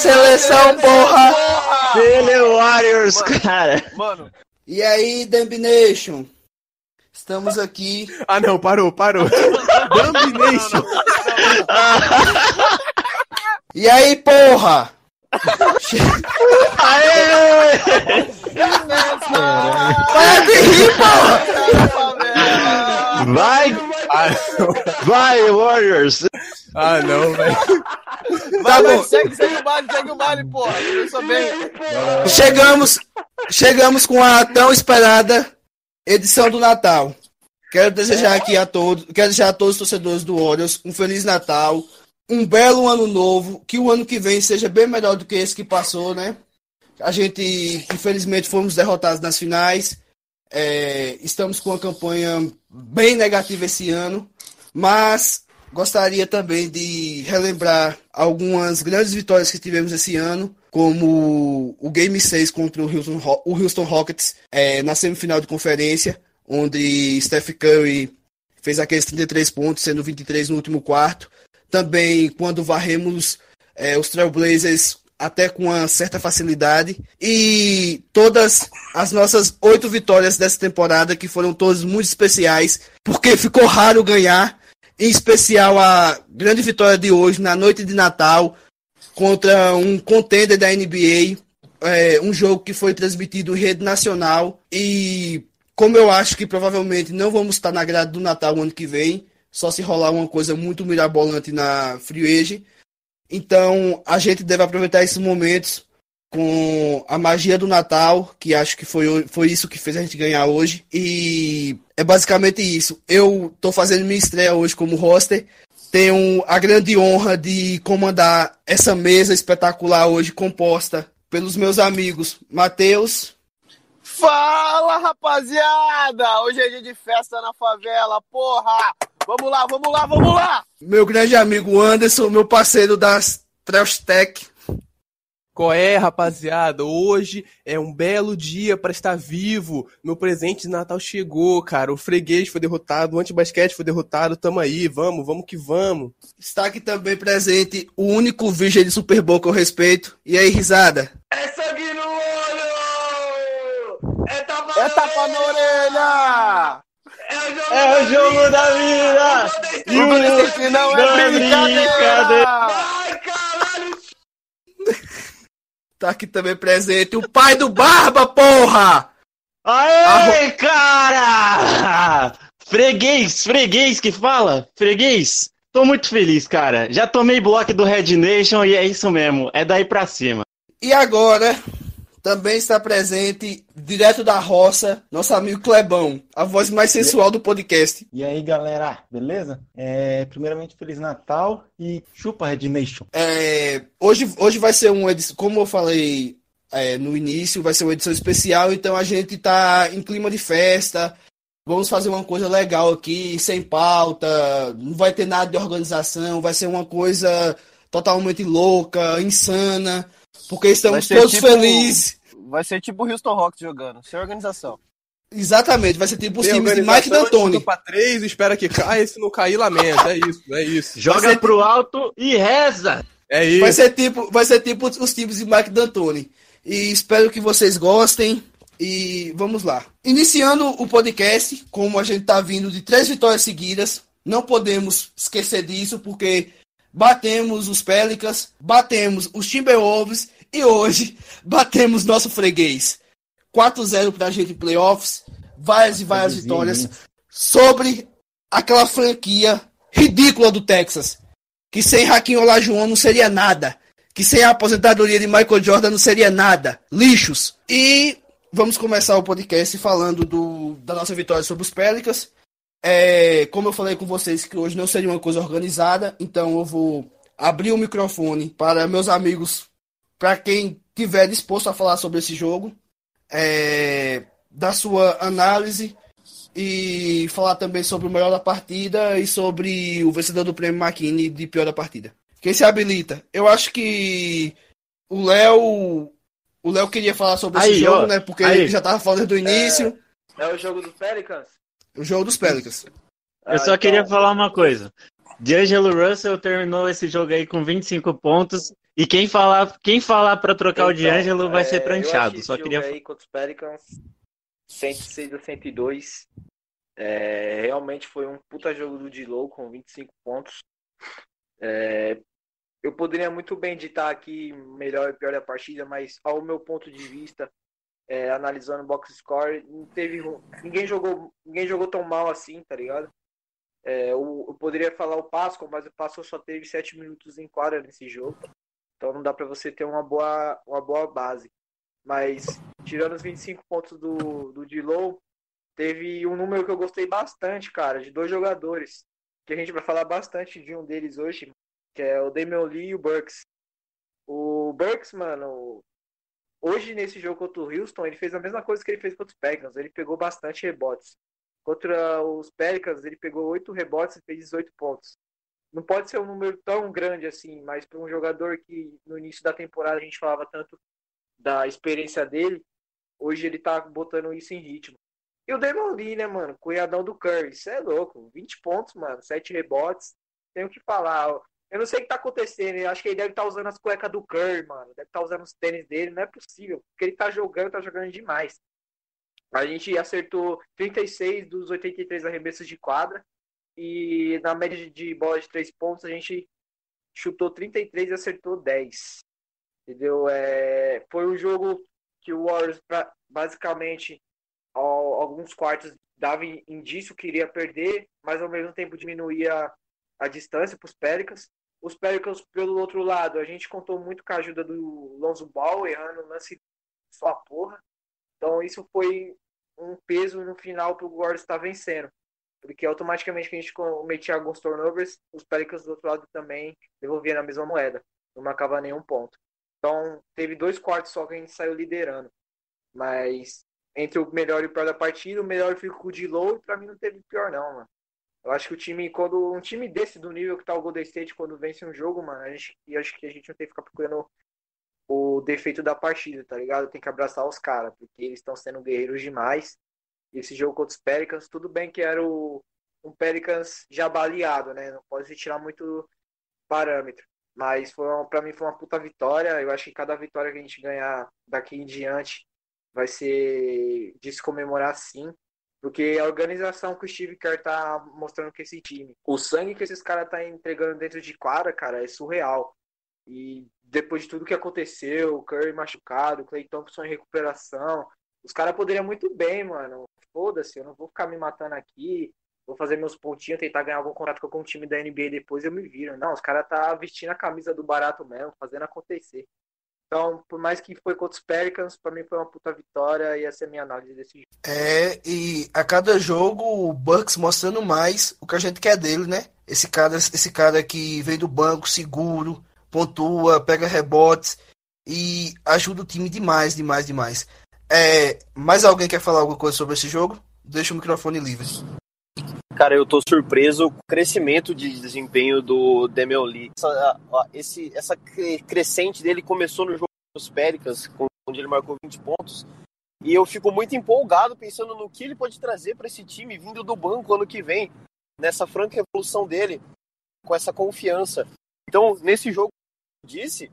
Seleção, porra. Ele é Warriors, cara. Mano, E aí, Dumb Nation? Estamos aqui. Ah, não, parou, parou. Domination. E aí, porra? Aê! Para de rir, porra! Vai, vai, Warriors. ah, não velho. Tá bom. segue, segue o baile, segue o baile, porra. Começou bem. Chegamos, chegamos com a tão esperada edição do Natal. Quero desejar aqui a todos, quero desejar a todos os torcedores do Warriors um feliz Natal, um belo ano novo, que o ano que vem seja bem melhor do que esse que passou, né? A gente, infelizmente, fomos derrotados nas finais. É, estamos com uma campanha bem negativa esse ano, mas gostaria também de relembrar algumas grandes vitórias que tivemos esse ano, como o Game 6 contra o Houston, o Houston Rockets é, na semifinal de conferência, onde Steph Curry fez aqueles 33 pontos, sendo 23 no último quarto. Também quando varremos é, os Trailblazers até com uma certa facilidade. E todas as nossas oito vitórias dessa temporada, que foram todas muito especiais, porque ficou raro ganhar. Em especial a grande vitória de hoje, na noite de Natal, contra um contender da NBA. É, um jogo que foi transmitido em rede nacional. E como eu acho que provavelmente não vamos estar na grade do Natal ano que vem, só se rolar uma coisa muito mirabolante na Free Agent. Então a gente deve aproveitar esses momentos com a magia do Natal, que acho que foi, foi isso que fez a gente ganhar hoje. E é basicamente isso. Eu tô fazendo minha estreia hoje como roster. Tenho a grande honra de comandar essa mesa espetacular hoje, composta pelos meus amigos Matheus, Fala, rapaziada! Hoje é dia de festa na favela, porra! Vamos lá, vamos lá, vamos lá! meu grande amigo Anderson, meu parceiro das Traustec. Qual é, rapaziada? Hoje é um belo dia para estar vivo. Meu presente de Natal chegou, cara. O freguês foi derrotado, o antibasquete foi derrotado. Tamo aí, vamos, vamos que vamos. Está aqui também presente o único virgem de Super Bowl que eu respeito. E aí, risada? É sangue no olho! É tapa, é tapa na orelha! É o jogo da vida. E O não é Não é brincadeira! Ai, caralho! Tá aqui também presente o pai do Barba, porra! Aê, cara! Freguês, freguês que fala? Freguês? Tô muito feliz, cara. Já tomei bloco do Red Nation e é isso mesmo. É daí pra cima. E agora, Também está presente, direto da roça, nosso amigo Clebão, a voz mais sensual do podcast. E aí, galera, beleza? É, primeiramente, Feliz Natal e chupa Red Nation. É, hoje, hoje vai ser uma edição, como eu falei é, no início, vai ser uma edição especial, então a gente tá em clima de festa. Vamos fazer uma coisa legal aqui, sem pauta, não vai ter nada de organização, vai ser uma coisa totalmente louca, insana, porque estamos todos tipo- felizes. Vai ser tipo o Houston Rockets jogando, sem organização. Exatamente, vai ser tipo os Tem times de Mike D'Antoni. pra três, espera que caia, se não cair, lamenta. É isso, é isso. Joga pro alto e reza. É isso. Vai ser tipo, vai ser tipo os times de Mike D'Antoni. E espero que vocês gostem. E vamos lá. Iniciando o podcast, como a gente tá vindo de três vitórias seguidas, não podemos esquecer disso, porque batemos os Pelicans, batemos os Timberwolves e hoje batemos nosso freguês. 4-0 pra gente em playoffs, várias e várias vitórias hein? sobre aquela franquia ridícula do Texas. Que sem Hakim Olajuwon não seria nada. Que sem a aposentadoria de Michael Jordan não seria nada. Lixos. E vamos começar o podcast falando do, da nossa vitória sobre os Pelicans. É, como eu falei com vocês que hoje não seria uma coisa organizada, então eu vou abrir o microfone para meus amigos, para quem tiver disposto a falar sobre esse jogo, é, da sua análise e falar também sobre o melhor da partida e sobre o vencedor do prêmio McKinney de pior da partida. Quem se habilita? Eu acho que o Léo. O Léo queria falar sobre Aí, esse jogo, ó, né? Porque aí. ele já tava falando desde o início. É o jogo do Pelicans? O jogo dos Pelicans. Eu só queria falar uma coisa. D'Angelo Russell terminou esse jogo aí com 25 pontos. E quem falar, quem falar para trocar o D'Angelo vai ser pranchado. Só queria aí contra os Pelicans, 106 a 102. É, realmente foi um puta jogo do Dilow com 25 pontos. É, eu poderia muito bem ditar aqui melhor e pior da partida, mas ao meu ponto de vista, é, analisando o box score, não teve ninguém jogou ninguém jogou tão mal assim, tá ligado? É, eu, eu poderia falar o Pascal, mas o Pascal só teve 7 minutos em quadra nesse jogo. Então não dá pra você ter uma boa, uma boa base. Mas tirando os 25 pontos do, do Dilow, teve um número que eu gostei bastante, cara, de dois jogadores. Que a gente vai falar bastante de um deles hoje, que é o Damian Lee e o Burks. O Burks, mano, hoje nesse jogo contra o Houston, ele fez a mesma coisa que ele fez contra os Pelicans. Ele pegou bastante rebotes. Contra os Pelicans, ele pegou 8 rebotes e fez 18 pontos. Não pode ser um número tão grande assim, mas para um jogador que no início da temporada a gente falava tanto da experiência dele, hoje ele tá botando isso em ritmo. E o Damon Lee, né, mano? Cunhadão do Curry. Isso é louco. 20 pontos, mano. 7 rebotes. Tem o que falar. Eu não sei o que tá acontecendo. Eu acho que ele deve estar usando as cuecas do Curry, mano. Deve estar usando os tênis dele. Não é possível. Porque ele tá jogando, tá jogando demais. A gente acertou 36 dos 83 arremessos de quadra. E na média de bola de 3 pontos, a gente chutou 33 e acertou 10. Entendeu? É, foi um jogo que o Warriors pra- basicamente ao- alguns quartos dava in- indício que iria perder, mas ao mesmo tempo diminuía a distância para os Pelicans. Os Pelicans, pelo outro lado, a gente contou muito com a ajuda do Lonzo Ball, errando o lance só porra. Então isso foi um peso no final para o Warriors estar vencendo. Porque automaticamente que a gente cometia alguns turnovers, os Pelicans do outro lado também devolviam a mesma moeda. Não marcava nenhum ponto. Então, teve dois quartos só que a gente saiu liderando. Mas entre o melhor e o pior da partida, o melhor ficou o Dilow e pra mim não teve pior não, mano. Eu acho que o time, quando um time desse do nível que tá o Golden State, quando vence um jogo, mano, a gente, acho que a gente não tem que ficar procurando o defeito da partida, tá ligado? Tem que abraçar os caras, porque eles estão sendo guerreiros demais. Esse jogo contra os Pelicans, tudo bem que era o, um Pelicans já baleado, né? Não pode se tirar muito parâmetro. Mas foi uma, pra mim foi uma puta vitória. Eu acho que cada vitória que a gente ganhar daqui em diante vai ser de se comemorar sim. Porque a organização que o Steve Kerr tá mostrando com esse time, o sangue que esses caras tá entregando dentro de quadra, cara, é surreal. E depois de tudo que aconteceu, o Curry machucado, o Clay Thompson em recuperação, os caras poderiam muito bem, mano. Foda-se, eu não vou ficar me matando aqui, vou fazer meus pontinhos, tentar ganhar algum contrato com algum time da NBA depois eu me viro. Não, os caras tá vestindo a camisa do barato mesmo, fazendo acontecer. Então, por mais que foi contra os Pelicans, pra mim foi uma puta vitória e essa é a minha análise desse jogo. É, e a cada jogo o Bucks mostrando mais o que a gente quer dele, né? Esse cara, esse cara que vem do banco, seguro, pontua, pega rebotes e ajuda o time demais, demais, demais. É, mais alguém quer falar alguma coisa sobre esse jogo? Deixa o microfone livre. Cara, eu tô surpreso com o crescimento de desempenho do Demian Lee. Essa, esse, essa crescente dele começou no jogo dos Pelicans, onde ele marcou 20 pontos. E eu fico muito empolgado pensando no que ele pode trazer para esse time vindo do banco ano que vem, nessa franca evolução dele, com essa confiança. Então, nesse jogo, disse,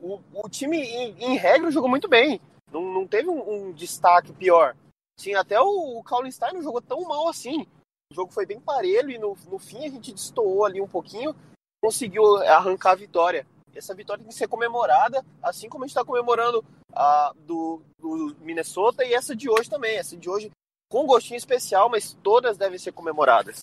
o, o time, em, em, regra, jogou muito bem. Não, não teve um, um destaque pior. Sim, até o, o Kaulenstein não jogou tão mal assim. O jogo foi bem parelho e no, no fim a gente destoou ali um pouquinho, conseguiu arrancar a vitória. Essa vitória tem que ser comemorada, assim como a gente está comemorando a do, do Minnesota e essa de hoje também. Essa de hoje com gostinho especial, mas todas devem ser comemoradas.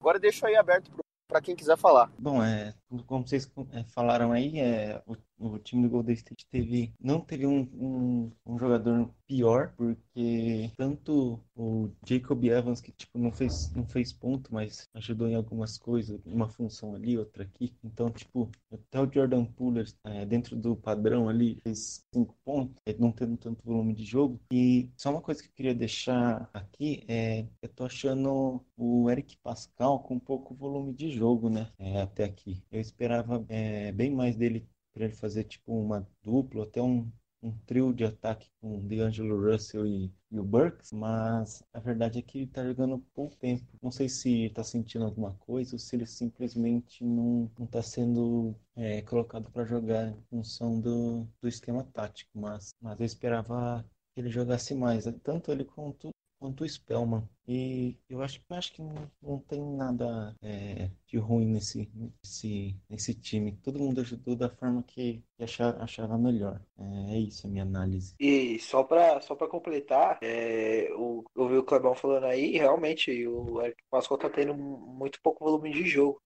Agora deixo aí aberto para quem quiser falar. Bom, é, como vocês é, falaram aí, é, o, o, time do Golden State teve, não teve um, um, um, jogador pior, porque tanto o Jacob Evans, que tipo, não, fez, não fez ponto, mas ajudou em algumas coisas, uma função ali, outra aqui. Então, tipo, até o Jordan Poole, é, dentro do padrão ali, fez cinco pontos, é, não tendo tanto volume de jogo. E só uma coisa que eu queria deixar aqui é, eu tô achando o Eric Pascal com pouco volume de jogo, né? É, até aqui. Eu eu esperava é, bem mais dele para ele fazer tipo uma dupla, até um, um trio de ataque com o D'Angelo Russell e, e, o Burks, mas a verdade é que ele está jogando pouco tempo. Não sei se está sentindo alguma coisa ou se ele simplesmente não está sendo é, colocado para jogar em função do, do esquema tático, mas, mas eu esperava que ele jogasse mais, tanto ele quanto quanto o Spellman. E eu acho, acho que não, não tem nada é, de ruim nesse, nesse, nesse time. Todo mundo ajudou da forma que, que achava, achava melhor. É, é, isso a minha análise. E só para só completar, é, o, eu o Clebão falando aí, realmente o Eric Pascoal tá tendo muito pouco volume de jogo.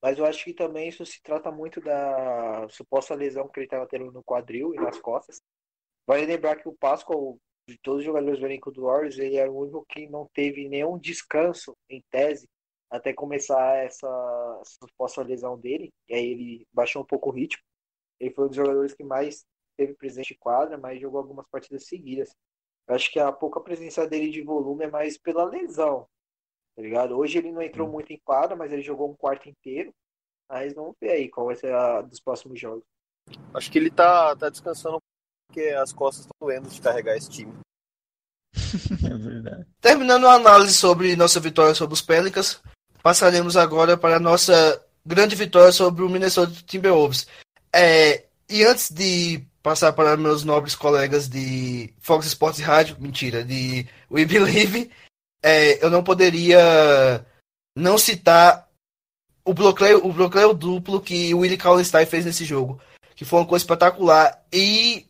Mas eu acho que também isso se trata muito da suposta lesão que ele estava tendo no quadril e nas costas. Vale lembrar que o Pascoal de todos os jogadores do elenco do Warriors, ele era o único que não teve nenhum descanso, em tese, até começar essa suposta lesão dele. E aí ele baixou um pouco o ritmo. Ele foi um dos jogadores que mais teve presente em quadra, mas jogou algumas partidas seguidas. Eu acho que a pouca presença dele de volume é mais pela lesão, tá ligado? Hoje ele não entrou muito em quadra, mas ele jogou um quarto inteiro. Mas vamos ver aí qual vai ser a dos próximos jogos. Acho que ele tá, tá descansando porque as costas estão doendo de carregar esse time. é verdade. Terminando a análise sobre nossa vitória sobre os Pelicans, passaremos agora para a nossa grande vitória sobre o Minnesota Timberwolves. É, e antes de passar para meus nobres colegas de Fox Sports Rádio, mentira, de We Believe, é, eu não poderia não citar o bloqueio, o bloqueio duplo que o Willie Kallenstein fez nesse jogo, que foi uma coisa espetacular. E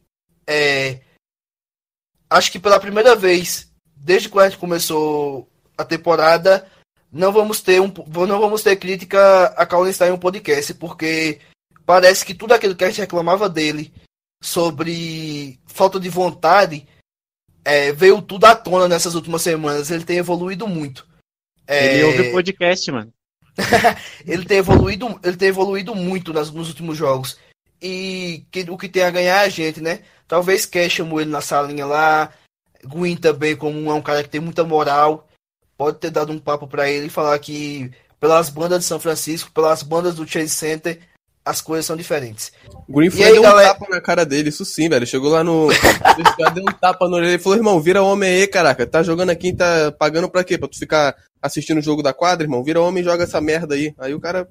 é, acho que pela primeira vez, desde quando a gente começou a temporada, não vamos ter um, não vamos ter crítica a Kallenstein em um podcast, porque parece que tudo aquilo que a gente reclamava dele sobre falta de vontade é, veio tudo à tona nessas últimas semanas. Ele tem evoluído muito. É... Ele ouve podcast, mano. ele tem evoluído, ele tem evoluído muito nas, nos últimos jogos. E que, o que tem a ganhar é a gente, né? Talvez Cash chamou ele na salinha lá. Gwyn também, como é um cara que tem muita moral, pode ter dado um papo para ele e falar que pelas bandas de São Francisco, pelas bandas do Chase Center, as coisas são diferentes. Green foi deu galera... um tapa na cara dele, isso sim, velho. Chegou lá no. deu um tapa no orelha e falou, irmão, vira homem aí, caraca. Tá jogando aqui, tá pagando pra quê? Pra tu ficar assistindo o jogo da quadra, irmão? Vira homem e joga essa merda aí. Aí o cara.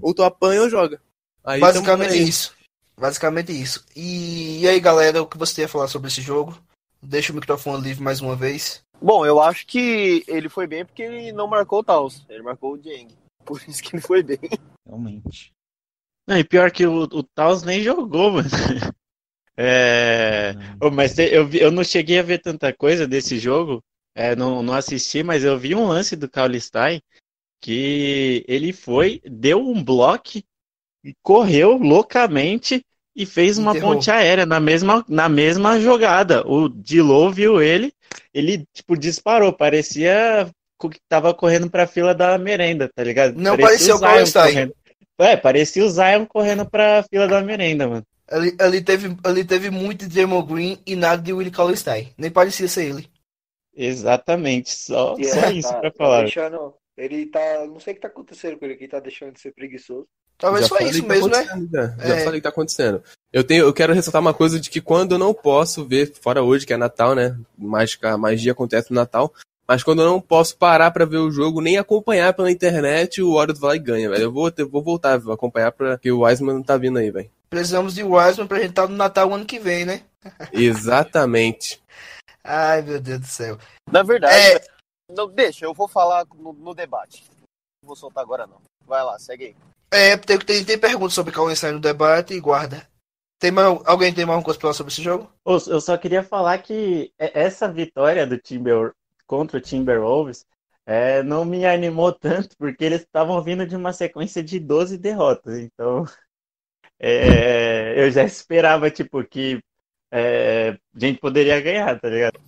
Ou tu apanha ou joga. Aí Basicamente isso. Basicamente isso. E, e aí, galera, o que você tem a falar sobre esse jogo? Deixa o microfone livre mais uma vez. Bom, eu acho que ele foi bem porque ele não marcou o Taos. Ele marcou o Jeng. Por isso que ele foi bem. Realmente. Não, e pior que o, o Taos nem jogou, mano. É... Oh, mas eu, eu não cheguei a ver tanta coisa desse jogo. É, não, não assisti, mas eu vi um lance do Kaulistein que ele foi, deu um bloco correu loucamente e fez uma Enterrou. ponte aérea na mesma, na mesma jogada. O Dilô viu ele, ele tipo disparou, parecia que tava correndo pra fila da merenda, tá ligado? Não parecia o Zion Colestein. correndo. É, parecia o Zion correndo pra fila da merenda, mano. Ali, ali, teve, ali teve muito de Draymond Green e nada de Willie Cauley-Stein. Nem parecia ser ele. Exatamente, só, E só é, isso tá- pra tá falar. deixando- ele tá. Não sei o que tá acontecendo com ele aqui, tá deixando de ser preguiçoso. Talvez Já foi isso que tá mesmo, né? acontecendo, Já, já É. falei que tá acontecendo. Eu, tenho, eu quero ressaltar uma coisa de que quando eu não posso ver, fora hoje, que é Natal, né? Mais, a magia acontece no Natal. Mas quando eu não posso parar pra ver o jogo, nem acompanhar pela internet, o Warriors vai e ganha, velho. Eu vou, ter- vou voltar, vou acompanhar porque o Wiseman não tá vindo aí, velho. Precisamos de Wiseman pra gente estar no Natal ano que vem, né? Exatamente. Ai, meu Deus do céu. Na verdade, É. não, deixa, eu vou falar no, no debate. Não vou soltar agora, não. Vai lá, segue aí. É, tem, tem, tem perguntas sobre Cauley-Stein no debate e guarda. Tem mais, alguém tem mais alguma coisa pra falar sobre esse jogo? Eu só queria falar que essa vitória do Timber contra o Timberwolves é, não me animou tanto, porque eles estavam vindo de uma sequência de 12 derrotas. Então, é, eu já esperava, tipo, que é, a gente poderia ganhar, tá ligado?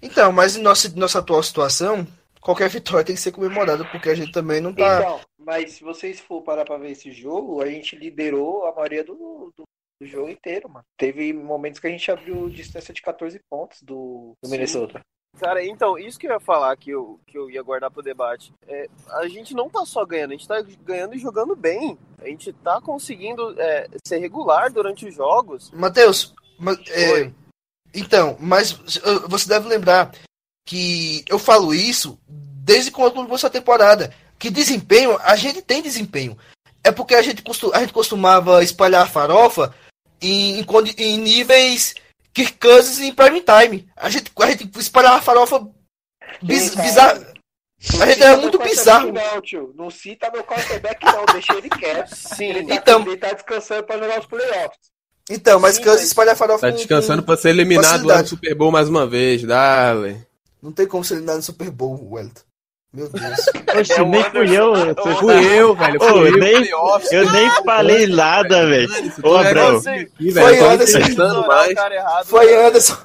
Então, mas em nossa, nossa atual situação, qualquer vitória tem que ser comemorada, porque a gente também não tá. Então, mas se vocês for parar pra ver esse jogo, a gente liderou a maioria do, do, do jogo inteiro, mano. Teve momentos que a gente abriu distância de 14 pontos do, do. Minnesota. Cara, então, isso que eu ia falar, que eu, que eu ia guardar pro debate. É, a gente não tá só ganhando, a gente tá ganhando e jogando bem. A gente tá conseguindo é, ser regular durante os jogos. Matheus, ma- é, então, mas você deve lembrar que eu falo isso desde quando começou a temporada. Que desempenho, a gente tem desempenho. É porque a gente, costu- a gente costumava espalhar a farofa em, em, em níveis Kirk Cousins em prime time. A gente, a gente espalhava a farofa biz. Não A gente era muito bizarro. Não, tio. Não cita meu quarterback, não. Deixa ele quieto. Sim, Ele tá, então- ele tá descansando pra jogar os playoffs. Então, mas Sim, mas- espalha a farofa Tá descansando com- pra ser eliminado lá no. Super Bowl mais uma vez. Dale. Não tem como ser eliminado no Super Bowl, Wellington. Meu Deus. Oxe, É nem fui eu. Fui eu, velho. Fui eu, nem- playoffs. eu nem falei nada, velho. Ô, Abrão. Foi Anderson. Foi? Anderson.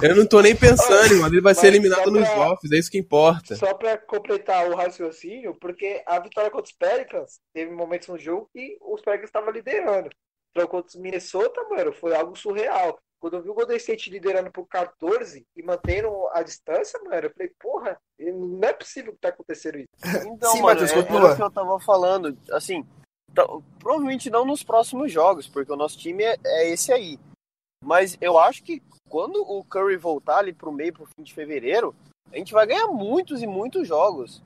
Eu não tô nem pensando, mano. Ele vai ser eliminado só nos pra- offs, é isso que importa. Só pra completar o raciocínio, porque a vitória contra os Pelicans teve momentos no jogo que os Pelicans estavam liderando. Então, contra os Minnesota, mano, foi algo surreal. Quando eu vi o Golden State liderando por 14 e mantendo a distância, mano, eu falei, porra, não é possível que tá acontecendo isso. Então, Sim, mano, Matheus, é, continua. era o que eu tava falando. Assim, tá- provavelmente não nos próximos jogos, porque o nosso time é, é esse aí. Mas eu acho que quando o Curry voltar ali pro meio, pro fim de fevereiro, a gente vai ganhar muitos e muitos jogos.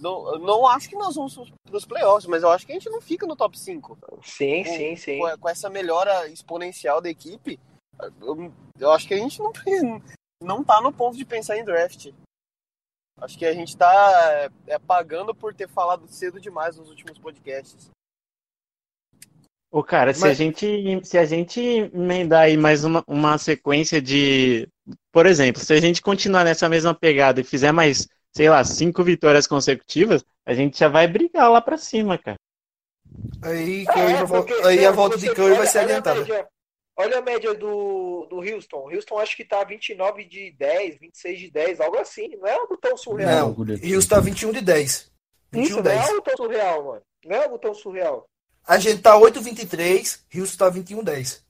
Não, não acho que nós vamos pros playoffs, mas eu acho que a gente não fica no top 5. Sim, Com- sim, sim. Com, com essa melhora exponencial da equipe, eu, eu acho que a gente não, não tá no ponto de pensar em draft. Acho que a gente tá é, é, pagando por ter falado cedo demais nos últimos podcasts. Ô, cara, se a Mas- gente, se a gente emendar aí mais uma, uma sequência de. Por exemplo, se a gente continuar nessa mesma pegada e fizer mais, sei lá, cinco vitórias consecutivas, a gente já vai brigar lá pra cima, cara. Aí, É, porque, aí a não, volta de Curry vai ser adiantada. Olha a média do, do Houston. Houston acho que tá 29 de 10, 26 de 10, algo assim. Não é algo tão surreal. Não, Rios tá 21 de 10. 21 Isso de não é 10. algo tão surreal, mano. Não é algo tão surreal. A gente tá 8,23, Rios tá 21 10.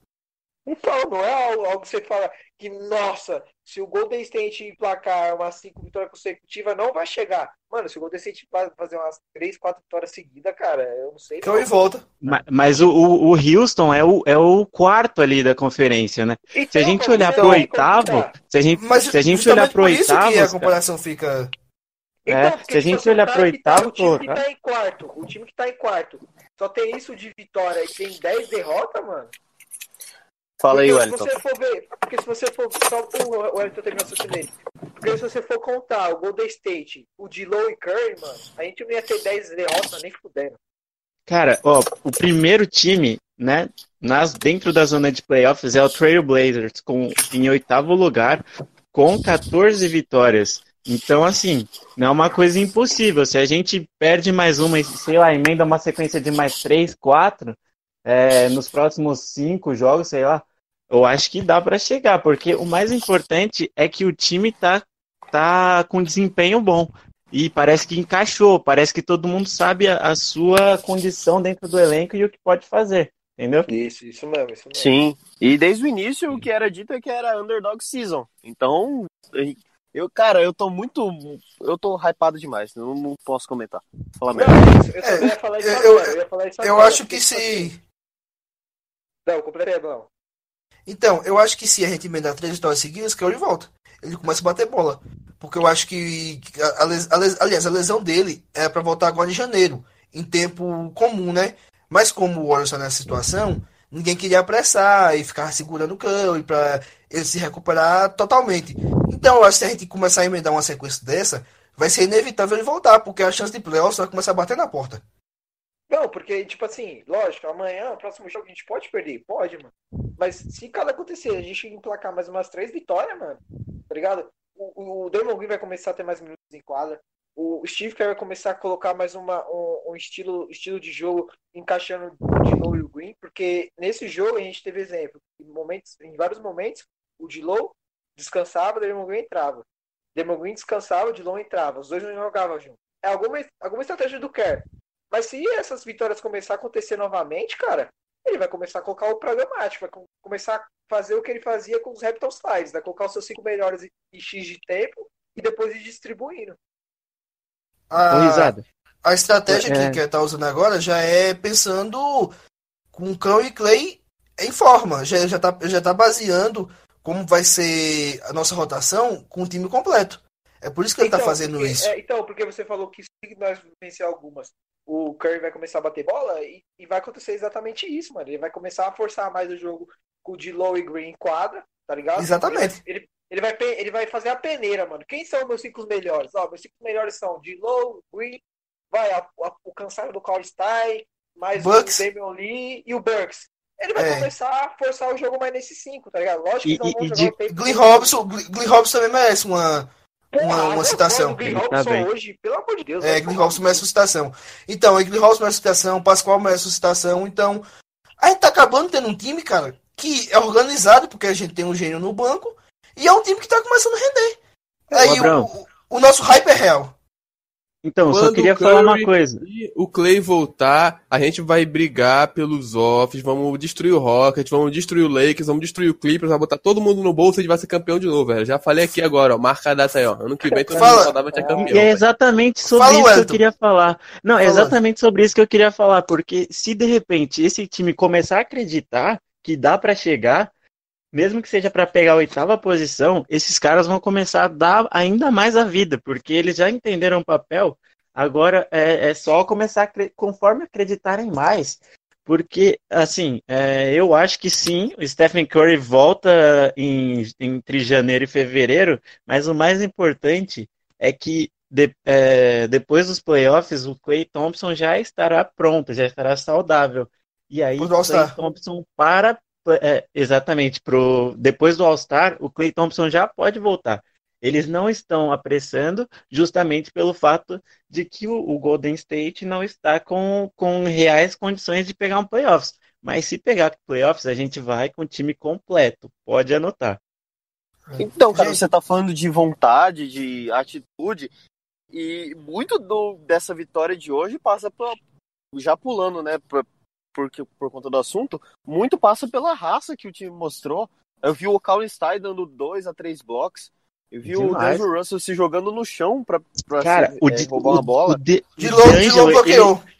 Então, não é algo, algo que você fala que, nossa, se o Golden State emplacar umas 5 vitórias consecutivas, não vai chegar. Mano, se o Golden State fa- fazer umas 3, 4 vitórias seguidas, cara, eu não sei. Curry não. volta. Ma- Mas o, o, o Houston é o, é o quarto ali da conferência, né? Se a Então, gente olhar você pro oitavo, conquistar. se a gente, Mas se a gente olhar pro isso que oitavo, a cara, comparação fica. É, porque se a gente olhar tá pro tá- oitavo, o time que tá em quarto, o time que tá em quarto, só tem isso de vitória e tem 10 derrotas, mano. Fala aí, Porque Wellington. Se você for ver, porque se você for só o Wellington terminar seu dele. Porque se você for contar o Golden State, o Dilow e Curry, mano, a gente não ia ter 10 derrotas nem fudendo. Cara, ó, o primeiro time, né, nas, dentro da zona de playoffs é o Trail Blazers, com, em oitavo lugar, com 14 vitórias. Então, assim, não é uma coisa impossível. Se a gente perde mais uma sei lá, emenda uma sequência de mais três, quatro, é, nos próximos cinco jogos, sei lá, eu acho que dá para chegar, porque o mais importante é que o time tá, tá com desempenho bom. E parece que encaixou, parece que todo mundo sabe a, a sua condição dentro do elenco e o que pode fazer. Entendeu? Isso, isso mesmo, isso mesmo. Sim. E desde o início o que era dito é que era underdog season. Então, eu, cara, eu tô muito. Eu tô hypado demais. Eu não posso comentar. Mesmo. Eu ia falar isso eu- agora. Eu, ia falar isso Eu agora, acho que porque, tipo assim, se. Não, completei, não. Então, eu acho que se a gente emendar três vitórias seguidas, que ele volta. Ele começa a bater bola. Porque eu acho que. A, a a aliás, a lesão dele é pra voltar agora em janeiro. Em tempo comum, né? Mas como o Warriors está nessa situação, ninguém queria apressar e ficar segurando o Curry pra ele se recuperar totalmente. Então, eu acho que se a gente começar a emendar uma sequência dessa, vai ser inevitável ele voltar, porque a chance de playoffs vai começar a bater na porta. Não, porque, tipo assim, lógico, amanhã, o próximo jogo, a gente pode perder? Pode, mano. Mas se cada acontecer, a gente emplacar mais umas três vitórias, mano, tá ligado? O, o Draymond Green vai começar a ter mais minutos em quadra. O Steve Kerr vai começar a colocar mais uma, um, um estilo, estilo de jogo encaixando o Dilow e o Green, porque nesse jogo a gente teve exemplo. Em, momentos, em vários momentos, o Dilow descansava, o Draymond Green entrava. Draymond Green descansava, o Dilow entrava. Os dois não jogavam junto. É alguma, alguma estratégia do Kerr. Mas se essas vitórias começar a acontecer novamente, cara, ele vai começar a colocar o programático, vai com- começar a fazer o que ele fazia com os Raptors Slides, vai colocar os seus cinco melhores em X de tempo e depois ir distribuindo. A, a estratégia É. que que tá usando agora já é pensando com Cão e Clay em forma. Já, já, tá, já tá baseando como vai ser a nossa rotação com o time completo. É por isso que ele tá fazendo porque, isso. é, então, porque você falou que se nós vencer algumas, o Curry vai começar a bater bola e, e vai acontecer exatamente isso, mano. Ele vai começar a forçar mais o jogo com o Dilow e Green em quadra, tá ligado? Exatamente. Ele, vai- ele, ele vai, ele vai fazer a peneira, mano. Quem são meus cinco melhores? Ó, meus cinco melhores são Dilow, Green, vai a- a- o cansado do Carl Stein, mais Bucks. o Damian Lee e o Burks. Ele vai É. começar a forçar o jogo mais nesses cinco, tá ligado? Lógico que E- não e- vão e jogar de- o tempo Glenn Robson, Glenn Robson também merece uma, Porra, uma não, citação. Glenn tá hoje, pelo amor de Deus. É, vai Glenn Robson merece uma citação. Então, Glenn Robson merece uma citação, Pascoal merece uma citação. Então, a gente tá acabando tendo um time, cara, que é organizado, porque a gente tem um gênio no banco, e é um time que tá começando a render. Aí o, o, o nosso hype é real. Então, eu só Quando queria falar uma coisa. E o Clay voltar, a gente vai brigar pelos offs, vamos destruir o Rocket, vamos destruir o Lakers, vamos destruir o Clippers, vai botar todo mundo no bolso e a gente vai ser campeão de novo, velho. Já falei aqui agora, ó, marca a data aí, ó. Ano que vem todo Fala. mundo saudável vai ser campeão. E é exatamente sobre Fala, isso que eu queria falar. Não, é exatamente sobre isso que eu queria falar, porque se de repente esse time começar a acreditar que dá pra chegar, mesmo que seja pra pegar a oitava posição, esses caras vão começar a dar ainda mais a vida, porque eles já entenderam o papel. Agora é, é só começar a conforme acreditarem mais. Porque, assim, é, eu acho que sim, o Stephen Curry volta em- entre janeiro e fevereiro, mas o mais importante é que de- é, depois dos playoffs, o Clay Thompson já estará pronto, já estará saudável. E aí, o Clay. Thompson para. É, exatamente, pro, depois do All-Star, o Clay Thompson já pode voltar. Eles não estão apressando, justamente pelo fato de que o, o Golden State não está com, com reais condições de pegar um playoffs. Mas se pegar playoffs, a gente vai com o time completo. Pode anotar. Então, cara, você tá falando de vontade, de atitude, e muito do, dessa vitória de hoje passa por, já pulando, né, por, porque, por conta do assunto, muito passa pela raça que o time mostrou. Eu vi o Colin Stein dando dois a três blocos, eu vi o Demais. D'Angelo Russell se jogando no chão pra, pra Cara, se- o, é, Di- roubar o, uma bola. o De o novo, de bloqueou. ele-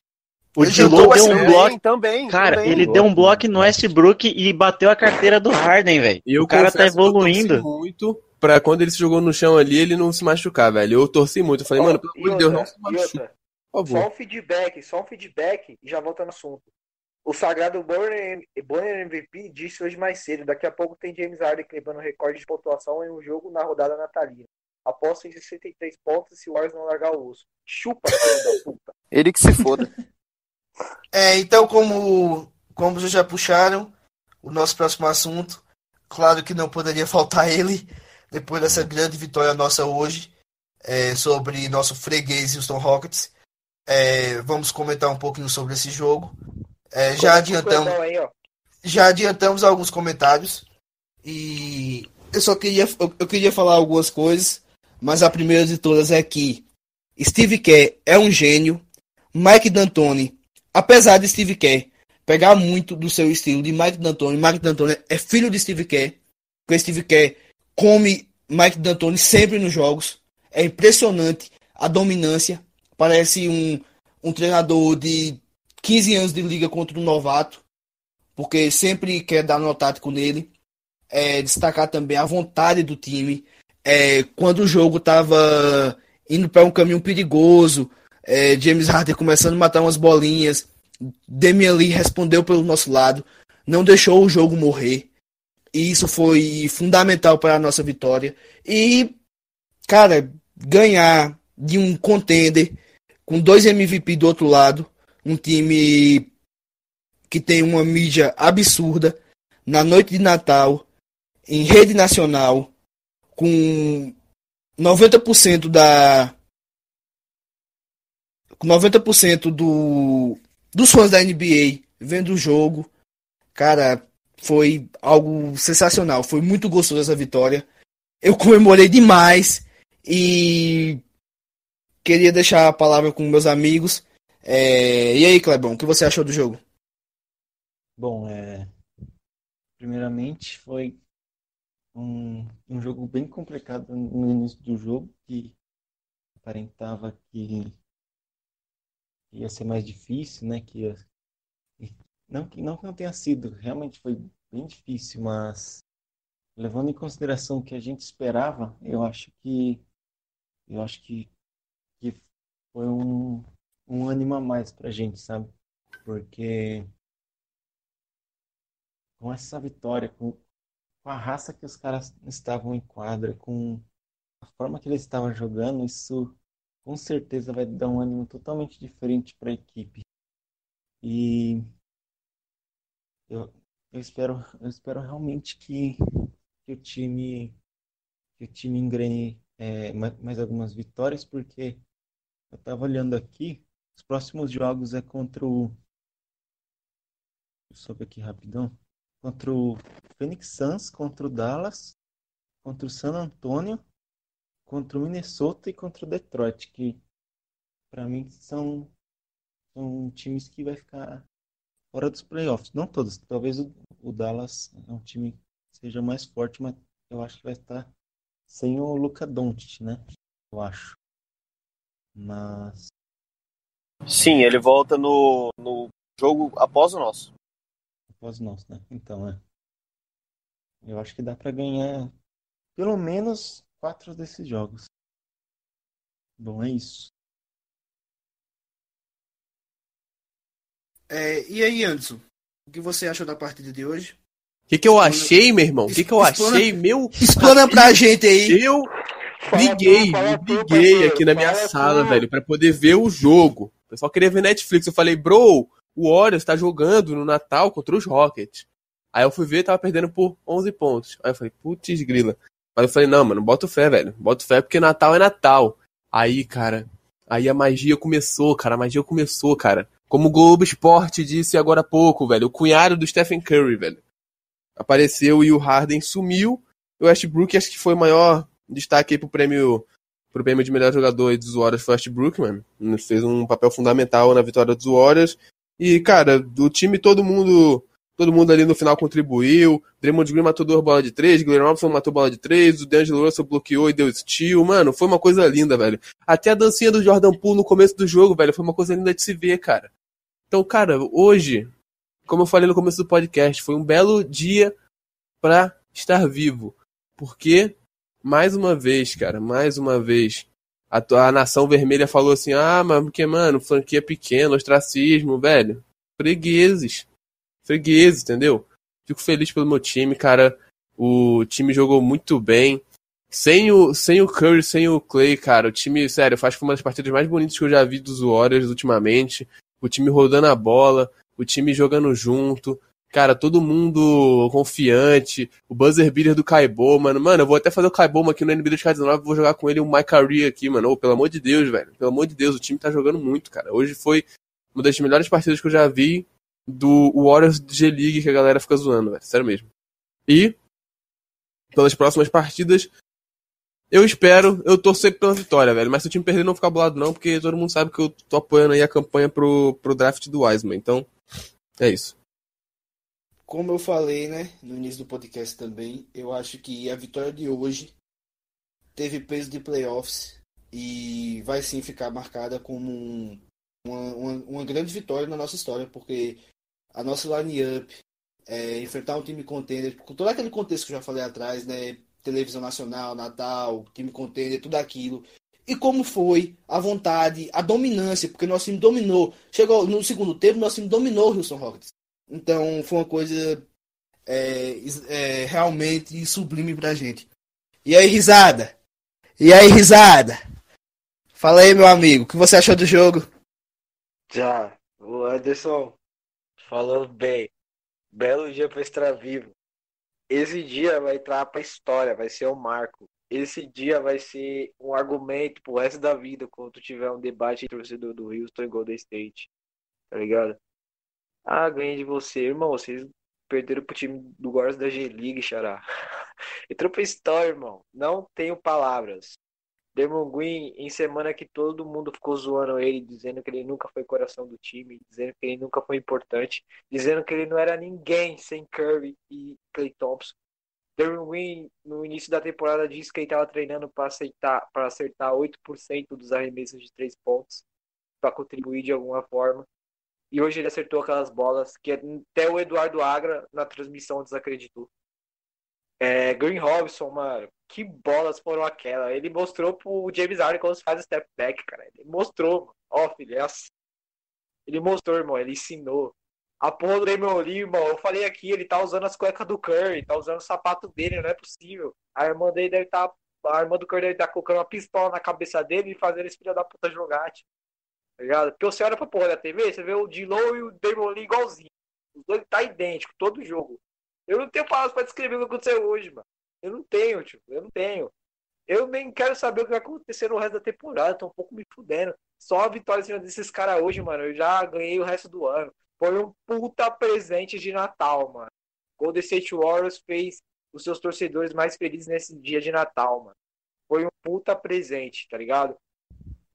o juntou deu um também, bloco. também, Cara, também. ele deu um bloco no Westbrook e bateu a carteira do Harden, velho. E O cara tá evoluindo. torci muito pra quando ele se jogou no chão ali, ele não se machucar, velho. Eu torci muito. Eu falei, Ó, mano, pelo amor de Deus, não se por Só um feedback, só um feedback e já volta no assunto. O sagrado Bonner, Bonner MVP disse hoje mais cedo. Daqui a pouco tem James Harden quebrando recorde de pontuação em um jogo na rodada natalina. Aposta em 63 pontos se o Warriors não largar o osso. Chupa, filho da puta. Ele que se foda. É, então, como, como vocês já puxaram, o nosso próximo assunto, claro que não poderia faltar ele, depois dessa grande vitória nossa hoje, é, sobre nosso freguês Houston Rockets. É, vamos comentar um pouquinho sobre esse jogo. É, já adiantamos, já adiantamos alguns comentários e eu só queria, eu, eu queria falar algumas coisas, mas a primeira de todas é que Steve Kerr é um gênio, Mike D'Antoni, apesar de Steve Kerr pegar muito do seu estilo de Mike D'Antoni, Mike D'Antoni é filho de Steve Kerr, porque Steve Kerr come Mike D'Antoni sempre nos jogos, é impressionante a dominância, parece um, um treinador de 15 anos de liga contra um novato, porque sempre quer dar no tático nele. É, destacar também a vontade do time. É, quando o jogo estava indo para um caminho perigoso, é, James Harden começando a matar umas bolinhas, Damian Lee respondeu pelo nosso lado, não deixou o jogo morrer. E isso foi fundamental para a nossa vitória. E, cara, ganhar de um contender com dois MVP do outro lado, um time que tem uma mídia absurda na noite de Natal, em rede nacional, com 90% da 90% do dos fãs da NBA vendo o jogo. Cara, foi algo sensacional, foi muito gostoso essa vitória. Eu comemorei demais e queria deixar a palavra com meus amigos. É... E aí, Clebão, o que você achou do jogo? Bom, é... primeiramente foi um, um jogo bem complicado no início do jogo, que aparentava que ia ser mais difícil, né? Que ia... não que não não tenha sido, realmente foi bem difícil, mas levando em consideração o que a gente esperava, eu acho que eu acho que, que foi um, um ânimo a mais pra gente, sabe? Porque com essa vitória, com, com a raça que os caras estavam em quadra, com a forma que eles estavam jogando, isso com certeza vai dar um ânimo totalmente diferente para a equipe. E eu, eu espero, eu espero realmente que, que o time que o time engrene é, mais, algumas vitórias, porque eu estava olhando aqui, os próximos jogos é contra o. Sobe aqui rapidão. Contra o Phoenix Suns, contra o Dallas, contra o San Antonio, contra o Minnesota e contra o Detroit, que para mim são, são times que vai ficar fora dos playoffs. Não todos, talvez o, o Dallas é um time que seja mais forte, mas eu acho que vai estar sem o Luca Doncic, né? Eu acho. Mas. Sim, ele volta no, no jogo após o nosso. Após o nosso, né? Então, é. Eu acho que dá para ganhar pelo menos quatro desses jogos. Bom, é isso. É, e aí, Anderson? O que você achou da partida de hoje? O que, que eu achei, meu irmão? O que, que eu Explana- achei, meu? Explana pra gente aí. Eu liguei, eu liguei aqui na minha sala, velho, pra poder ver o jogo. Pessoal queria ver Netflix. Eu falei, bro, o Warriors tá jogando no Natal contra os Rockets. Aí eu fui ver, tava perdendo por 11 pontos. Aí eu falei, putz, grila. Mas eu falei, não, mano, bota fé, velho. Bota fé porque Natal é Natal. Aí, cara, aí a magia começou, cara. A magia começou, cara. Como o Globo Esporte disse agora há pouco, velho. O cunhado do Stephen Curry, velho. Apareceu e o Harden sumiu. O Westbrook acho que foi o maior destaque aí pro prêmio, pro prêmio de melhor jogador dos Warriors foi mano. Fez um papel fundamental na vitória dos Warriors. E, cara, do time todo mundo todo mundo ali no final contribuiu. Draymond Green matou duas bolas de três, Glenn Robinson matou bola de três, o D'Angelo Russell bloqueou e deu steal. Mano, foi uma coisa linda, velho. Até a dancinha do Jordan Poole no começo do jogo, velho, foi uma coisa linda de se ver, cara. Então, cara, hoje, como eu falei no começo do podcast, foi um belo dia pra estar vivo. Porque, mais uma vez, cara, mais uma vez, a, a nação vermelha falou assim: ah, mas porque, mano, franquia pequena, ostracismo, velho. Fregueses. Fregueses, entendeu? Fico feliz pelo meu time, cara. O time jogou muito bem. Sem o, sem o Curry, sem o Clay, cara, o time, sério, faz uma das partidas mais bonitas que eu já vi dos Warriors ultimamente. O time rodando a bola, o time jogando junto. Cara, todo mundo confiante. O buzzer beater do Kaibo, mano. Mano, eu vou até fazer o Kaibo aqui no NBA 2019, vou jogar com ele o Mike Curry aqui, mano. Ô, pelo amor de Deus, velho. Pelo amor de Deus, o time tá jogando muito, cara. Hoje foi uma das melhores partidas que eu já vi do Warriors G-League que a galera fica zoando, velho. Sério mesmo. E, pelas próximas partidas, eu espero, eu torcer pela vitória, velho. Mas se o time perder, não ficar bolado, não, porque todo mundo sabe que eu tô apoiando aí a campanha pro, pro draft do Wiseman. Então, é isso. Como eu falei, né, no início do podcast também, eu acho que a vitória de hoje teve peso de playoffs e vai sim ficar marcada como um, uma, uma, uma, grande vitória na nossa história, porque a nossa line-up, é, enfrentar um time contender, com todo aquele contexto que eu já falei atrás, né, televisão nacional, Natal, time contender, tudo aquilo. E como foi a vontade, a dominância, porque nosso time dominou. Chegou no segundo tempo, nosso time dominou o Houston Rockets. Então foi uma coisa é, é, realmente sublime pra gente. E aí, risada? E aí, risada? Fala aí, meu amigo, o que você achou do jogo? Já, o Anderson falando bem. Belo dia para estar vivo. Esse dia vai entrar pra história, vai ser um marco. Esse dia vai ser um argumento pro resto da vida quando tiver um debate entre o torcedor do Houston e Golden State. Tá ligado? Ah, ganhei de você, irmão. Vocês perderam pro time do Warriors da G-League, xará. Entrou pra história, irmão. Não tenho palavras. Demon Green, em semana que todo mundo ficou zoando ele, dizendo que ele nunca foi coração do time, dizendo que ele nunca foi importante, dizendo que ele não era ninguém sem Curry e Clay Thompson. Demon Green, no início da temporada, disse que ele estava treinando para acertar, para acertar 8% dos arremessos de três pontos, para contribuir de alguma forma. E hoje ele acertou aquelas bolas que até o Eduardo Agra, na transmissão, desacreditou. É, Green Robson, mano, que bolas foram aquelas? Ele mostrou pro James Harden quando faz step back, cara. Ele mostrou, ó, oh, filho, é assim. Ele mostrou, irmão, ele ensinou. A porra do irmão, eu falei aqui, ele tá usando as cuecas do Curry, tá usando o sapato dele, não é possível. A irmã dele deve estar. Tá, a irmã do Curry deve estar tá colocando uma pistola na cabeça dele e fazendo esse filho da puta jogar, tipo. Tá ligado? Porque você olha pra porra da TV, você vê o Dilo e o Damon Lee igualzinho. Os dois tá idêntico, todo jogo. Eu não tenho palavras para descrever o que aconteceu hoje, mano. Eu não tenho, tipo, eu não tenho. Eu nem quero saber o que vai acontecer no resto da temporada, tô um pouco me fudendo. Só a vitória cima desses caras hoje, mano, eu já ganhei o resto do ano. Foi um puta presente de Natal, mano. Golden State Warriors fez os seus torcedores mais felizes nesse dia de Natal, mano. Foi um puta presente, tá ligado?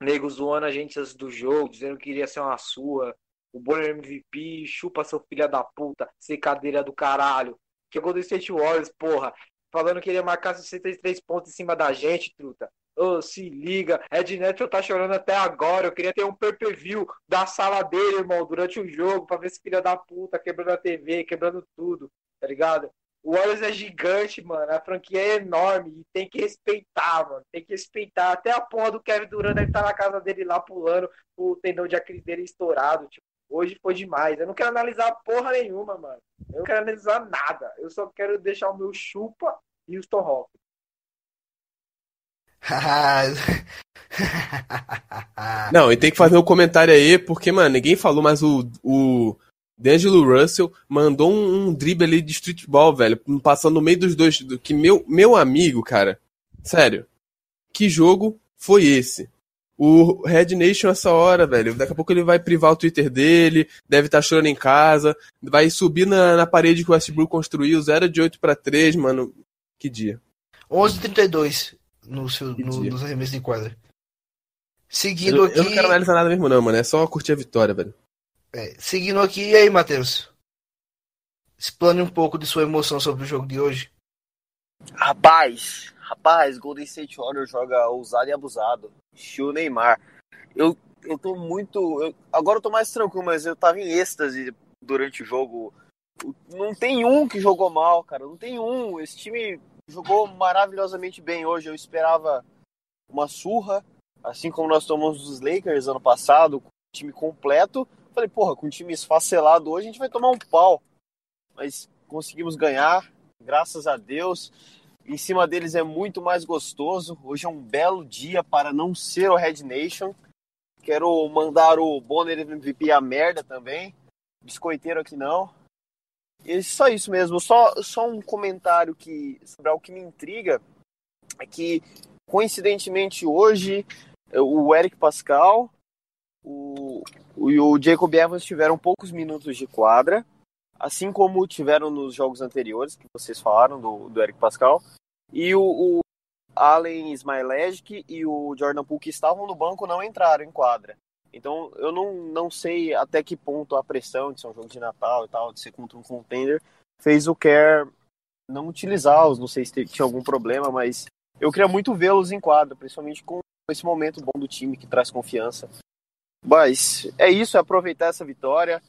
Nego zoando a gente do jogo, dizendo que iria ser uma sua, o Bonner MVP, chupa seu filho da puta, cadeira do caralho. Que é o Golden State Warriors, porra. Falando que ele ia marcar 63 pontos em cima da gente, truta. Oh, se liga. Ed Neto tá chorando até agora. Eu queria ter um pay view da sala dele, irmão, durante o jogo, pra ver esse filho da puta quebrando a TV, quebrando tudo, tá ligado? O Warriors é gigante, mano. A franquia é enorme e tem que respeitar, mano. Tem que respeitar. Até a porra do Kevin Durant deve estar tá na casa dele lá pulando, o tendão de Aquiles dele estourado. Tipo, Hoje foi demais. Eu não quero analisar porra nenhuma, mano. Eu não quero analisar nada. Eu só quero deixar o meu chupa e o Rock. não, e tem que fazer um comentário aí, porque, mano, ninguém falou, mas o, o D'Angelo Russell mandou um, um drible ali de streetball, velho, passando no meio dos dois. Do, que meu, meu amigo, cara, sério, que jogo foi esse? o Red Nation essa hora, velho. Daqui a pouco ele vai privar o Twitter dele, deve estar tá chorando em casa, vai subir na, na parede que o Westbrook construiu, 0 de 8 para 3, mano. Que dia. 11:32 no seu, no, nos arremessos de quadra. Seguindo eu, aqui. Eu não quero analisar nada mesmo, não, mano. É só curtir a vitória, velho. É, seguindo aqui, e aí, Matheus? Explane um pouco de sua emoção sobre o jogo de hoje. Rapaz, rapaz, Golden State Warriors joga ousado e abusado estilo Neymar. Eu, eu tô muito. Eu, agora eu tô mais tranquilo, mas eu tava em êxtase durante o jogo. Não tem um que jogou mal, cara. Não tem um. Esse time jogou maravilhosamente bem hoje. Eu esperava uma surra, assim como nós tomamos dos Lakers ano passado, time completo. Falei, porra, com o time esfacelado hoje a gente vai tomar um pau. Mas conseguimos ganhar, graças a Deus em cima deles é muito mais gostoso. Hoje é um belo dia para não ser o Red Nation. Quero mandar o Bonner MVP a merda também. Biscoiteiro aqui não. E só isso mesmo. Só, só um comentário que sobre algo que me intriga é que coincidentemente hoje o Eric Pascal o, o, o Jacob Evans tiveram poucos minutos de quadra, assim como tiveram nos jogos anteriores, que vocês falaram, do, do Eric Pascal. E o, o Allen Smilesic e o Jordan Poole, que estavam no banco, não entraram em quadra. Então, eu não, não sei até que ponto a pressão de ser um jogo de Natal e tal, de ser contra um contender, fez o Kerr não utilizá-los. Não sei se tinha algum problema, mas eu queria muito vê-los em quadra, principalmente com esse momento bom do time que traz confiança. Mas é isso, é aproveitar essa vitória.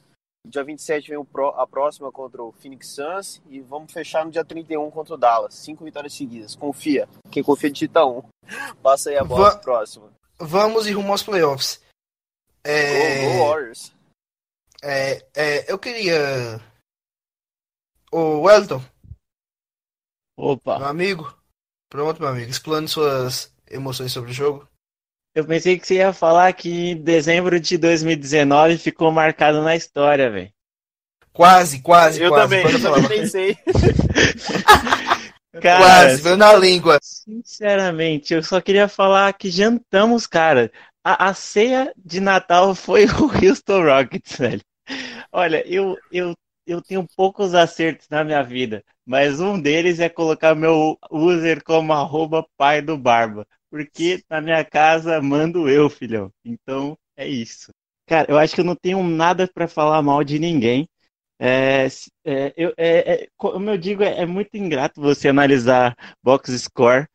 Dia 27 vem a próxima contra o Phoenix Suns e vamos fechar no dia 31 contra o Dallas. Cinco vitórias seguidas. Confia. Quem confia digita um. Passa aí a bola Va próxima. Vamos e rumo aos playoffs. É... Go, go Warriors. É, é, eu queria. O Wellington. Opa. Meu amigo. Pronto, meu amigo. Explane suas emoções sobre o jogo. Eu pensei que você ia falar que dezembro de 2019 ficou marcado na história, velho. Quase, quase, eu quase. Também, eu também pensei. cara, quase, veio na língua. Sinceramente, eu só queria falar que jantamos, cara. A, a ceia de Natal foi o Houston Rockets, velho. Olha, eu, eu, eu tenho poucos acertos na minha vida, mas um deles é colocar meu user como arroba pai do Barba. Porque na minha casa mando eu, filhão. Então é isso. Cara, eu acho que eu não tenho nada para falar mal de ninguém. É, é, eu, é, é, como eu digo, é, é, muito ingrato você analisar box score,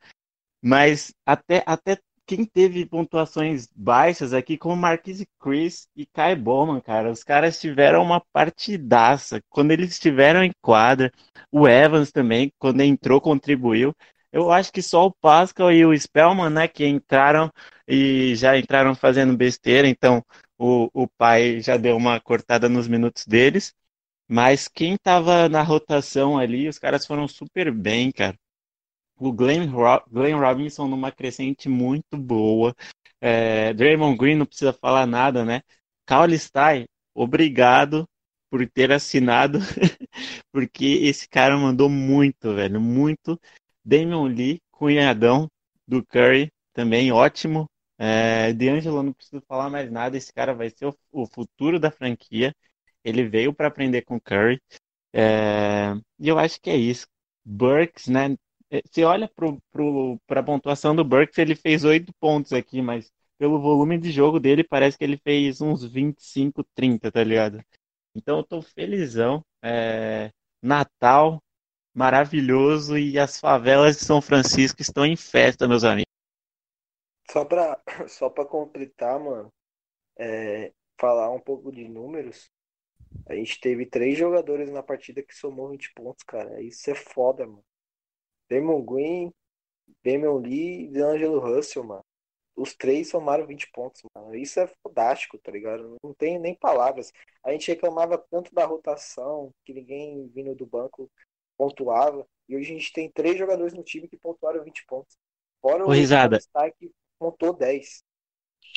mas até, até quem teve pontuações baixas aqui, como Marquise Chris e Kai Bowman, cara, os caras tiveram uma partidaça. Quando eles estiveram em quadra, o Evans também, quando entrou, contribuiu. Eu acho que só o Pascal e o Spellman, né, que entraram e já entraram fazendo besteira, então o, o pai já deu uma cortada nos minutos deles. Mas quem estava na rotação ali, os caras foram super bem, cara. O Glenn, Ro Glenn Robinson numa crescente muito boa. É, Draymond Green não precisa falar nada, né? Caule Stein, obrigado por ter assinado, porque esse cara mandou muito, velho, muito. Damian Lee, cunhadão do Curry, também ótimo. É, D'Angelo, não preciso falar mais nada, esse cara vai ser o, o futuro da franquia. Ele veio para aprender com Curry. É, e eu acho que é isso. Burks, né? É, você olha para a pontuação do Burks, ele fez oito pontos aqui, mas pelo volume de jogo dele, parece que ele fez uns 25, 30, tá ligado? Então eu tô felizão. É, Natal, maravilhoso e as favelas de São Francisco estão em festa, meus amigos. Só pra, só completar, mano, é, falar um pouco de números. A gente teve três jogadores na partida que somou 20 pontos, cara. Isso é foda, mano. Damon Green, Damian Lee e Angelo Russell, mano. Os três somaram 20 pontos, mano. Isso é fodástico, tá ligado? Não tem nem palavras. A gente reclamava tanto da rotação, que ninguém vindo do banco pontuava. E hoje a gente tem três jogadores no time que pontuaram 20 pontos. Fora o Risada. que pontou 10.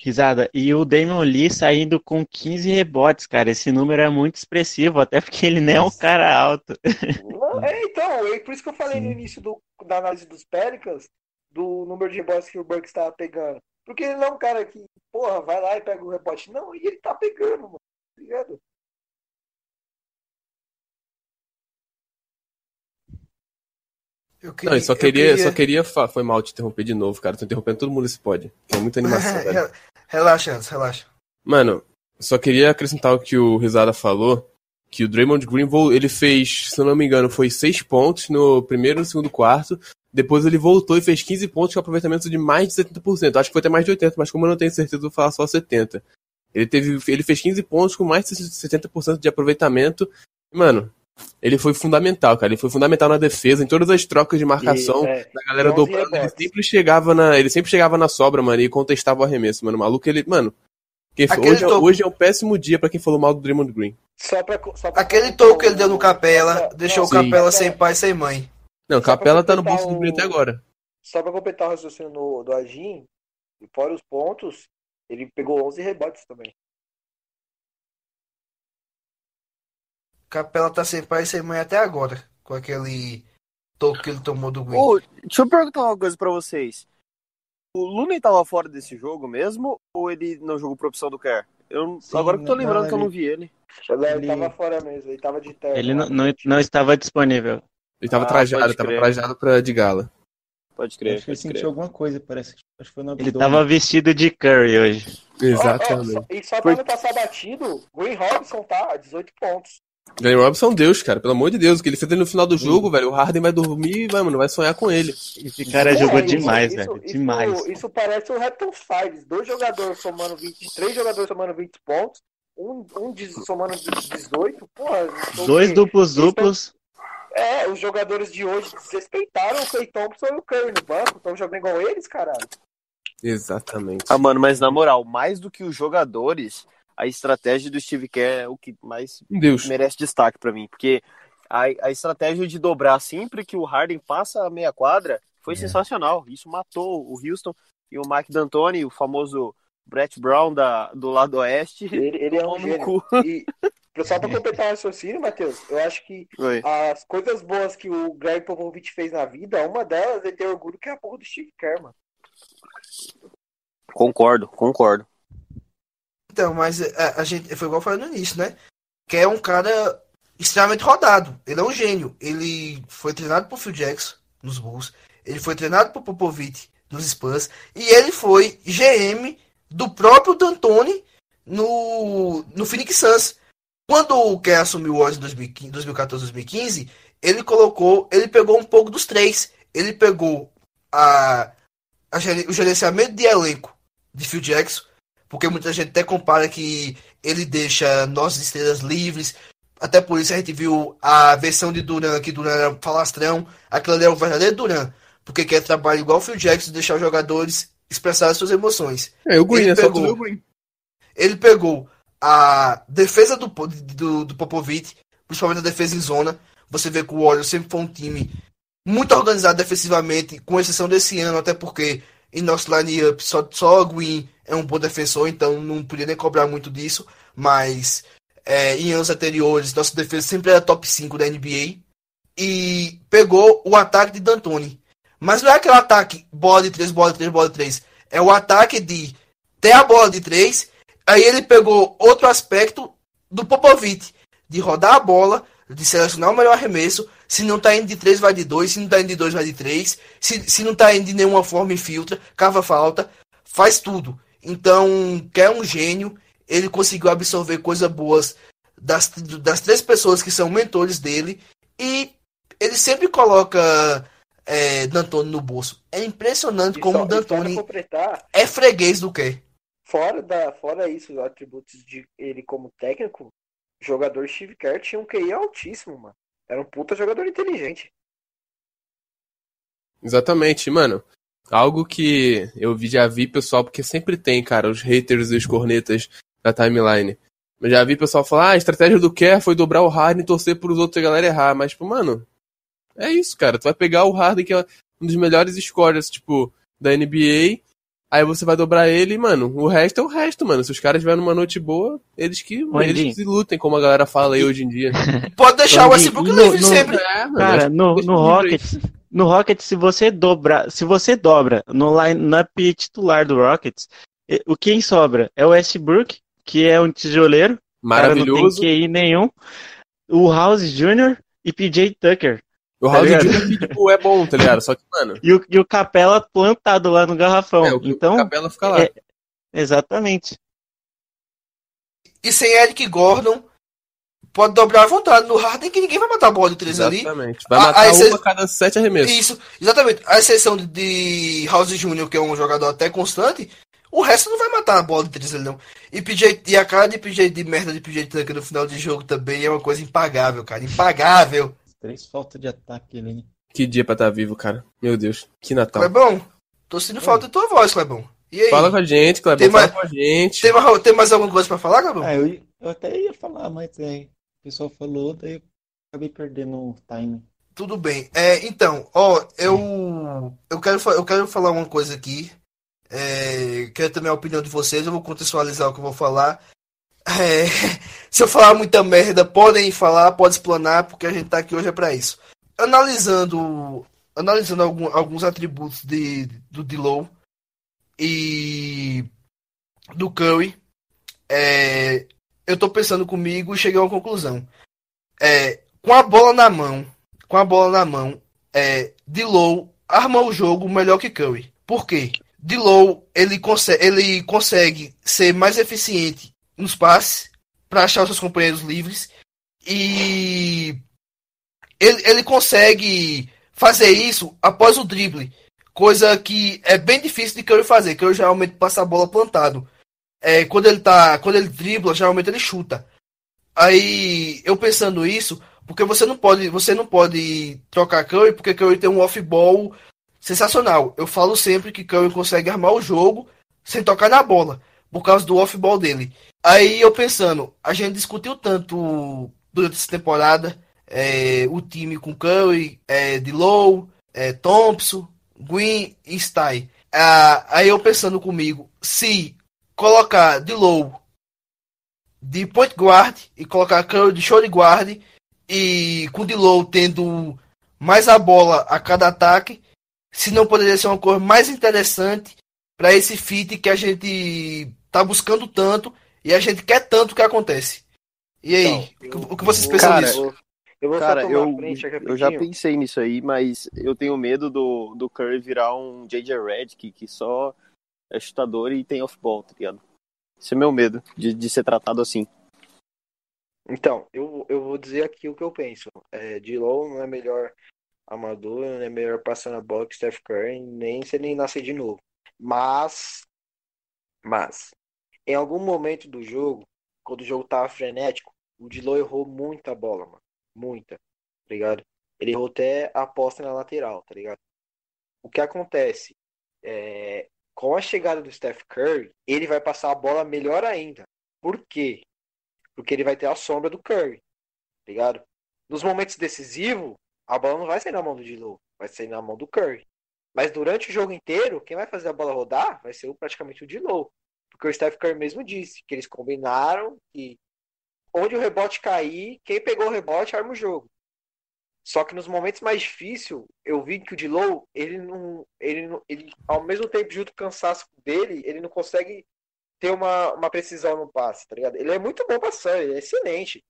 Risada. E o Damon Lee saindo com 15 rebotes, cara. Esse número é muito expressivo, até porque ele nem é um cara alto. É, então, é por isso que eu falei Sim. no início do, da análise dos Pelicans, do número de rebotes que o Bucks estava pegando. Porque ele não é um cara que, porra, vai lá e pega o rebote. Não, e ele tá pegando, mano. Tá ligado? Eu queria, não, só queria, queria, só queria. Foi mal te interromper de novo, cara. Tô interrompendo todo mundo se pode. É muita animação, velho. Relaxa, Anderson, relaxa. Mano, só queria acrescentar o que o Risada falou. Que o Draymond Green, ele fez, se eu não me engano, foi 6 pontos no primeiro e no segundo quarto. Depois ele voltou e fez 15 pontos com aproveitamento de mais de 70%. Acho que foi até mais de 80%, mas como eu não tenho certeza, vou falar só 70%. Ele, teve, ele fez 15 pontos com mais de 70% de aproveitamento. Mano, ele foi fundamental, cara. Ele foi fundamental na defesa, em todas as trocas de marcação e, é, da galera do Ele sempre chegava na, ele sempre chegava na sobra, mano, e contestava o arremesso, mano. O maluco, ele, mano, hoje, toco... hoje, é um péssimo dia para quem falou mal do Draymond Green. Só pra, só pra Aquele toque que ele deu no Capela, deixou o Capela sem pai, sem mãe. Não, Capela tá no bolso do Green até agora. Só pra completar o raciocínio do, do Agim, fora os pontos, ele pegou 11 rebotes também. Capela tá sem pai e sem mãe até agora, com aquele toque que ele tomou do Green. Oh, deixa eu perguntar uma coisa pra vocês. o Looney tava fora desse jogo mesmo ou ele não jogou por opção do Kerr? Eu, Sim, agora que eu tô não, lembrando que eu não vi ele. Ele, Ele- tava fora mesmo, ele tava de terno. Ele não, não, não estava disponível. Ele tava Ah, trajado, tava trajado pra de gala. Pode Acho crer, que ele sentiu alguma coisa, parece. Acho que foi no Ele tava vestido de Curry hoje. Ó, ó, Exatamente. só- e só pra não passar batido, Green Robson tá, 18 pontos. Glenn Robinson, Deus, cara. Pelo amor de Deus. O que ele fez ali no final do jogo, velho. O Harden vai dormir e vai, mano, vai sonhar com ele. Esse cara Pô, jogou isso- demais, isso- velho. isso- Demais. Isso, parece o Raptors Fives. Dois jogadores somando 20, três jogadores somando 20 pontos, um, um de- somando 18. Porra, Dois duplos duplos. É, os jogadores de hoje desrespeitaram o Clay Thompson e o Curry no banco. Estão jogando igual eles, caralho. Exatamente. Ah, mano, mas na moral, mais do que os jogadores, a estratégia do Steve Kerr é o que mais Deus. merece destaque pra mim, porque a, a estratégia de dobrar sempre que o Harden passa a meia quadra foi É. sensacional. Isso matou o Houston e o Mike D'Antoni, o famoso Brett Brown da, do lado oeste. Ele, ele é um gênio. cu. E só pra completar o raciocínio, Matheus, eu acho que Oi. as coisas boas que o Greg Popovich fez na vida, uma delas é ter orgulho que é a porra do Steve Kerr, mano. Concordo, concordo. Então, mas a, a gente foi igual no início, né? Que é um cara extremamente rodado. Ele é um gênio. Ele foi treinado por Phil Jackson nos Bulls. Ele foi treinado por Popovich nos Spurs. E ele foi GM do próprio D'Antoni no, no Phoenix Suns. Quando o Kerr assumiu o Warriors em 2015 2014, 2015, ele colocou, ele pegou um pouco dos três. Ele pegou a, a o gerenciamento de elenco de Phil Jackson, porque muita gente até compara que ele deixa nossas estrelas livres. Até por isso a gente viu a versão de Duran, que Duran era falastrão, aquilo ali é o verdadeiro Duran, porque quer trabalhar igual o Phil Jackson, deixar os jogadores expressar suas emoções. É, o Green, Ele é pegou. o Green. Ele pegou a defesa do, do, do Popovich, principalmente a defesa em zona. Você vê que o Warriors sempre foi um time muito organizado defensivamente, com exceção desse ano, até porque em nosso line-up só, só o Green é um bom defensor, então não podia nem cobrar muito disso. Mas é, em anos anteriores, nossa defesa sempre era top 5 da NBA. E pegou o ataque de D'Antoni. Mas não é aquele ataque bola de 3, bola de 3, bola de 3. É o ataque de ter a bola de 3. Aí ele pegou outro aspecto do Popovich, de rodar a bola, de selecionar o melhor arremesso. Se não tá indo de 3, vai de 2. Se não tá indo de 2, vai de 3. Se, se não tá indo de nenhuma forma, infiltra, cava falta, faz tudo. Então, quer um gênio, ele conseguiu absorver coisas boas das, das três pessoas que são mentores dele. E ele sempre coloca é, D'Antoni no bolso. É impressionante E como só, D'Antoni completar, é freguês do quê? fora, da, fora isso, os atributos de ele como técnico, o jogador Steve Kerr tinha um QI altíssimo, mano. Era um puta jogador inteligente. Exatamente, mano. Algo que eu vi, já vi, pessoal, porque sempre tem, cara, os haters e os cornetas da timeline. Eu já vi pessoal falar, ah, a estratégia do Kerr foi dobrar o Harden e torcer pros outros e a galera errar. Mas, tipo, mano, é isso, cara. Tu vai pegar o Harden, que é um dos melhores scorers, tipo, da NBA, aí você vai dobrar ele e, mano, o resto é o resto, mano. Se os caras tiverem numa noite boa, eles que, eles que se lutem, como a galera fala aí hoje em dia. Pode deixar o Westbrook no- livre no- sempre. É, mano, Cara, no, no. Rockets, no Rockets, se você dobrar, se você dobra no lineup titular do Rockets, o quem sobra é o Westbrook, que é um tijoleiro, cara não tem Maravilhoso. QI nenhum, o House Jr. e PJ Tucker. O Tá House? Jr. tipo, é bom, tá ligado? Só que, mano, E o, e o Capela plantado lá no garrafão. é, o, então, o Capela fica lá. é- exatamente. E sem Eric Gordon, pode dobrar à vontade no Harden que ninguém vai matar a bola de 3 ali. Exatamente. Vai matar uma a cada sete arremessos. Isso, exatamente. A exceção de- de House Jr., que é um jogador até constante, o resto não vai matar a bola de 3 ali não. E, PJ, e a cara de PJ de merda de PJ Tucker no final de jogo também é uma coisa impagável, cara. Impagável. Três faltas de ataque ali. né? Que dia pra estar vivo, cara. Meu Deus. Que Natal. Clebão, tô sentindo falta da tua voz, Clebão. E aí? Fala com a gente, Clebão. Tem Fala mais- com a gente. Tem mais, tem mais alguma coisa pra falar, Clebão? Ah, eu, eu até ia falar, mas é, o pessoal falou, daí eu acabei perdendo o time. Tudo bem. É, então, ó, eu eu quero eu quero falar uma coisa aqui. É, quero também a opinião de vocês. Eu vou contextualizar o que eu vou falar. É, se eu falar muita merda, podem falar, pode explanar, porque a gente tá aqui hoje é pra isso. Analisando analisando algum- alguns atributos de do Dilow, e do Curry, é, eu tô pensando comigo e cheguei a uma conclusão. É, com a bola na mão, com a bola na mão, é, Dilow arma o jogo melhor que Curry. Por quê? Dilow ele consegue, ele consegue ser mais eficiente nos passes para achar os seus companheiros livres e ele, ele consegue fazer isso após o drible, coisa que é bem difícil de Curry fazer. Curry geralmente passa a bola plantado. É, quando ele tá, quando ele dribla, geralmente ele chuta. Aí eu pensando isso, porque você não pode, você não pode trocar Curry porque Curry tem um off-ball sensacional. Eu falo sempre que Curry consegue armar o jogo sem tocar na bola, por causa do off-ball dele. Aí eu pensando, a gente discutiu tanto durante essa temporada é, o time com Curry, é, Low, é, Thompson, Green e Stay. Ah, aí eu pensando comigo, se colocar Low de point guard e colocar Curry de short guard e com Low tendo mais a bola a cada ataque, se não poderia ser uma cor mais interessante para esse fit que a gente tá buscando tanto e a gente quer tanto que acontece. E aí, então, o que vocês pensam cara, nisso? Eu vou cara, eu, eu já pensei nisso aí, mas eu tenho medo do, do Curry virar um JJ Redick que só é chutador e tem off-ball, tá ligado? Esse é meu medo, de, de ser tratado assim. Então, eu, eu vou dizer aqui o que eu penso. É, Low não é melhor amador, não é melhor passando a bola que Steph Curry, nem se ele nascer de novo. Mas, mas, em algum momento do jogo, quando o jogo tava frenético, o Dilo errou muita bola, mano. Muita, tá ligado? Ele errou até a aposta na lateral, tá ligado? O que acontece? É, com a chegada do Steph Curry, ele vai passar a bola melhor ainda. Por quê? Porque ele vai ter a sombra do Curry, ligado? Nos momentos decisivos, a bola não vai sair na mão do Dilo, vai sair na mão do Curry. Mas durante o jogo inteiro, quem vai fazer a bola rodar vai ser praticamente o Dilo. Porque o Steph Curry mesmo disse que eles combinaram que onde o rebote cair, quem pegou o rebote arma o jogo. Só que nos momentos mais difíceis, eu vi que o Dilow, ele não, ele não, ele ao mesmo tempo junto com o cansaço dele, ele não consegue ter uma, uma precisão no passe, tá ligado? Ele é muito bom passando, ele é excelente.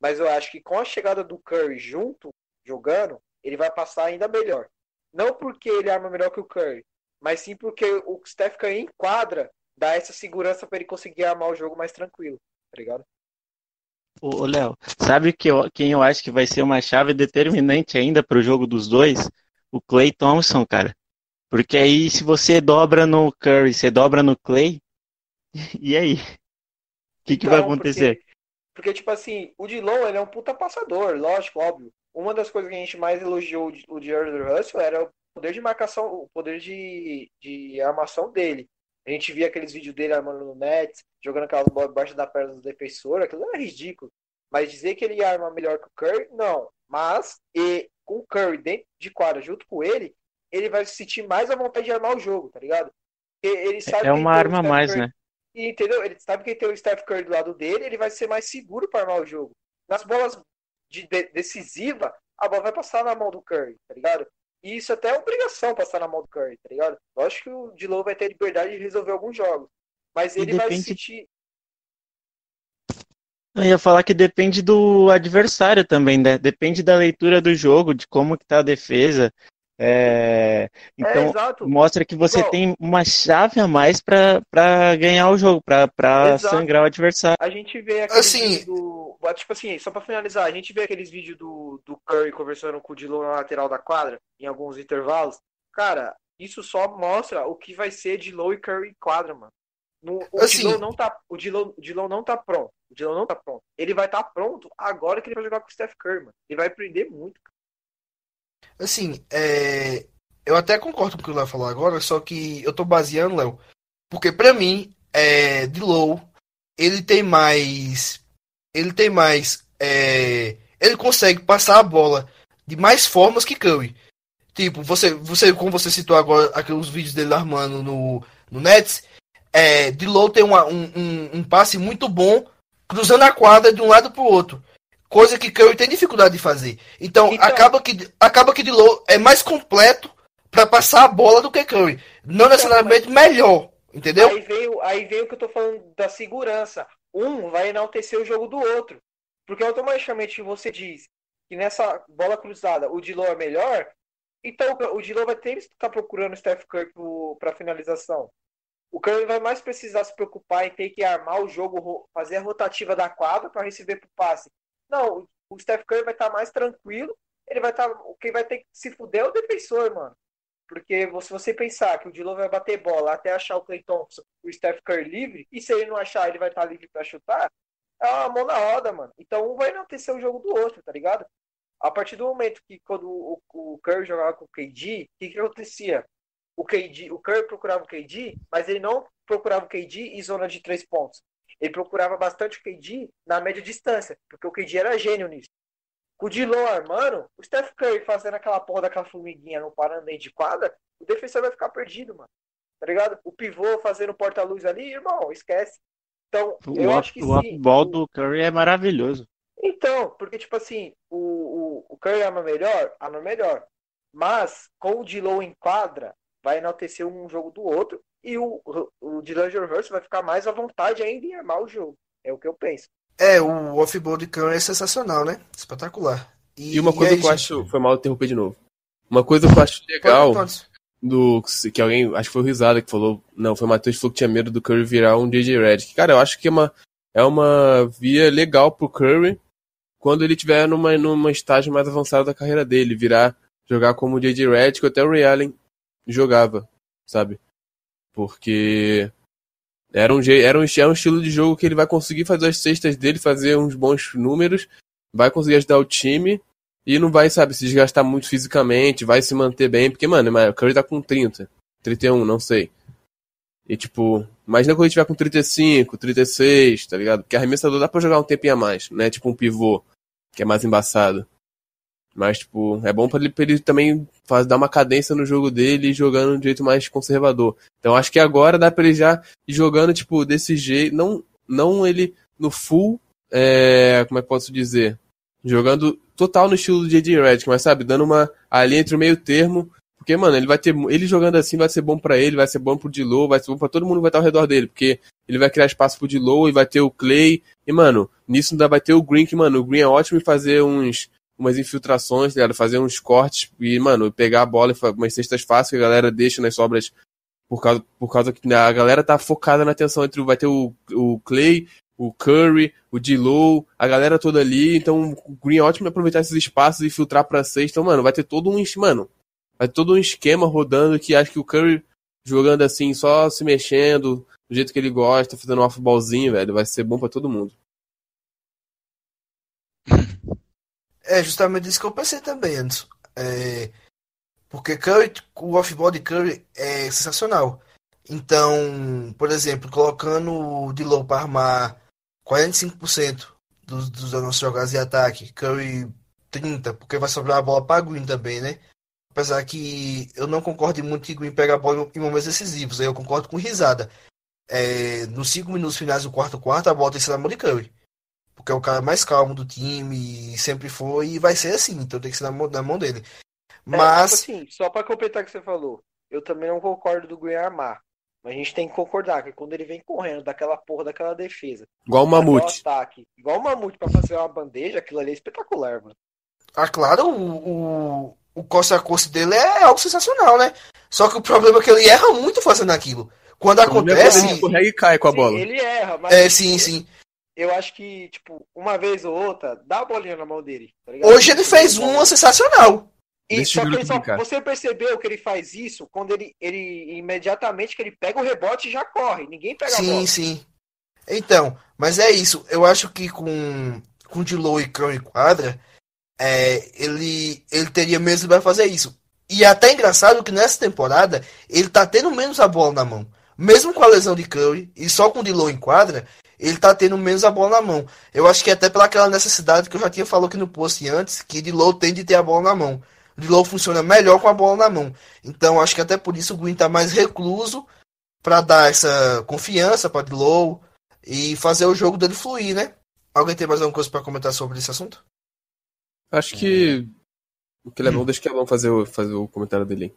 Mas eu acho que com a chegada do Curry junto, jogando, ele vai passar ainda melhor. Não porque ele arma melhor que o Curry, mas sim porque o Steph Curry enquadra, dá essa segurança para ele conseguir armar o jogo mais tranquilo, tá ligado? Ô, Léo, sabe que eu, quem eu acho que vai ser uma chave determinante ainda para o jogo dos dois? O Clay Thompson, cara. Porque aí, se você dobra no Curry, você dobra no Clay, e aí? O que, que vai acontecer? Porque, porque, tipo assim, o Dilon, ele é um puta passador, lógico, óbvio. Uma das coisas que a gente mais elogiou o Jared Russell era o poder de marcação, o poder de, de armação dele. A gente via aqueles vídeos dele armando no Nets, jogando aquelas bolas debaixo da perna do defensor, aquilo era ridículo. Mas dizer que ele arma melhor que o Curry, não. Mas, e com o Curry dentro de quadra junto com ele, ele vai se sentir mais à vontade de armar o jogo, tá ligado? Ele sabe é uma arma mais, Curry, né? E, entendeu? Ele sabe que tem o Steph Curry do lado dele, ele vai ser mais seguro para armar o jogo. Nas bolas de, de, decisiva, a bola vai passar na mão do Curry, tá ligado? E isso até é obrigação passar na mão do Curry, tá ligado? Lógico que o Dilo vai ter liberdade de resolver alguns jogos. Mas ele depende... vai sentir. Eu ia falar que depende do adversário também, né? Depende da leitura do jogo, de como que tá a defesa. É... Então, é, mostra que você Bom, tem uma chave a mais para ganhar o jogo, para sangrar o adversário. A gente vê assim... do. Tipo assim, só para finalizar, a gente vê aqueles vídeos do, do Curry conversando com o Dillon na lateral da quadra, em alguns intervalos. Cara, isso só mostra o que vai ser de Low e Curry em quadra, mano. No, o assim... Dillon não tá, o Dillon, o Dillon não tá pronto. O Dillon não tá pronto. Ele vai estar tá pronto agora que ele vai jogar com o Steph Curry, mano. Ele vai aprender muito. Assim, é... eu até concordo com o que o Léo falou agora, só que eu tô baseando, Léo, porque para mim, é... de Low, ele tem mais. Ele tem mais. É... Ele consegue passar a bola de mais formas que Curry. Tipo, você, você como você citou agora aqueles vídeos dele armando no, no Nets, é, Low tem uma, um, um, um, passe muito bom cruzando a quadra de um lado para o outro. Coisa que Curry tem dificuldade de fazer. Então, então... acaba que acaba que Low é mais completo pra passar a bola do que Curry. Não necessariamente melhor, entendeu? Aí veio, aí veio o que eu tô falando da segurança. Um vai enaltecer o jogo do outro. Porque automaticamente você diz que nessa bola cruzada o Dilo é melhor, então o Dilo vai ter que estar procurando o Steph Curry para finalização. O Curry vai mais precisar se preocupar em ter que armar o jogo, fazer a rotativa da quadra para receber pro passe. Não, o Steph Curry vai estar mais tranquilo. Ele vai estar. Quem vai ter que se fuder é o defensor, mano. Porque se você pensar que o Dilo vai bater bola até achar o Clay Thompson, o Steph Curry livre, e se ele não achar, ele vai estar livre para chutar, é uma mão na roda, mano. Então um vai ter o jogo do outro, tá ligado? A partir do momento que quando o, o Curry jogava com o KD, o que, que acontecia? O KD, o Curry procurava o KD, mas ele não procurava o KD em zona de três pontos. Ele procurava bastante o KD na média distância, porque o KD era gênio nisso. Com o Dilon armando, o Steph Curry fazendo aquela porra daquela formiguinha no parando de quadra, o defensor vai ficar perdido, mano. Tá ligado? O pivô fazendo porta-luz ali, irmão, esquece. Então, O eu acho que o sim. off-ball do Curry é maravilhoso. Então, porque, tipo assim, o, o, o Curry arma melhor, arma melhor. Mas, com o Dilow em quadra, vai enaltecer um jogo do outro. E o, o D'Angelo Russell vai ficar mais à vontade ainda em armar o jogo. É o que eu penso. É, o off-ball de Curry é sensacional, né? Espetacular. E uma coisa aí, que eu gente? acho. Foi mal interromper de novo. Uma coisa que eu acho legal Pode- pode. do. Que alguém. Acho que foi o Risada que falou. Não, foi o Matheus que falou que tinha medo do Curry virar um DJ Redick. Cara, eu acho que é uma, é uma via legal pro Curry quando ele tiver numa, numa estágio mais avançado da carreira dele. Virar. Jogar como o DJ Redick ou até o Ray Allen jogava, sabe? Porque. Era um, era, um, é um estilo de jogo que ele vai conseguir fazer as cestas dele, fazer uns bons números, vai conseguir ajudar o time e não vai, sabe, se desgastar muito fisicamente, vai se manter bem, porque, mano, o Curry tá com 30, 31, não sei. E, tipo, imagina quando ele tiver com 35, 36, tá ligado? Porque arremessador dá pra jogar um tempinho a mais, né? Tipo um pivô, que é mais embaçado. Mas, tipo, é bom pra ele, ele também faz, dar uma cadência no jogo dele jogando de um jeito mais conservador. Então, acho que agora dá pra ele já ir jogando, tipo, desse jeito. Não, não ele no full, é, como é que posso dizer? Jogando total no estilo do J.J. Redick, mas sabe, dando uma ali entre o meio termo, porque mano, ele vai ter ele jogando assim vai ser bom pra ele, vai ser bom pro Dilow, vai ser bom pra todo mundo que vai estar ao redor dele, porque ele vai criar espaço pro Dilow e vai ter o Clay, e mano, nisso ainda vai ter o Green, que mano, o Green é ótimo em fazer uns umas infiltrações, tá ligado? Fazer uns cortes e, mano, pegar a bola e fa- umas cestas fáceis que a galera deixa nas sobras por causa, por causa que a galera tá focada na atenção entre vai ter o, o Clay, o Curry, o D-Low, a galera toda ali, então o Green é ótimo aproveitar esses espaços e filtrar pra sexta, então, mano, vai ter todo um, mano, vai ter todo um esquema rodando que acho que o Curry jogando assim, só se mexendo, do jeito que ele gosta, fazendo um off-ballzinho, velho, vai ser bom pra todo mundo. É justamente isso que eu pensei também, Anderson. É, porque Curry, o off-ball de Curry é sensacional. Então, por exemplo, colocando o Dilow para armar 45% dos, dos nossos jogadas de ataque, Curry 30%, porque vai sobrar a bola para Green também, né? Apesar que eu não concordo muito que Green pega a bola em momentos decisivos, aí eu concordo com risada. É, nos 5 minutos finais do quarto quarto, a bola tem que ser na mão de Curry. Porque é o cara mais calmo do time, e sempre foi e vai ser assim, então tem que ser na mão, na mão dele. Mas, É, tipo assim, só pra completar o que você falou, eu também não concordo do Green armar. Mas a gente tem que concordar que quando ele vem correndo daquela porra daquela defesa, Igual o Mamute. ataque, igual o Mamute pra fazer uma bandeja, aquilo ali é espetacular, mano. ah, claro, o, o, o costa a costa dele é algo sensacional, né? Só que o problema é que ele erra muito fazendo aquilo. Quando ele acontece. escorrega e cai com a Sim, bola. Ele erra, mas É, sim, sim. Eu acho que, tipo, uma vez ou outra, dá a bolinha na mão dele. tá ligado? Hoje ele fez uma sensacional. E Deixa só o que só- você percebeu que ele faz isso quando ele, ele imediatamente que ele pega o rebote e já corre. Ninguém pega a Sim, bola. sim. Então, mas é isso. Eu acho que com, com Dilow e Cão em quadra, é, ele, ele teria mesmo para fazer isso. E é até engraçado que nessa temporada ele tá tendo menos a bola na mão. Mesmo com a lesão de Curry e só com o Dilow em quadra, ele tá tendo menos a bola na mão. Eu acho que é até pela aquela necessidade que eu já tinha falado aqui no post antes, que Dilow tem de ter a bola na mão. O Dilow funciona melhor com a bola na mão. Então acho que até por isso o Green tá mais recluso para dar essa confiança para Dilow e fazer o jogo dele fluir, né? Alguém tem mais alguma coisa para comentar sobre esse assunto? Acho que o que ele é bom, deixa que é bom fazer o, fazer o comentário dele.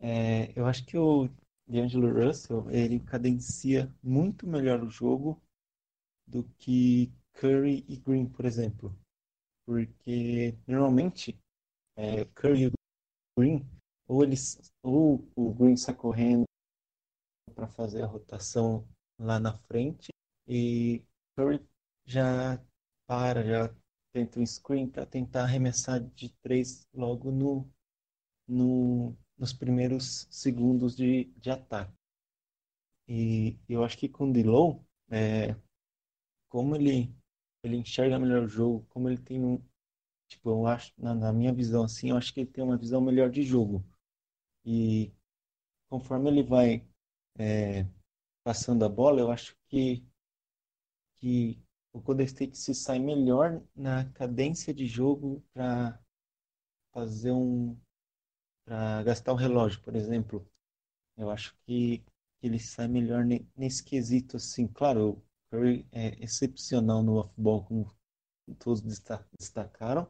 É, eu acho que o D'Angelo Russell, ele cadencia muito melhor o jogo do que Curry e Green, por exemplo. Porque normalmente é, Curry e Green, ou eles, ou o Green sai correndo para fazer a rotação lá na frente e Curry já para, já tenta um screen para tentar arremessar de três logo no, no, nos primeiros segundos de, de ataque. E eu acho que com o Dilow, é, como ele, ele enxerga melhor o jogo, como ele tem um. Tipo, eu acho, na, na minha visão assim, eu acho que ele tem uma visão melhor de jogo. E conforme ele vai é, passando a bola, eu acho que, que o Golden State se sai melhor na cadência de jogo para fazer um para gastar o relógio, por exemplo. Eu acho que, ele sai melhor nesse quesito assim. Claro, o Curry é excepcional no off-ball, como todos destacaram,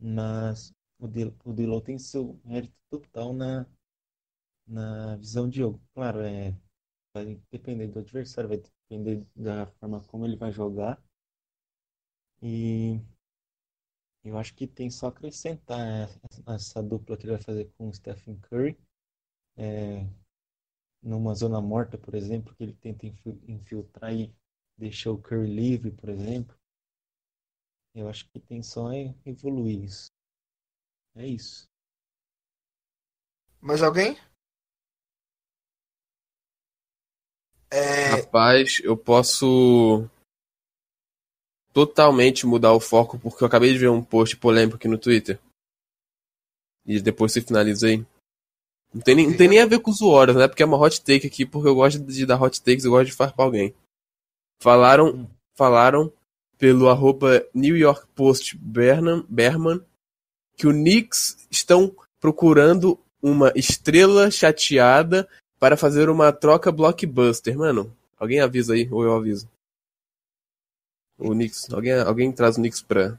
mas o Dilo tem seu mérito total na, na visão de jogo. Claro, é, vai depender do adversário, vai depender da forma como ele vai jogar. E eu acho que tem só acrescentar essa dupla que ele vai fazer com o Stephen Curry. É, numa zona morta, por exemplo, que ele tenta infiltrar e deixar o Curry livre, por exemplo. Eu acho que tem só evoluir isso. É isso. Mais alguém? É... Rapaz, eu posso totalmente mudar o foco porque eu acabei de ver um post polêmico aqui no Twitter. E depois você finaliza aí. Não tem, nem, não tem nem a ver com os horas, né? Porque é uma hot take aqui, porque eu gosto de dar hot takes, eu gosto de farpar alguém. Falaram, falaram pelo arroba New York Post Berman, Berman que o Knicks estão procurando uma estrela chateada para fazer uma troca blockbuster. Mano, alguém avisa aí, ou eu aviso. O Knicks. Alguém, alguém traz o Knicks pra,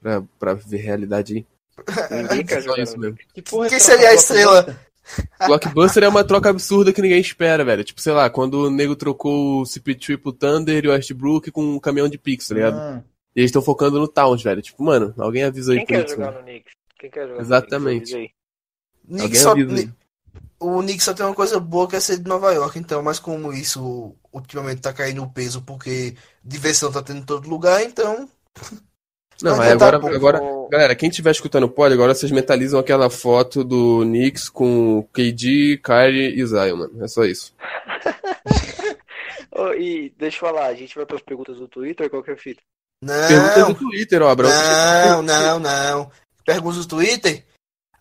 pra, pra ver realidade aí. Ninguém quer jogar isso mesmo. Que Quem seria a estrela? Blockbuster é uma troca absurda que ninguém espera, velho. Tipo, sei lá, quando o nego trocou o CP3 pro Thunder e o Westbrook com um caminhão de Pix, tá ligado? Ah. E eles estão focando no Towns, velho. Tipo, mano, alguém avisa aí Quem quer jogar no Knicks? Quem quer jogar Exatamente. no Knicks? Exatamente. Alguém avisa aí o Knicks só tem uma coisa boa que é ser de Nova York, então, mas como isso ultimamente tá caindo o peso porque diversão tá tendo em todo lugar, então. Não, aí agora, agora, galera, quem estiver escutando o pod, agora vocês mentalizam aquela foto do Knicks com KD, Kyrie e Zion, mano. É só isso. oh, e deixa eu falar, a gente vai para as perguntas do Twitter, qual que é a fita? Não. Perguntas do Twitter, ó, Abraão. Não, não, não. Perguntas do Twitter?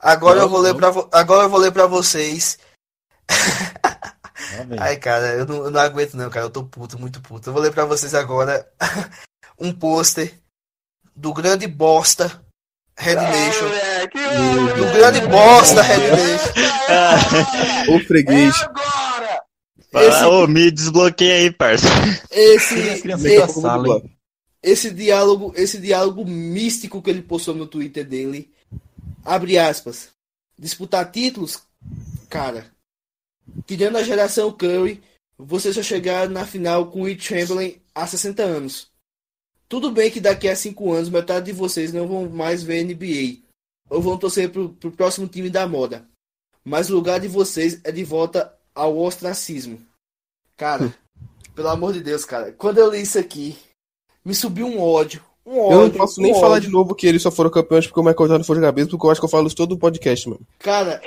Agora não, eu vou ler para agora eu vou ler para vocês. Ai, cara, eu não, eu não, aguento não, cara. Eu tô puto, muito puto. Eu vou ler para vocês agora um pôster do grande bosta Red Nation. Do, do grande bosta Red Nation. O freguês. É! Esse... Oh, me desbloqueia aí, parça. Esse, esse, esse diálogo, esse diálogo místico que ele postou no Twitter dele abre aspas, disputar títulos, cara, tirando a geração Curry, você só chegar na final com o Will Chamberlain há 60 anos. Tudo bem que daqui a 5 anos metade de vocês não vão mais ver NBA, ou vão torcer pro, pro próximo time da moda. Mas o lugar de vocês é de volta ao ostracismo. Cara, pelo amor de Deus, cara, quando eu li isso aqui, me subiu um ódio, um ódio, eu não posso nem falar de novo que eles só foram campeões porque o Michael Jordan foi jogar mesmo, porque eu acho que eu falo isso todo o podcast, mano. Cara,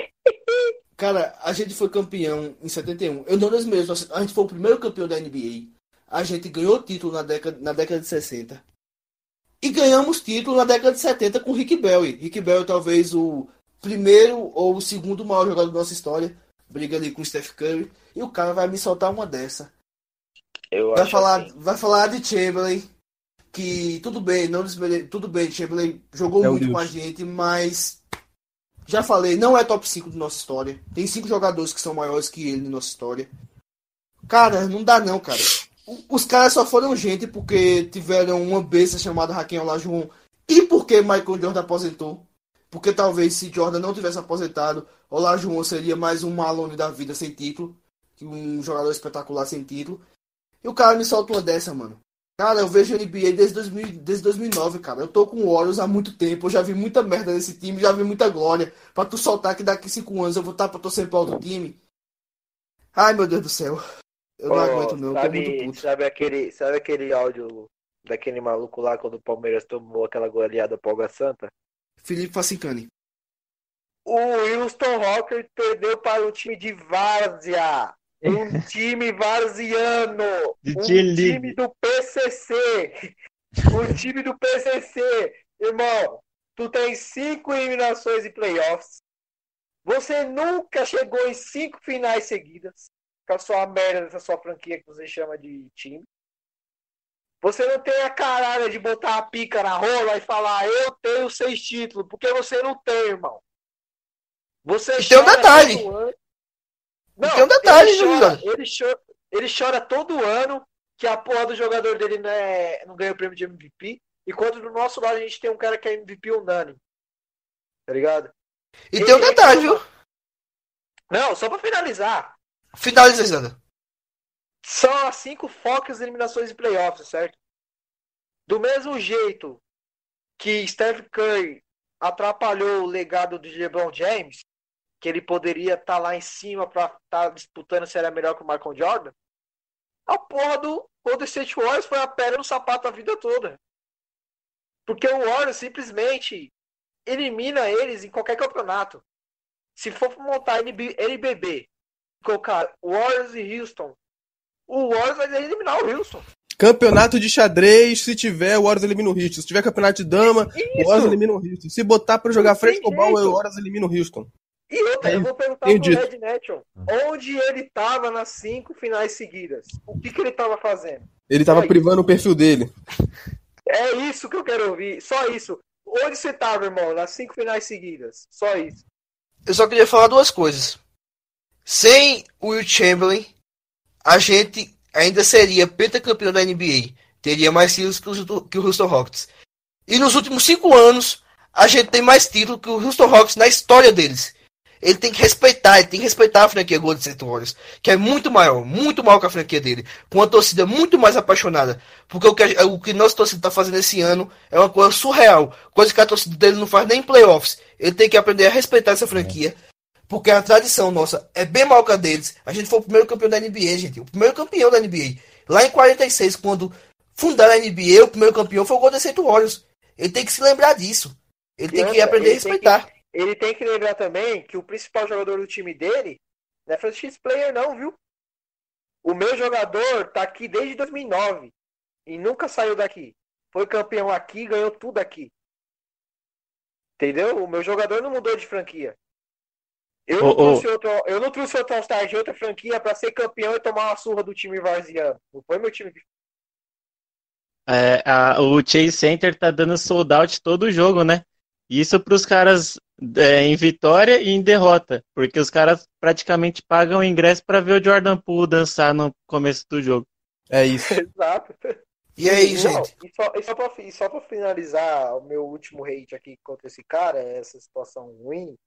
cara, a gente foi campeão em 71. Eu não mesmo, a gente foi o primeiro campeão da NBA. A gente ganhou título na década, na década de 60. E ganhamos título na década de 70 com Rick Bell. Rick Bell talvez o primeiro ou o segundo maior jogador da nossa história. Briga ali com o Steph Curry. E o cara vai me soltar uma dessa. Eu vai falar, assim. vai falar de Chamberlain que tudo bem, não desmere... tudo bem, Chamberlain jogou é muito com a gente, mas já falei, não é top 5 de nossa história. Tem cinco jogadores que são maiores que ele na nossa história. Cara, não dá não, cara. Os caras só foram gente porque tiveram uma besta chamada Raquel Olajuwon e porque Michael Jordan aposentou. porque talvez se Jordan não tivesse aposentado, Olajuwon seria mais um Malone da vida sem título, um jogador espetacular sem título. E o cara me solta uma dessa, mano. Cara, eu vejo NBA desde, 2000, desde 2009, cara. Eu tô com o Warriors há muito tempo. Eu já vi muita merda nesse time, já vi muita glória. Pra tu soltar que daqui cinco anos eu vou estar pra torcer pro outro time. Ai, meu Deus do céu. Eu não aguento, não. Muito Sabe, puto. sabe, aquele, sabe aquele áudio daquele maluco lá quando o Palmeiras tomou aquela goleada pro Água Santa? Felipe Facincani. O Houston Rockets perdeu para o time de Várzea. Um time varziano. De um time do PCC. Um time do PCC. Irmão, tu tem cinco eliminações e playoffs. Você nunca chegou em cinco finais seguidas. Com a sua merda dessa sua franquia que você chama de time. Você não tem a caralho de botar a pica na rola e falar, eu tenho seis títulos, porque você não tem, irmão. Você E tem um detalhe. todo ano. E tem um detalhe, ele chora, ele, chora, ele chora todo ano que a porra do jogador dele não, é, não ganha o prêmio de MVP, enquanto do nosso lado a gente tem um cara que é MVP unânime. Tá ligado? E tem um detalhe, viu? Não, só pra finalizar. Finaliza, Zanda. São as cinco focas, eliminações e playoffs, certo? Do mesmo jeito que Steph Curry atrapalhou o legado de LeBron James, que ele poderia estar lá em cima para estar disputando se era melhor que o Michael Jordan, a porra do Golden State Warriors foi a pedra no sapato a vida toda. Porque o Warriors simplesmente elimina eles em qualquer campeonato. Se for montar NB NBB, colocar Warriors e Houston, o Warriors vai eliminar o Houston. Campeonato de xadrez, se tiver, o Warriors elimina o Houston. Se tiver campeonato de dama, o Warriors elimina o Houston. Se botar pra jogar tem frescobol, jeito. o Warriors elimina o Houston. E outra, eu vou perguntar tenho pro. Red Nation, onde ele estava nas cinco finais seguidas? O que, que ele estava fazendo? Ele tava Só privando o perfil dele. É isso que eu quero ouvir, só isso. Onde você estava, irmão, nas cinco finais seguidas? Só isso. Eu só queria falar duas coisas. Sem o Will Chamberlain, a gente ainda seria pentacampeão da NBA. Teria mais títulos que o, que o Houston Rockets. E nos últimos cinco anos, a gente tem mais títulos que o Houston Rockets na história deles. Ele tem que respeitar, ele tem que respeitar a franquia Golden State Warriors, que é muito maior, muito maior que a franquia dele, com uma torcida muito mais apaixonada. Porque o que, a- o que nossa torcida está fazendo esse ano é uma coisa surreal, coisa que a torcida dele não faz nem em playoffs. Ele tem que aprender a respeitar essa franquia, porque a tradição nossa é bem maior que a deles. A gente foi o primeiro campeão da NBA, gente, o primeiro campeão da NBA. Lá em 46, quando fundaram a NBA, o primeiro campeão foi o Golden State Warriors. Ele tem que se lembrar disso. Ele tem que aprender a respeitar. Ele tem que lembrar também que o principal jogador do time dele não é franchise player, não, viu? O meu jogador tá aqui desde 2009 e nunca saiu daqui. Foi campeão aqui, ganhou tudo aqui. Entendeu? O meu jogador não mudou de franquia. Eu não, Ô, ô. trouxe outro, eu não trouxe outro All-Star de outra franquia pra ser campeão e tomar uma surra do time varziano. Não foi meu time É, a- o Chase Center tá dando sold out todo jogo, né? Isso pros caras é, em vitória e em derrota, porque os caras praticamente pagam o ingresso pra ver o Jordan Poole dançar no começo do jogo. É isso. Exato. E aí, Não, gente? E só, e só, pra, e só pra finalizar o meu último hate aqui contra esse cara, essa situação ruim,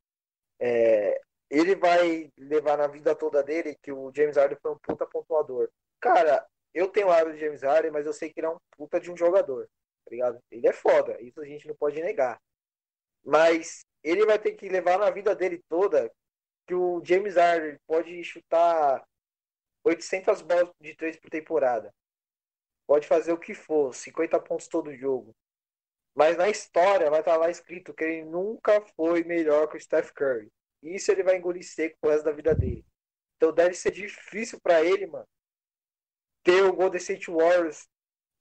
é, ele vai levar na vida toda dele que o James Harden foi um puta pontuador. Cara, eu tenho raiva do James Harden, mas eu sei que ele é um puta de um jogador, tá ligado? Ele é foda, isso a gente não pode negar. Mas ele vai ter que levar na vida dele toda que o James Harden pode chutar 800 bolas de três por temporada pode fazer o que for, 50 pontos todo jogo. Mas na história vai estar lá escrito que ele nunca foi melhor que o Steph Curry. Isso ele vai engolir seco pro resto da vida dele. Então deve ser difícil para ele, mano, ter o Golden State Warriors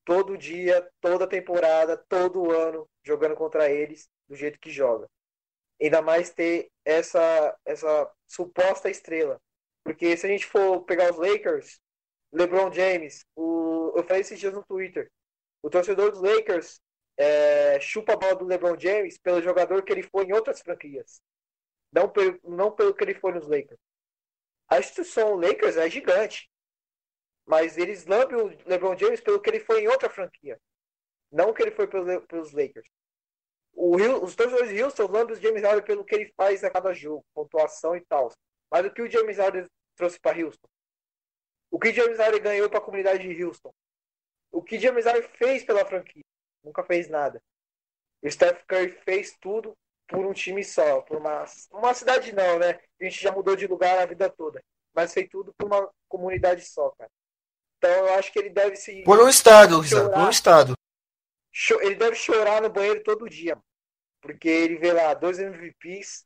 todo dia, toda temporada, todo ano jogando contra eles do jeito que joga. Ainda mais ter essa essa suposta estrela. Porque se a gente for pegar os Lakers, LeBron James, o, eu falei esses dias no Twitter, o torcedor dos Lakers é, chupa a bola do LeBron James pelo jogador que ele foi em outras franquias, não pelo, não pelo que ele foi nos Lakers. A instituição Lakers é gigante, mas eles lambem o LeBron James pelo que ele foi em outra franquia, não que ele foi pelos, Lakers. O Rio, os torcedores de Houston lembram do James Harden pelo que ele faz a cada jogo, pontuação e tal. Mas o que o James Harden trouxe para Houston? O que o James Harden ganhou para a comunidade de Houston? O que o James Harden fez pela franquia? Nunca fez nada. O Steph Curry fez tudo por um time só, por uma, uma cidade não, né? A gente já mudou de lugar a vida toda. Mas fez tudo por uma comunidade só, cara. Então eu acho que ele deve se. Por um estado, Rizan, por um estado. Ele deve chorar no banheiro todo dia. Porque ele vê lá dois MVPs,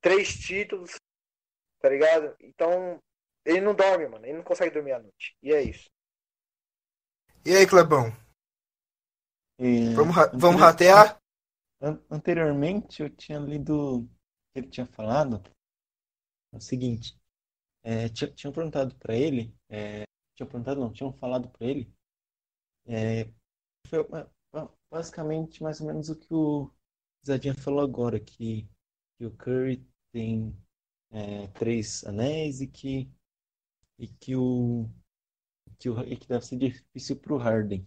três títulos, tá ligado? Então, ele não dorme, mano. Ele não consegue dormir à noite. E é isso. E aí, Clebão? E... Vamos, vamos ratear? Anteriormente eu tinha lido que ele tinha falado o seguinte. É, tinham perguntado para ele, é, tinham perguntado não, tinham falado para ele, é, foi basicamente mais ou menos o que o Zadinha falou agora, que, que o Curry tem é, três anéis e que, e que o que, o, e que deve ser difícil para o Harden.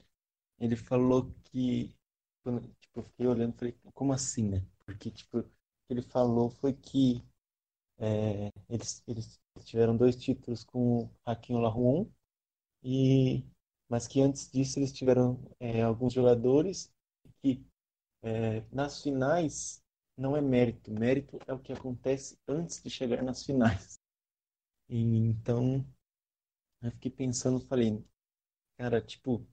Ele falou que quando, tipo, eu fiquei olhando e falei, como assim, né? Porque tipo, o que ele falou foi que é, eles, eles tiveram dois títulos com o Hakim Olajuwon e mas que antes disso eles tiveram é, alguns jogadores que é, nas finais não é mérito, mérito é o que acontece antes de chegar nas finais. E, então, eu fiquei pensando, falei, cara, tipo,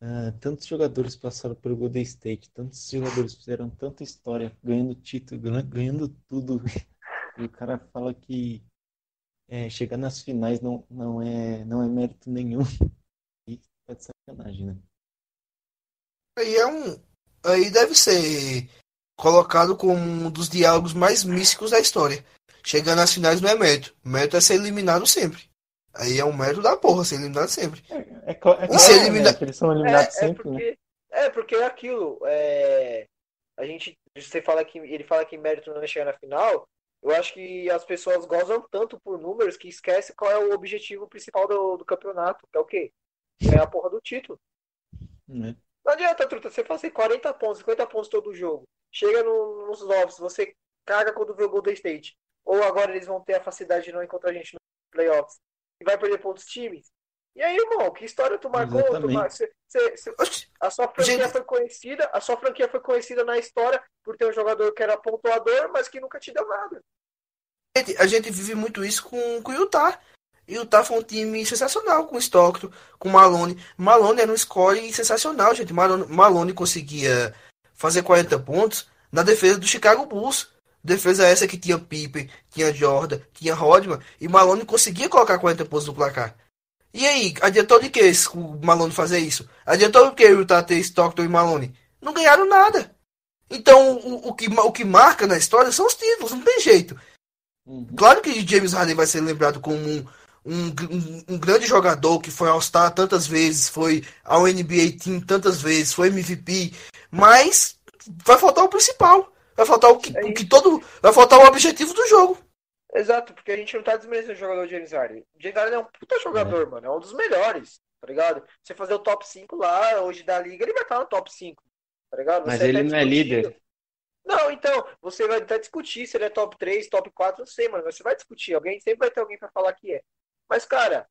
uh, tantos jogadores passaram pelo Golden State, tantos jogadores fizeram tanta história, ganhando título, ganhando tudo, e o cara fala que é, chegar nas finais não, não, é, não é mérito nenhum. E tá de sacanagem, né? Aí é um, aí deve ser colocado como um dos diálogos mais místicos da história. Chegar nas finais não é mérito. Mérito é ser eliminado sempre. Aí é um mérito da porra ser eliminado sempre. É, é, é claro elimina... né, eles são eliminados é, sempre, é porque, né? É, porque é aquilo. É... A gente. Você fala que. Ele fala que mérito não é chegar na final. Eu acho que as pessoas gozam tanto por números que esquece qual é o objetivo principal do, do campeonato, que é o quê? Ganhar a porra do título. Uhum. Não adianta, truta, você fazer 40 pontos, 50 pontos todo jogo. Chega no, nos novos, você caga quando vê o Golden State. Ou agora eles vão ter a facilidade de não encontrar a gente nos playoffs. E vai perder pontos times. E aí, irmão, que história tu marcou? Tu mar... cê, cê, cê... A sua franquia gente... foi conhecida, a sua franquia foi conhecida na história por ter um jogador que era pontuador, mas que nunca te deu nada. A gente vive muito isso com, com o Utah. E o Utah foi um time sensacional com o Stockton, com o Malone. Malone era um score sensacional, gente. Malone, Malone conseguia fazer 40 pontos na defesa do Chicago Bulls. Defesa essa que tinha Pippen, tinha Jordan, tinha Rodman. E Malone conseguia colocar 40 pontos no placar. E aí, adiantou de que o Malone fazer isso? Adiantou de que o Utah ter Stockton e Malone? Não ganharam nada. Então, o, o, que, o que marca na história são os títulos, não tem jeito. Uhum. Claro que James Harden vai ser lembrado como um, um, um, um grande jogador que foi All-Star tantas vezes, foi ao NBA Team tantas vezes, foi MVP, mas vai faltar o principal. Vai faltar o que, é o que todo. Vai faltar o objetivo do jogo. Exato, porque a gente não tá desmerecendo o jogador James Harden. James Harden é um puta jogador, é. mano. É um dos melhores, tá ligado? Você fazer o top 5 lá, hoje da liga, ele vai estar no top 5, tá ligado? Mas ele não é líder. Não, então, você vai até discutir se ele é top 3, top 4, não sei, mano. Você vai discutir. Alguém sempre vai ter alguém para falar que é. Mas, cara,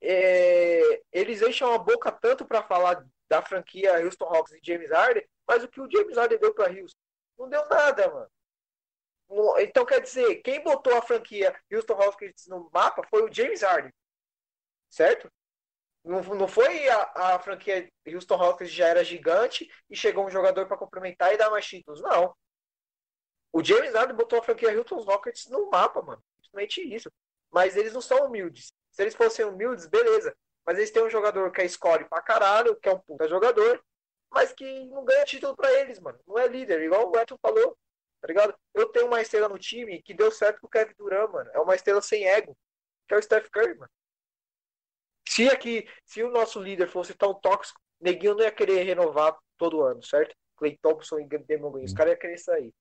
é... eles deixam a boca tanto para falar da franquia Houston Hawks e James Harden, mas o que o James Harden deu para Houston? Não deu nada, mano. Então, quer dizer, quem botou a franquia Houston Rockets no mapa foi o James Harden. Certo? Não, não foi a, a franquia Houston Rockets já era gigante e chegou um jogador para complementar e dar mais títulos. Não. O James Harden botou a franquia Houston Rockets no mapa, mano. Simplesmente isso. Mas eles não são humildes. Se eles fossem humildes, beleza. Mas eles têm um jogador que é score pra caralho, que é um puta jogador, mas que não ganha título para eles, mano. Não é líder, igual o Eto falou tá ligado? Eu tenho uma estrela no time que deu certo com o Kevin Durant, mano. É uma estrela sem ego, que é o Steph Curry, mano. Se aqui, se o nosso líder fosse tão tóxico, Neguinho não ia querer renovar todo ano, certo? Clay Thompson e Demon Green, os caras iam querer sair.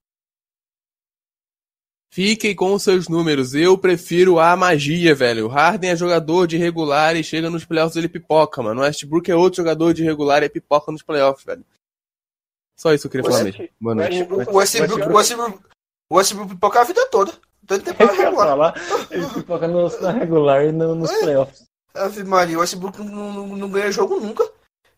Fiquem com os seus números. Eu prefiro a magia, velho. O Harden é jogador de regular e chega nos playoffs ele pipoca, mano. O Westbrook é outro jogador de regular e pipoca nos playoffs, velho. Só isso que eu queria falar mesmo. Boa noite. O Westbrook, o Westbrook, o Westbrook pipoca a vida toda. Tanto tempo regular. falar, ele pipoca no, na regular e no, nos É. playoffs. Ave Maria, o Westbrook não, não, não ganha jogo nunca.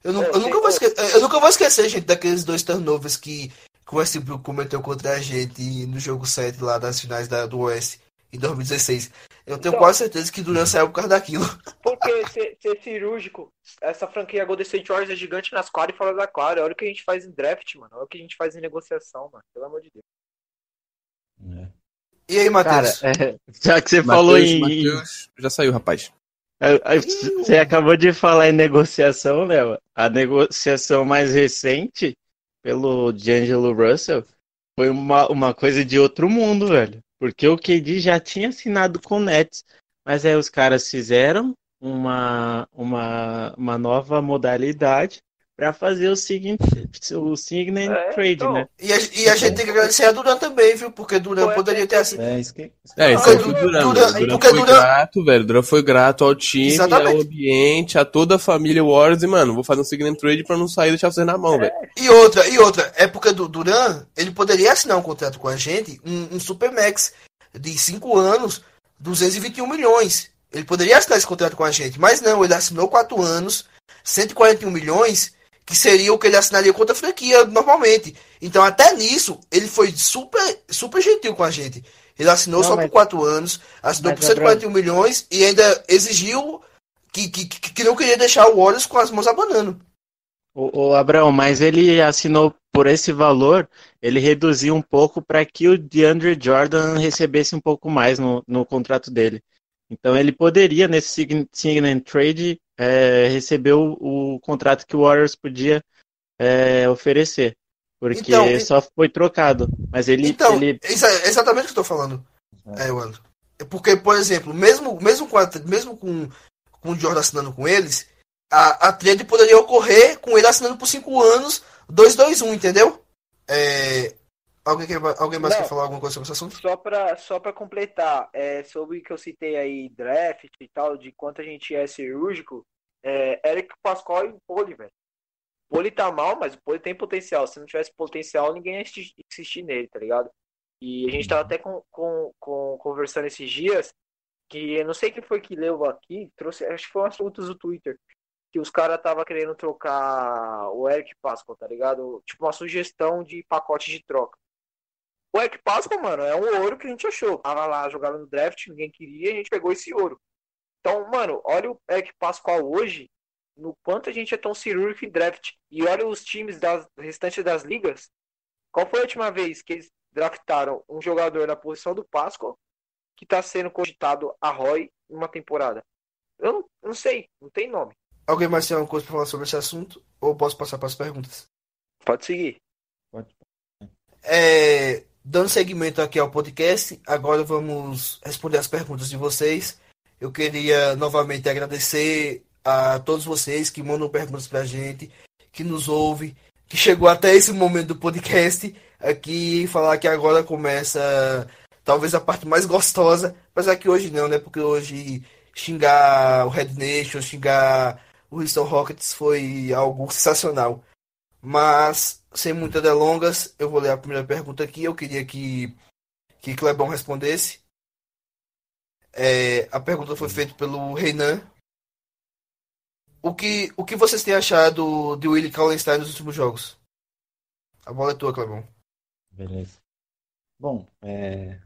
Eu, nu- É, eu nunca vou esquecer, eu nunca vou esquecer, gente, daqueles dois turnovers que, que o Westbrook cometeu contra a gente no jogo 7 lá das finais da, do Oeste em 2016. Eu tenho Então- quase certeza que Durant saiu por causa daquilo. Porque ser, ser cirúrgico, essa franquia Golden State Warriors é gigante nas quadras e fora da quadra. Olha o que a gente faz em draft, mano. Olha o que a gente faz em negociação, mano. Pelo amor de Deus. E aí, Cara, Matheus? é, já que você Mateus, falou em. Mateus, já saiu, rapaz. É, é, Você acabou de falar em negociação, Léo. A negociação mais recente pelo D'Angelo Russell foi uma, uma coisa de outro mundo, velho. Porque o KD já tinha assinado com o Nets, mas aí os caras fizeram uma, uma, uma nova modalidade para fazer o sign, o sign and É, trade, então, né? E a, e a gente tem que agradecer a Durant também, viu? Porque é poderia ter assinado. É, isso que. É, isso Porque aí foi Du- o Duran. Duran- Duran foi Duran- grato, velho. Duran foi grato ao time, Exatamente. ao ambiente, a toda a família Warriors. E, mano, vou fazer um sign and trade pra não sair e deixar vocês na mão, velho. E outra, e outra, é porque do Duran, ele poderia assinar um contrato com a gente, um, um Supermax de 5 anos, 221 milhões. Ele poderia assinar esse contrato com a gente, mas não, ele assinou 4 anos, 141 milhões, que seria o que ele assinaria com outra franquia normalmente. Então, até nisso, ele foi super, super gentil com a gente. Ele assinou Não, só mas- por 4 anos, assinou mas, por 141 milhões e ainda exigiu que, que, que, que não queria deixar o Warriors com as mãos abanando. O, o Abraão, mas ele assinou por esse valor, ele reduziu um pouco para que o DeAndre Jordan recebesse um pouco mais no, no contrato dele. Então ele poderia, nesse sign, sign and trade, é, receber o, contrato que o Warriors podia é, oferecer. Porque Então, e- só foi trocado. Mas ele, Então, ele exa- exatamente o que eu tô falando. É, mano. É Porque, por exemplo, mesmo, mesmo, com, a, mesmo com, com o Jordan assinando com eles, a, a trade poderia ocorrer com ele assinando por 5 anos, 2-2-1, entendeu? É, alguém, quer, alguém mais Não. quer falar alguma coisa sobre esse assunto? Só pra, só pra completar, é, sobre o que eu citei aí, draft e tal, de quanto a gente é cirúrgico, é, Eric Pascoal e Poli, velho. Poli tá mal, mas o Poli tem potencial. Se não tivesse potencial, ninguém ia insistir nele, tá ligado? E a gente tava até com, com, com- conversando esses dias, que eu não sei quem foi que leu aqui, trouxe, acho que foi umas fotos do Twitter, que os caras tava querendo trocar o Eric Pascoal, tá ligado? Tipo uma sugestão de pacote de troca. O Eric Pascal, mano, é um ouro que a gente achou. Tava lá, jogava no draft, ninguém queria, a gente pegou esse ouro. Então, mano, olha o Eric Pascal hoje, no quanto a gente é tão cirúrgico em draft. E olha os times das restantes das ligas. Qual foi a última vez que eles draftaram um jogador na posição do Pascal que tá sendo cogitado a Roy em uma temporada? Eu não, não sei, não tem nome. Alguém mais tem alguma coisa pra falar sobre esse assunto? Ou posso passar para as perguntas? Pode seguir. Pode. É, dando seguimento aqui ao podcast, agora vamos responder as perguntas de vocês. Eu queria novamente agradecer a todos vocês que mandam perguntas pra gente, que nos ouve, que chegou até esse momento do podcast aqui falar que agora começa talvez a parte mais gostosa, apesar que hoje não, né? Porque hoje xingar o Red Nation, xingar o Houston Rockets foi algo sensacional. Mas, sem muitas delongas, eu vou ler a primeira pergunta aqui. Eu queria que, que Clebão respondesse. É, a pergunta foi feita pelo Reinan. O que, o que vocês têm achado de Willie Kallenstein nos últimos jogos? A bola é tua, Clebão. Beleza. Bom, é,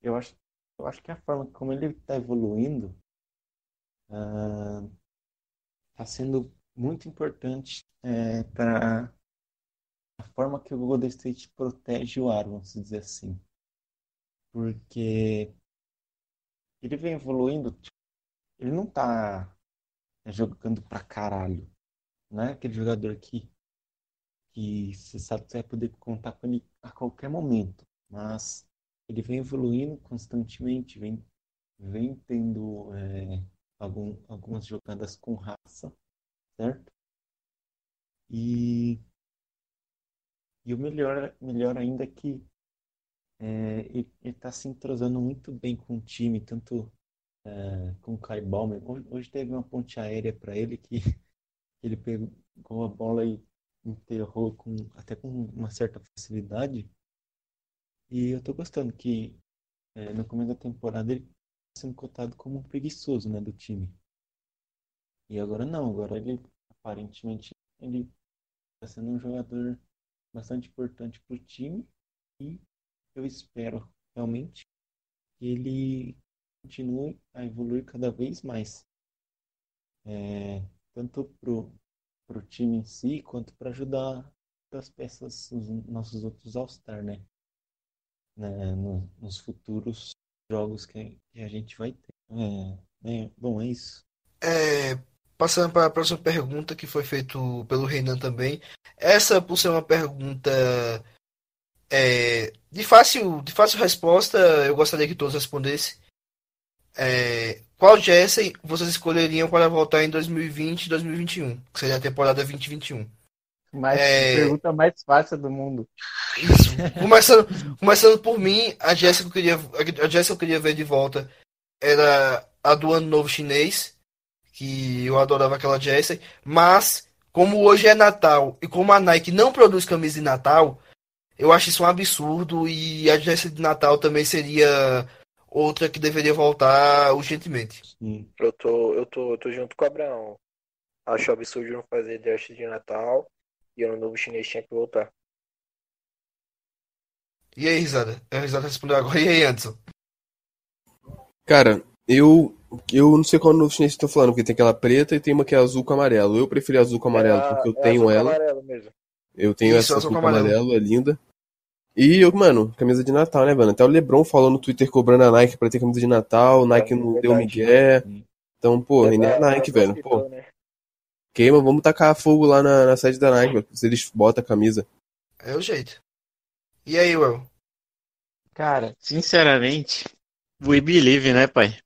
eu acho, eu acho que a forma como ele está evoluindo está sendo muito importante para a forma que o Golden State protege o aro, vamos dizer assim. Porque ele vem evoluindo, ele não tá jogando pra caralho. Não é aquele jogador que que você sabe que vai poder contar com ele a qualquer momento. Mas ele vem evoluindo constantemente, vem, vem tendo é, algum, algumas jogadas com raça, certo? E, e o melhor, melhor ainda é que é, ele está se entrosando muito bem com o time, tanto é, com o Kai Baumer. Hoje, teve uma ponte aérea para ele que ele pegou a bola e enterrou com, até com uma certa facilidade. E eu tô gostando que é, no começo da temporada ele tá sendo cotado como um preguiçoso, né, do time. E agora não, agora ele aparentemente ele está sendo um jogador bastante importante para o time e eu espero realmente que ele continue a evoluir cada vez mais. É, tanto pro, pro time em si, quanto para ajudar as peças, os nossos outros All-Star, né? né? No, nos futuros jogos que, que, a gente vai ter. É, é, bom, é isso. É, passando para a próxima pergunta que foi feito pelo Renan também. Essa, por ser uma pergunta é, de, fácil, de fácil resposta, eu gostaria que todos respondessem. É, qual Jesse vocês escolheriam para voltar em 2020 e 2021? Que seria a temporada 2021. Mas é... pergunta mais fácil do mundo. Isso. Começando, começando por mim, a Jéssica que eu queria, a Jéssica queria ver de volta era a do Ano Novo Chinês, que eu adorava aquela Jéssica, mas como hoje é Natal e como a Nike não produz camisa de Natal, eu acho isso um absurdo e a Jéssica de Natal também seria outra que deveria voltar urgentemente. Sim. Eu tô, eu tô, eu tô junto com o Abraão. Acho absurdo não fazer Dash de Natal e ano novo chinês tinha que voltar. E aí, Risada? A Risada respondeu agora. E aí, Anderson? Cara, eu eu não sei qual novo chinês estão falando, porque tem aquela preta e tem uma que é azul com amarelo. Eu preferi azul com amarelo é, porque eu é tenho ela. Eu tenho Isso, essa azul com amarelo. amarelo, é linda. E eu, mano, camisa de Natal, né, mano? Até o Lebron falou no Twitter cobrando a Nike pra ter camisa de Natal, Nike é, não deu migué. Então, pô, nem a Nike, velho. Pô. Né? Queima, vamos tacar fogo lá na, na sede da Nike, mano, se eles botam a camisa. É o jeito. E aí, Will? Cara, sinceramente, we believe, né, pai?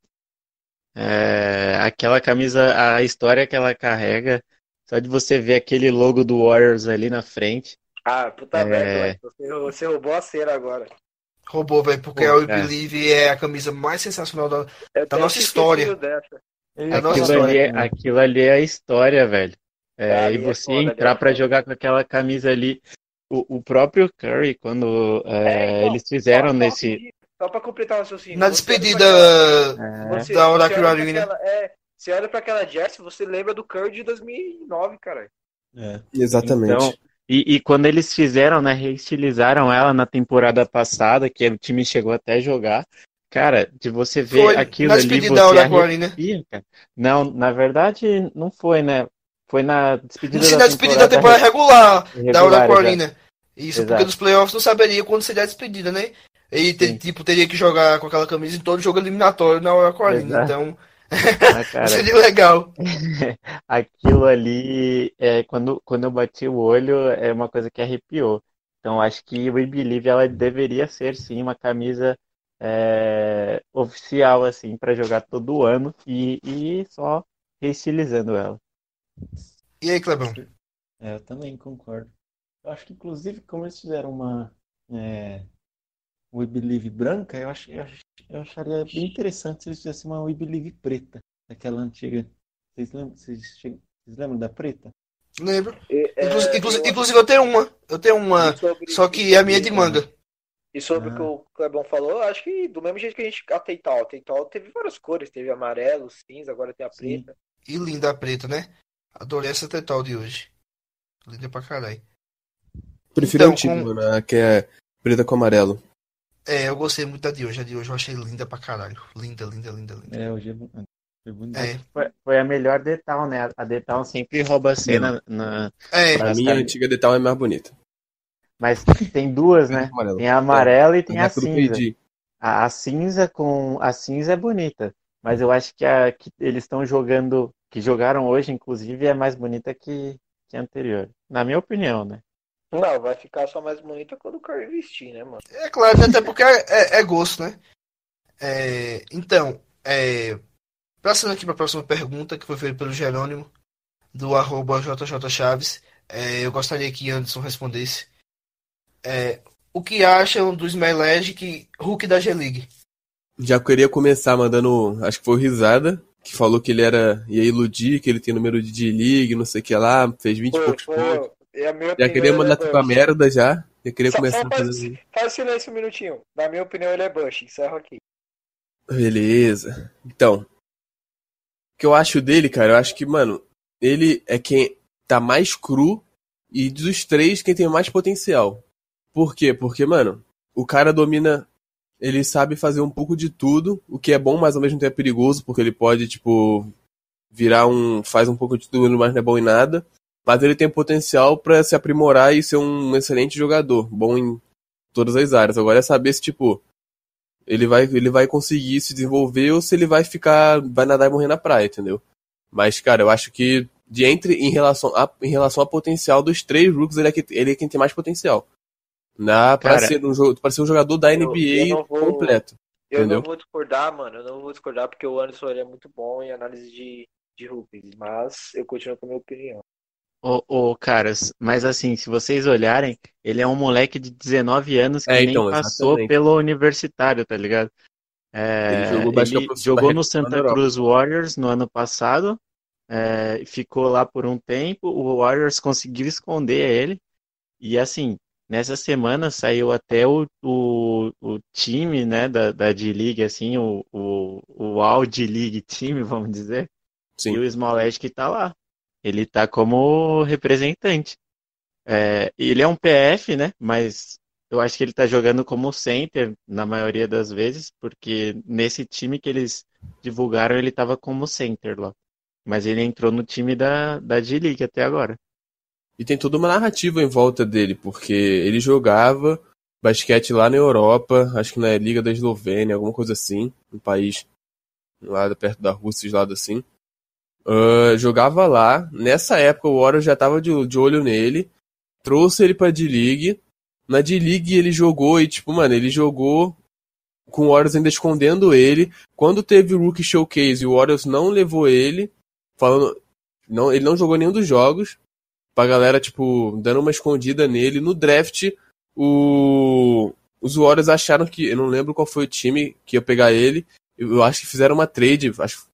É, aquela camisa, a história que ela carrega, só de você ver aquele logo do Warriors ali na frente, ah, puta é... merda, você, você roubou a cera agora. Roubou, velho, porque Pô, a We Believe é a camisa mais sensacional da, da nossa história. É a nossa aquilo, história. Ali é, aquilo ali é a história, velho. É, e é você é entrar para jogar com aquela camisa ali. O, o próprio Curry, quando é, então, eles fizeram nesse. Só pra completar o raciocínio. Na despedida você, da Oracle Arena. É, você olha pra aquela Jersey, você lembra do Curry de 2009, cara. É. Exatamente. Então, e, e, quando eles fizeram, né, reestilizaram ela na temporada passada, que o time chegou até a jogar, cara, de você ver foi, aquilo ali, você arrepia, cara. Não, na verdade, não foi, né? Foi na despedida Sim, da na despedida da temporada regular, regular da Oracle Arena. Isso, Exato. porque nos playoffs não saberia quando seria a despedida, né? E tipo, teria que jogar com aquela camisa em todo jogo eliminatório na Oracle Arena. Então, ah, Seria legal. Aquilo ali, é, quando, quando eu bati o olho, é uma coisa que arrepiou. Então acho que o We Believe ela deveria ser sim uma camisa é, oficial assim para jogar todo ano e, e só reestilizando ela. E aí, Clebão? É, eu também concordo. Eu acho que inclusive como eles fizeram uma é, We Believe branca, eu, acho, eu, eu acharia bem interessante se eles fizessem uma We Believe preta, daquela antiga. Vocês lembram, vocês, vocês lembram da preta? Lembro. É, inclusive, inclusive, inclusive, eu tenho uma. Eu tenho uma. Só que a minha é de manga. E sobre ah. o que o Clebão falou, acho que do mesmo jeito que a gente. A Teital. A Teital teve várias cores. Teve amarelo, cinza, agora tem a Sim. preta. E linda a preta, né? Adorei essa Teital de hoje. Linda pra caralho. Prefiro então, a antiga, com... mano, que é preta com amarelo. É, eu gostei muito da de hoje. A de hoje eu achei linda pra caralho. Linda, linda, linda, linda. É, hoje é bonito. É. Foi, foi, a melhor Detal, né? A Detal sempre rouba a cena na. É, pra mim a antiga Detal é mais bonita. Mas tem duas, né? Tem a amarela é, e tem a cinza. A, a, cinza com. A cinza é bonita. Mas eu acho que a que eles estão jogando. Que jogaram hoje, inclusive, é mais bonita que, que a anterior. Na minha opinião, né? Não, vai ficar só mais bonita quando o Curry vestir, né, mano? É claro, até porque é, é, é gosto, né? É, então, é, passando aqui para a próxima pergunta, que foi feita pelo Jerônimo, do arroba JJ Chaves, é, eu gostaria que Anderson respondesse. É, o que acham do Smilegic Hulk da G-League? Já queria começar mandando, acho que foi o Risada, que falou que ele era ia iludir, que ele tem número de D-League, não sei o que lá, fez 20 e poucos pontos. E a minha Já queria ele mandar é tu pra merda já. Já queria Só- começar só a faz, fazer. faz silêncio um minutinho. Na minha opinião, ele é Bush. Encerro aqui. Beleza. Então. O que eu acho dele, cara, eu acho que, mano, ele é quem tá mais cru e dos três quem tem mais potencial. Por quê? Porque, mano, o cara domina. Ele sabe fazer um pouco de tudo, o que é bom, mas ao mesmo tempo é perigoso, porque ele pode, tipo, virar um. faz um pouco de tudo, mas não é bom em nada. Mas ele tem potencial pra se aprimorar e ser um excelente jogador, bom em todas as áreas. Agora é saber se, tipo, ele vai, ele vai conseguir se desenvolver ou se ele vai ficar, vai nadar e morrer na praia, entendeu? Mas, cara, eu acho que de entre em relação a, em relação ao potencial dos três rookies, ele é, que, ele é quem tem mais potencial. Na, pra, Cara, ser um, pra ser um jogador da NBA eu vou- completo. Eu Entendeu? não vou discordar, mano. Eu não vou discordar porque o Anderson ele é muito bom em análise de, de rookies. Mas eu continuo com a minha opinião. Ô, ô, caras, mas assim, se vocês olharem, ele é um moleque de 19 anos que É, nem então, passou exatamente. pelo universitário, tá ligado? É, Ele jogou ele jogou no Santa. Cruz Warriors no ano passado, é, ficou lá por um tempo, o Warriors conseguiu esconder ele, e assim, nessa semana saiu até o, o, o time, né, da, da D-League, assim, o, o, o All D-League time, vamos dizer, Sim. e o Smollett que tá lá. Ele tá como representante. É, ele é um PF, né? Mas eu acho que ele tá jogando como center na maioria das vezes, porque nesse time que eles divulgaram ele tava como center lá. Mas ele entrou no time da, da D-League até agora. E tem toda uma narrativa em volta dele, porque ele jogava basquete lá na Europa, acho que na Liga da Eslovênia, alguma coisa assim, um país lá perto da Rússia, lado assim. Ah, jogava lá. Nessa época o Warriors já tava de, de olho nele, trouxe ele pra D-League. Na D-League ele jogou e, tipo, mano, ele jogou com o Warriors ainda escondendo ele. Quando teve o Rookie Showcase, o Warriors não levou ele, falando. Não, ele não jogou nenhum dos jogos pra galera, tipo, dando uma escondida nele. No draft, o... os Warriors acharam que. Eu não lembro qual foi o time que ia pegar ele. Eu acho que fizeram uma trade. Acho,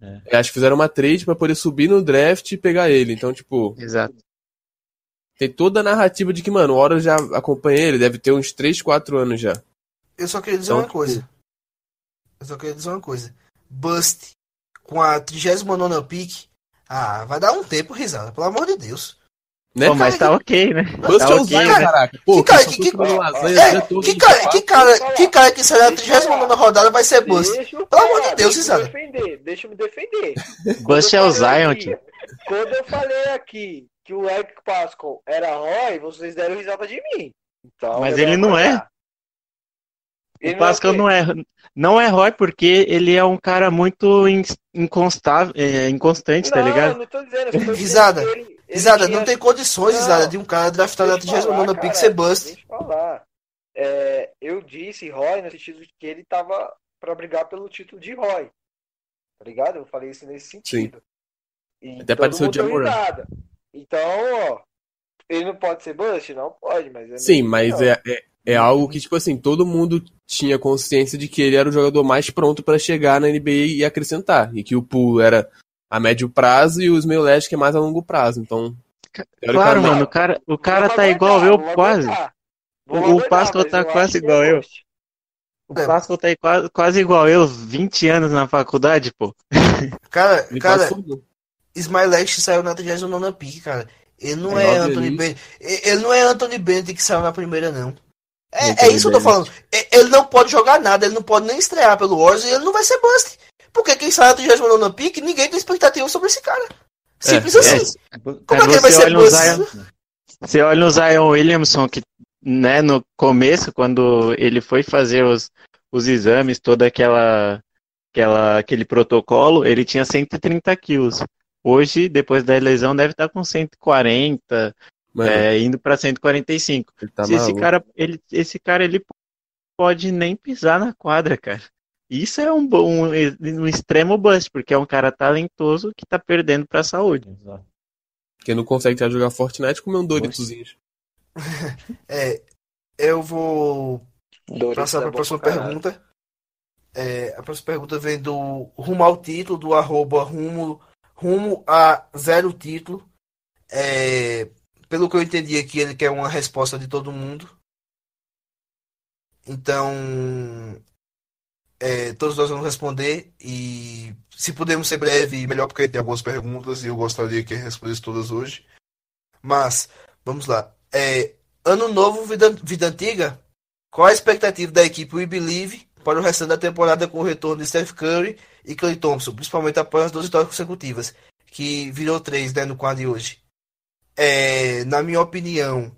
É. acho que fizeram uma trade pra poder subir no draft e pegar ele. Então, tipo, Exato. tem toda a narrativa de que, mano, o Warriors já acompanha ele, deve ter uns 3, 4 anos já. Eu só queria dizer Então, uma coisa. Eu só queria dizer uma coisa. Bust com a 39 pick. Ah, vai dar um tempo, risada, pelo amor de Deus. Né? Pô, mas tá ok, né? Bust Tá é o ok, Zion, né? caraca. Pô, Que cara- que- que- lasanha, É, cara, que cara, que cara que sai na 39 rodada vai ser Bust? Pelo amor de Deus, deixa eu me defender. Deixa eu me defender. Bust é Quando o eu falei Zion, aqui-. Quando eu falei aqui que o Eric Pascal era Roy, vocês deram risada de mim. Então, Mas eu ele não é. Ele O Pascal não é, não é Roy porque ele é um cara muito in- inconstável, é, inconstante, tá Não, ligado? não tô dizendo. eu tô dizendo Risada, que ele- ele Risada, tinha- não tem condições, Não. risada, de um cara draftado na Deixa eu 39 falar, pick ser Bust. Deixa eu falar. É, eu disse Roy no sentido de que ele tava pra brigar pelo título de Roy. Tá ligado? Eu falei isso nesse sentido. E Até pareceu Jamoran. risada. Então, ó, ele não pode ser Bust? Não pode, mas é Sim, mas é, é, é algo que, tipo assim, todo mundo tinha consciência de que ele era o jogador mais pronto pra chegar na NBA e acrescentar. E que o pool era a médio prazo e os meio que é mais a longo prazo. Então, Claro, mano, o cara, o cara tá igual eu quase. O- o mas tá eu quase igual eu. O Pascal tá aí quase, quase igual eu, 20 anos na faculdade, pô. Cara, cara. Smilex saiu na 39 pick, cara. Ele não É, é, Anthony ele- Bennett. Ele não é Anthony Bennett que saiu na primeira, não. É, é isso que eu tô falando. Ele não pode jogar nada, ele não pode nem estrear pelo Warriors e ele não vai ser bust. Porque quem sai na 39 pick, ninguém tem expectativa sobre esse cara. Simples É, assim. Aí Como é que ele vai você ser no bust? Zion, você olha no Zion Williamson, que né, no começo, quando ele foi fazer os, os exames, toda aquela, aquela aquele protocolo, ele tinha 130 quilos. Hoje, depois da lesão, deve estar com 140, Mano, é, indo para 145. ele tá Se esse cara, ele, esse cara, ele pode nem pisar na quadra, cara. Isso é um, bom- um, um extremo bust, porque é um cara talentoso que tá perdendo pra saúde. Quem não consegue já jogar Fortnite, comer um Doritozinho. É, eu vou Doritos passar é para a bom próxima pra pergunta. É, a próxima pergunta vem do rumo ao título, do arroba rumo, rumo a zero título. É, pelo que eu entendi aqui, ele quer uma resposta de todo mundo. Então, é, todos nós vamos responder e se pudermos ser breve, melhor porque tem algumas perguntas e eu gostaria que respondesse todas hoje. Mas, vamos lá. É, ano novo, vida, vida antiga? Qual a expectativa da equipe We Believe para o restante da temporada com o retorno de Steph Curry e Clay Thompson, principalmente após as duas vitórias consecutivas, que virou três né, no quadro de hoje? É, na minha opinião,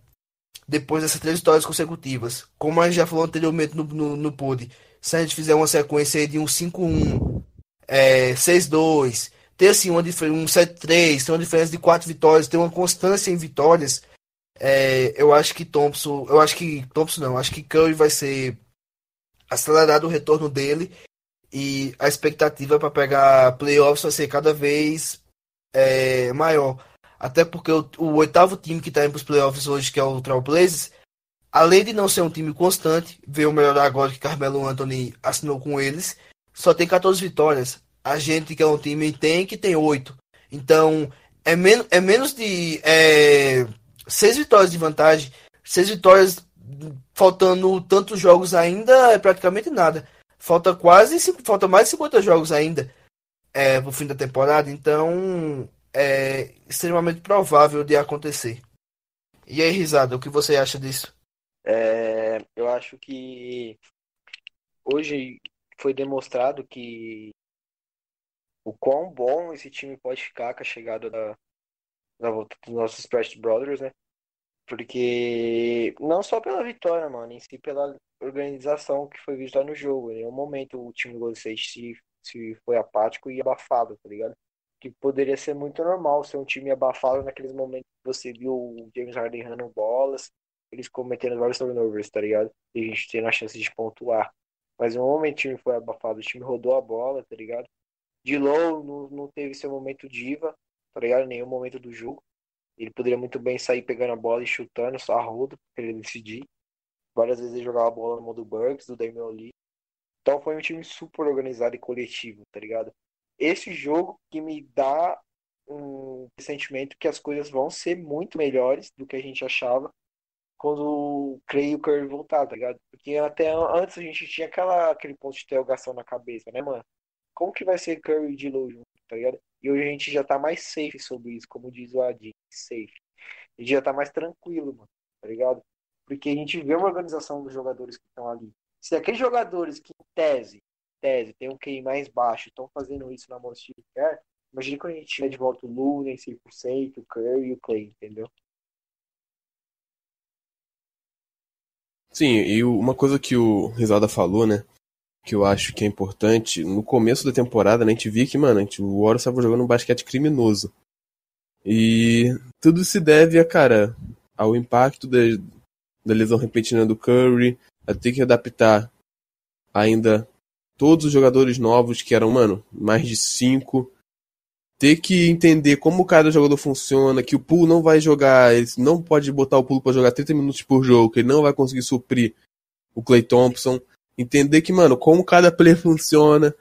depois dessas três vitórias consecutivas, como a gente já falou anteriormente no, no, no pod, se a gente fizer uma sequência de um 5-1, é, 6-2, ter assim uma, um 7-3, ter uma diferença de quatro vitórias, ter uma constância em vitórias, é, eu acho que Thompson, eu acho que Thompson não, acho que Curry vai ser acelerado o retorno dele e a expectativa para pegar playoffs vai ser cada vez é, maior. Até porque o, o oitavo time que está indo para os playoffs hoje, que é o Trailblazers, além de não ser um time constante, veio melhorar agora que Carmelo Anthony assinou com eles, só tem 14 vitórias. A gente que é um time tem que tem 8. Então, é, men é menos de é, 6 vitórias de vantagem. 6 vitórias faltando tantos jogos ainda é praticamente nada. Falta quase falta mais de 50 jogos ainda é, pro fim da temporada, então é extremamente provável de acontecer. E aí, Risada, o que você acha disso? É, eu acho que hoje foi demonstrado que o quão bom esse time pode ficar com a chegada da, da volta dos nossos Splash Brothers, né? Porque não só pela vitória, mano, em si pela organização que foi vista no jogo. Em nenhum momento o time do Golden State se, se foi apático e abafado, tá ligado? que poderia ser muito normal ser um time abafado naqueles momentos que você viu o James Harden errando bolas, eles cometendo vários turnovers, tá ligado? E a gente tendo a chance de pontuar. Mas no momento o time foi abafado, o time rodou a bola, tá ligado? De low não, não teve seu momento diva, tá ligado? Nenhum momento do jogo. Ele poderia muito bem sair pegando a bola e chutando só a roda, pra ele decidir. Várias vezes ele jogava a bola no modo Burks, do Damian Lee. Então foi um time super organizado e coletivo, tá ligado? esse jogo que me dá um sentimento que as coisas vão ser muito melhores do que a gente achava quando o Clay e o Curry voltar, tá ligado? Porque até antes a gente tinha aquela, aquele ponto de interrogação na cabeça, né, mano? Como que vai ser Curry e D'Lo junto, tá ligado? E hoje a gente já tá mais safe sobre isso, como diz o Adi, safe. A gente já tá mais tranquilo, mano, tá ligado? Porque a gente vê uma organização dos jogadores que estão ali. Se aqueles jogadores que, em tese, tese, tem um QI mais baixo, estão fazendo isso na mão Steve Kerr, imagina quando a gente tiver de volta o Looney 100%, o Curry e o Clay, entendeu? Sim, e uma coisa que o Risada falou, né, que eu acho que é importante, no começo da temporada, né, a gente via que, mano, a gente, o Warriors estava jogando um basquete criminoso. E tudo se deve a, cara, ao impacto da, da lesão repentina do Curry, a ter que adaptar ainda todos os jogadores novos, que eram, mano, mais de cinco. Ter que entender como cada jogador funciona, que o pool não vai jogar, ele não pode botar o pool para jogar 30 minutos por jogo, que ele não vai conseguir suprir o Clay Thompson. Entender que, mano, como cada player funciona.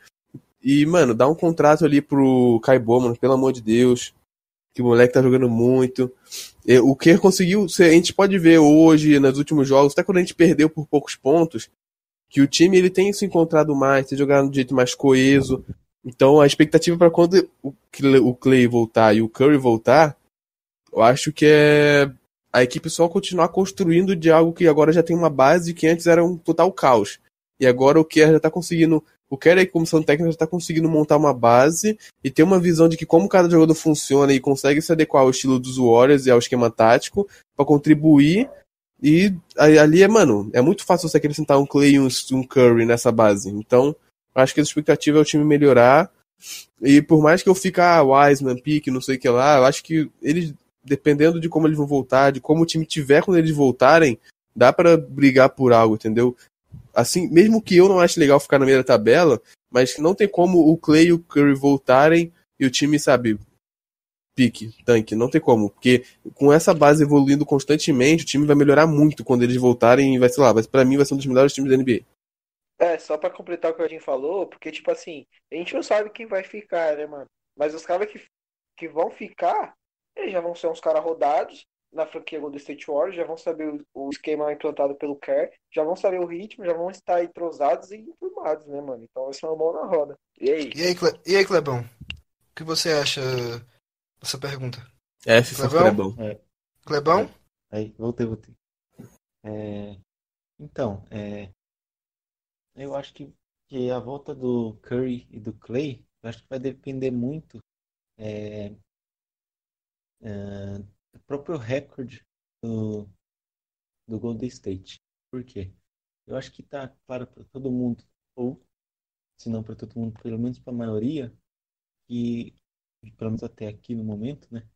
E, mano, dar um contrato ali pro Kai Bowman, pelo amor de Deus. Que o moleque tá jogando muito. O que conseguiu, a gente pode ver hoje, nos últimos jogos, até quando a gente perdeu por poucos pontos, que o time ele tem se encontrado mais, tem jogado de jeito mais coeso. Então a expectativa para quando o Clay voltar e o Curry voltar, eu acho que é a equipe só continuar construindo de algo que agora já tem uma base que antes era um total caos. E agora o Kerr já está conseguindo, o Kerr aí, comissão técnica, já está conseguindo montar uma base e ter uma visão de que como cada jogador funciona e consegue se adequar ao estilo dos Warriors e ao esquema tático para contribuir e ali é, mano, é muito fácil você acrescentar um Clay e um Curry nessa base. Então, acho que a expectativa é o time melhorar. E por mais que eu fique, ah, Wiseman, Pique, não sei o que lá, eu acho que eles, dependendo de como eles vão voltar, de como o time tiver quando eles voltarem, dá para brigar por algo, entendeu? Assim, mesmo que eu não ache legal ficar na meia tabela, mas não tem como o Clay e o Curry voltarem e o time, sabe, pique, tanque, não tem como, porque com essa base evoluindo constantemente, o time vai melhorar muito quando eles voltarem e vai, sei lá, vai, pra mim vai ser um dos melhores times da NBA. É, só pra completar o que a gente falou, porque, tipo assim, a gente não sabe quem vai ficar, né, mano? Mas os caras que, que vão ficar, eles já vão ser uns caras rodados, na franquia Golden State Warriors, já vão saber o, o esquema implantado pelo Kerr, já vão saber o ritmo, já vão estar entrosados e informados, né, mano? Então vai ser uma mão na roda. E aí? E aí, Cle... e aí Clebão? O que você acha dessa pergunta? For Clebão? Clebão. É, Clebão? aí, voltei, voltei. É, então, é, eu acho que, que a volta do Curry e do Clay, acho que vai depender muito é, é, do próprio recorde do, do Golden State. Por quê? Eu acho que tá claro para todo mundo, ou se não para todo mundo, pelo menos para a maioria, que, pelo menos até aqui no momento, né,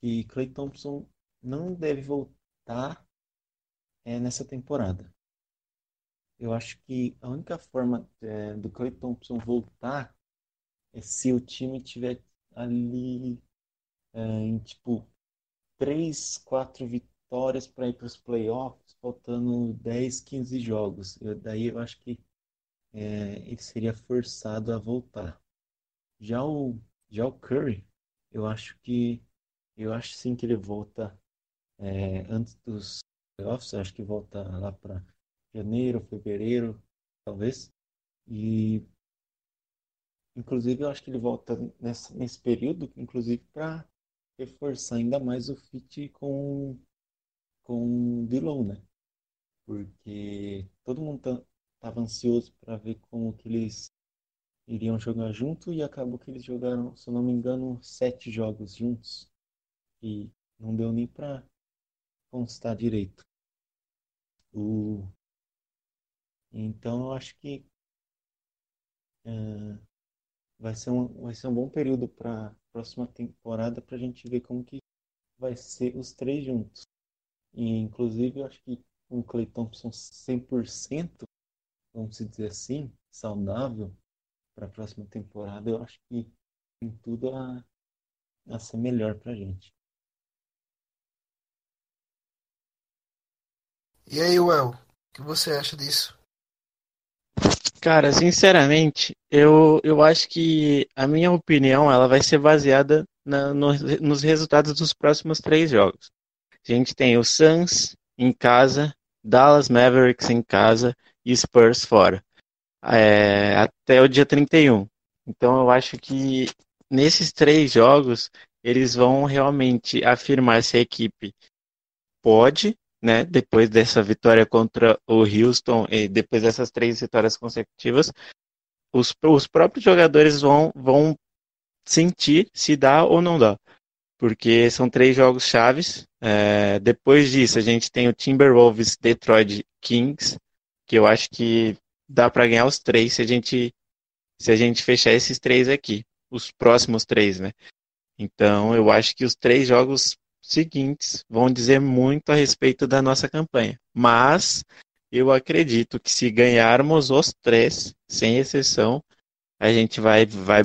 que Clay Thompson não deve voltar é, nessa temporada. Eu acho que a única forma é, do Clay Thompson voltar é se o time tiver ali é, em tipo três, quatro vitórias para ir para os playoffs, faltando 10, 15 jogos. Eu, daí eu acho que é, ele seria forçado a voltar. Já o, já o Curry, eu acho que eu acho sim que ele volta é, antes dos playoffs, eu acho que volta lá para janeiro, fevereiro, talvez. E inclusive eu acho que ele volta nessa, nesse período, inclusive para reforçar ainda mais o fit com com Dilon, né? Porque todo mundo estava ansioso para ver como que eles iriam jogar junto e acabou que eles jogaram, se eu não me engano, sete jogos juntos e não deu nem para constar direito. O... Então eu acho que uh, vai, ser um, vai ser um bom período para a próxima temporada para a gente ver como que vai ser os três juntos. E inclusive eu acho que com o Clay Thompson 100%, vamos dizer assim, saudável para a próxima temporada, eu acho que tem tudo a, a ser melhor para a gente. E aí, Well, o que você acha disso? Cara, sinceramente, eu, eu acho que a minha opinião ela vai ser baseada na, no, nos resultados dos próximos três jogos. A gente tem o Suns em casa, Dallas Mavericks em casa e Spurs fora. É, até o dia 31. Então eu acho que nesses três jogos eles vão realmente afirmar se a equipe pode né, depois dessa vitória contra o Houston e depois dessas três vitórias consecutivas, os, os próprios jogadores vão, vão sentir se dá ou não dá. Porque são três jogos chaves. É, depois disso, a gente tem o Timberwolves Detroit Kings, que eu acho que dá para ganhar os três se a gente se a gente fechar esses três aqui, os próximos três, né? Então, eu acho que os três jogos seguintes vão dizer muito a respeito da nossa campanha. Mas eu acredito que se ganharmos os três, sem exceção, a gente vai, vai,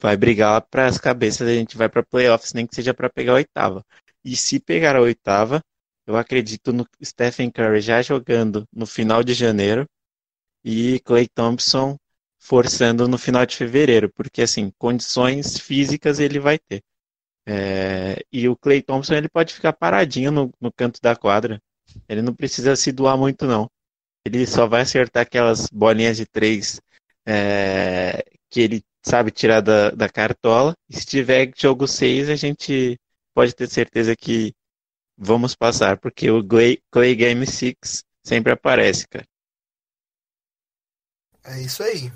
vai brigar para as cabeças, a gente vai para playoffs, nem que seja para pegar a oitava. E se pegar a oitava, eu acredito no Stephen Curry já jogando no final de janeiro e Clay Thompson forçando no final de fevereiro, porque assim, condições físicas ele vai ter. É, e o Clay Thompson ele pode ficar paradinho no, no canto da quadra. Ele não precisa se doar muito, não. Ele só vai acertar aquelas bolinhas de três é, que ele sabe tirar da, da cartola. E se tiver jogo 6, a gente pode ter certeza que vamos passar, porque o Clay, Clay Game 6 sempre aparece, cara. É isso aí.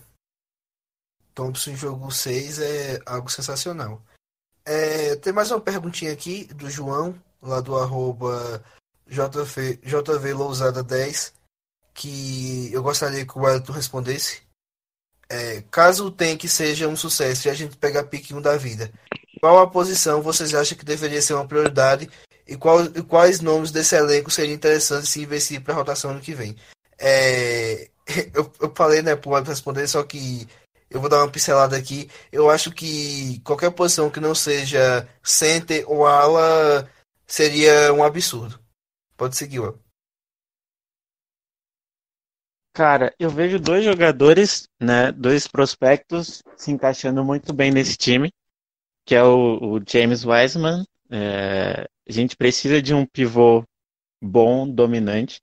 Thompson jogo 6 é algo sensacional. É, tem mais uma perguntinha aqui do João, lá do arroba JV, JV Lousada 10, que eu gostaria que o Wellington respondesse. É, caso o Tank seja um sucesso e a gente pegar pique 1 da vida, qual a posição vocês acham que deveria ser uma prioridade e, qual, e quais nomes desse elenco seriam interessantes se investir para a rotação ano que vem? É, eu, eu falei, né, pro Wellington responder, só que eu vou dar uma pincelada aqui. Eu acho que qualquer posição que não seja center ou ala seria um absurdo. Pode seguir, Will. Cara, eu vejo dois jogadores, né, dois prospectos se encaixando muito bem nesse time, que é o, o James Wiseman. É, a gente precisa de um pivô bom, dominante.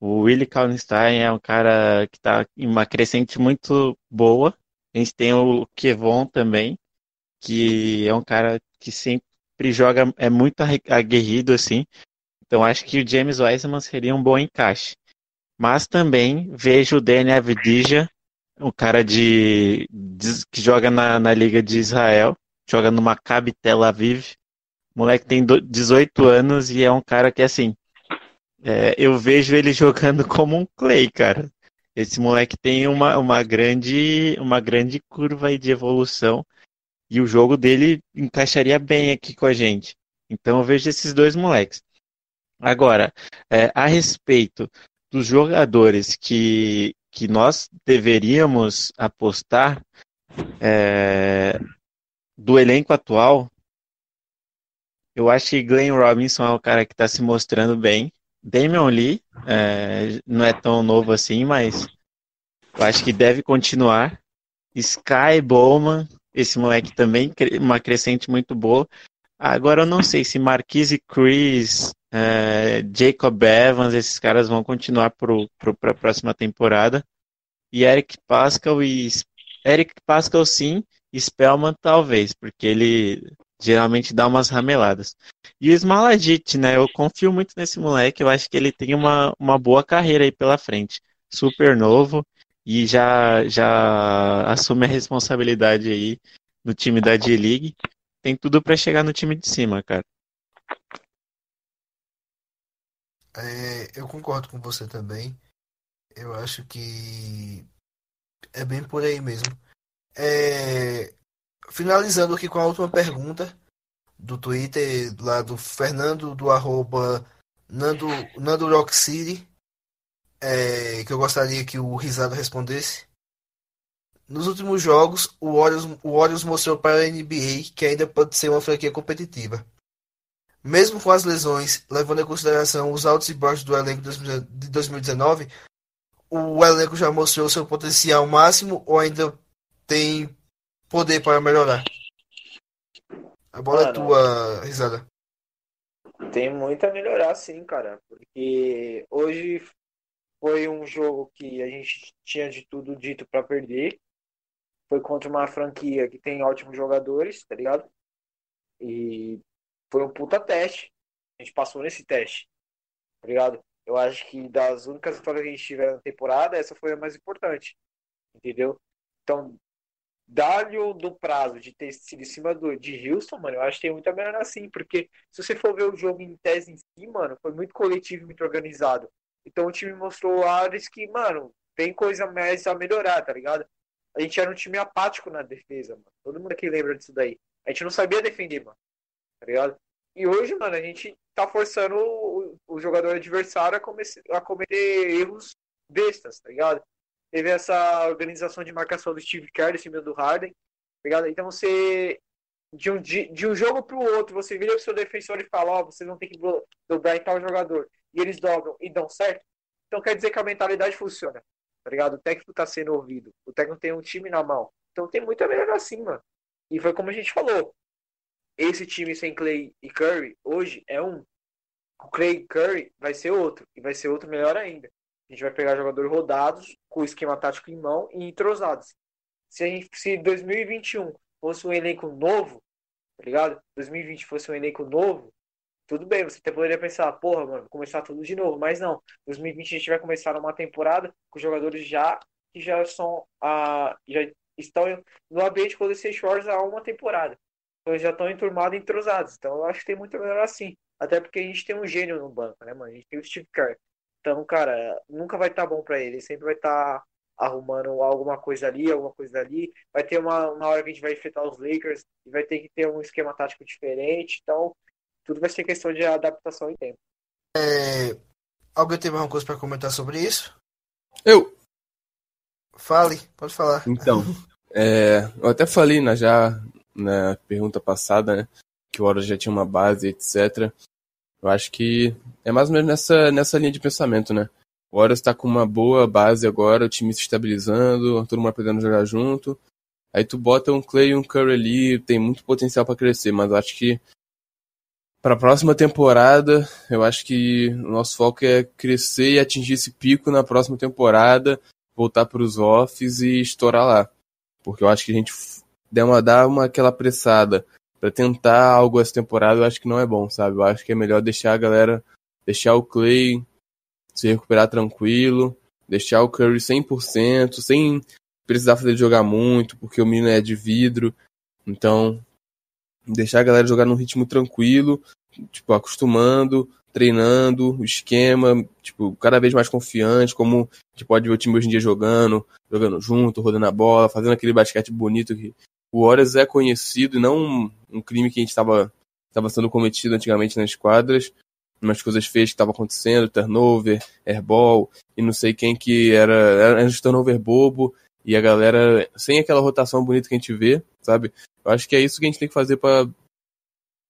O Willie Kallenstein é um cara que está em uma crescente muito boa. Gente tem o Kevon também, que é um cara que sempre joga, é muito aguerrido assim. Então acho que o James Wiseman seria um bom encaixe. Mas também vejo o Danny Avdija, um cara de, de que joga na, na Liga de Israel, joga no Maccabi Tel Aviv. O moleque tem 18 anos e é um cara que, assim, é, eu vejo ele jogando como um Clay, cara. Esse moleque tem uma, uma, grande, uma grande curva aí de evolução e o jogo dele encaixaria bem aqui com a gente. Então eu vejo esses dois moleques. Agora, é, a respeito dos jogadores que, que nós deveríamos apostar é, do elenco atual, eu acho que Glenn Robinson é o cara que está se mostrando bem. Damian Lee é, não é tão novo assim, mas eu acho que deve continuar. Sky Bowman, esse moleque também, uma crescente muito boa. Agora eu não sei se Marquise Chris, é, Jacob Evans, esses caras vão continuar para a próxima temporada. E Eric Pascal e Eric Pascal sim, Spellman talvez, porque ele geralmente dá umas rameladas. E o Smalagit, né? Eu confio muito nesse moleque, eu acho que ele tem uma, uma boa carreira aí pela frente. Super novo e já, já assume a responsabilidade aí no time da D-League. Tem tudo para chegar no time de cima, cara. É, eu concordo com você também. Eu acho que é bem por aí mesmo. É, finalizando aqui com a última pergunta do Twitter, lá do Fernando, do arroba Nando, Nando Rock City, é, que eu gostaria que o Risado respondesse. Nos últimos jogos, o Warriors, o Warriors mostrou para a NBA que ainda pode ser uma franquia competitiva. Mesmo com as lesões, levando em consideração os altos e baixos do elenco de 2019, o elenco já mostrou seu potencial máximo ou ainda tem poder para melhorar? A bola é tua, risada. Tem muito a melhorar, sim, cara. Porque hoje foi um jogo que a gente tinha de tudo dito para perder. Foi contra uma franquia que tem ótimos jogadores, tá ligado? E foi um puta teste. A gente passou nesse teste, tá ligado? Eu acho que das únicas vitórias que a gente tiver na temporada, essa foi a mais importante. Entendeu? Então, dar-lhe do prazo de ter sido em cima do, de Houston, mano, eu acho que tem muita melhor assim, porque se você for ver o jogo em tese em si, mano, foi muito coletivo, muito organizado. Então o time mostrou áreas que, mano, tem coisa mais a melhorar, tá ligado? A gente era um time apático na defesa, mano. Todo mundo aqui lembra disso daí. A gente não sabia defender, mano. Tá ligado? E hoje, mano, a gente tá forçando o, o jogador adversário a, come a cometer erros bestas, tá ligado? Teve essa organização de marcação do Steve Kerr em cima do Harden, tá ligado? Então você de um, de, de um jogo para o outro, você vira pro seu defensor e fala, ó, oh, vocês vão ter que dobrar em tal jogador. E eles dobram e dão certo. Então quer dizer que a mentalidade funciona. Tá ligado? O técnico tá sendo ouvido. O técnico tem um time na mão. Então tem muita melhor mano. E foi como a gente falou. Esse time sem Clay e Curry, hoje, é um. O Clay e Curry vai ser outro. E vai ser outro melhor ainda. A gente vai pegar jogadores rodados, com o esquema tático em mão e entrosados. Se, a gente, se 2021 fosse um elenco novo, tá ligado? 2020 fosse um elenco novo, tudo bem, você até poderia pensar, porra, mano, começar tudo de novo, mas não. 2020 a gente vai começar uma temporada com jogadores já que já são a já estão no ambiente Golden State Warriors há uma temporada. Então já estão enturmados entrosados. Então eu acho que tem muito melhor assim. Até porque a gente tem um gênio no banco, né, mano? A gente tem o Steve Kerr. Então, cara, nunca vai estar tá bom para ele. Ele sempre vai estar tá arrumando alguma coisa ali, alguma coisa ali. Vai ter uma, uma hora que a gente vai enfrentar os Lakers e vai ter que ter um esquema tático diferente. Então, tudo vai ser questão de adaptação em tempo. É... Alguém tem alguma coisa para comentar sobre isso? Eu. Fale, pode falar. Então, é, eu até falei na, já na pergunta passada, né, que o Hora já tinha uma base, etc. Eu acho que é mais ou menos nessa, nessa linha de pensamento, né? O Warriors está com uma boa base agora, o time se estabilizando, todo mundo aprendendo a jogar junto. Aí tu bota um Clay e um Curry ali, tem muito potencial para crescer, mas acho que Para a próxima temporada, eu acho que o nosso foco é crescer e atingir esse pico na próxima temporada, voltar para os offs e estourar lá. Porque eu acho que a gente der uma, dar uma aquela apressada para tentar algo essa temporada, eu acho que não é bom, sabe? Eu acho que é melhor deixar a galera, deixar o Clay se recuperar tranquilo, deixar o Curry 100%, sem precisar fazer jogar muito, porque o menino é de vidro. Então, deixar a galera jogar num ritmo tranquilo, tipo, acostumando, treinando, o esquema, tipo, cada vez mais confiante, como a gente pode ver o time hoje em dia jogando, jogando junto, rodando a bola, fazendo aquele basquete bonito que o Warriors é conhecido e não um, um crime que a gente estava sendo cometido antigamente nas quadras, umas coisas feias que estavam acontecendo, turnover, airball, e não sei quem que era, era um turnover bobo, e a galera, sem aquela rotação bonita que a gente vê, sabe? Eu acho que é isso que a gente tem que fazer para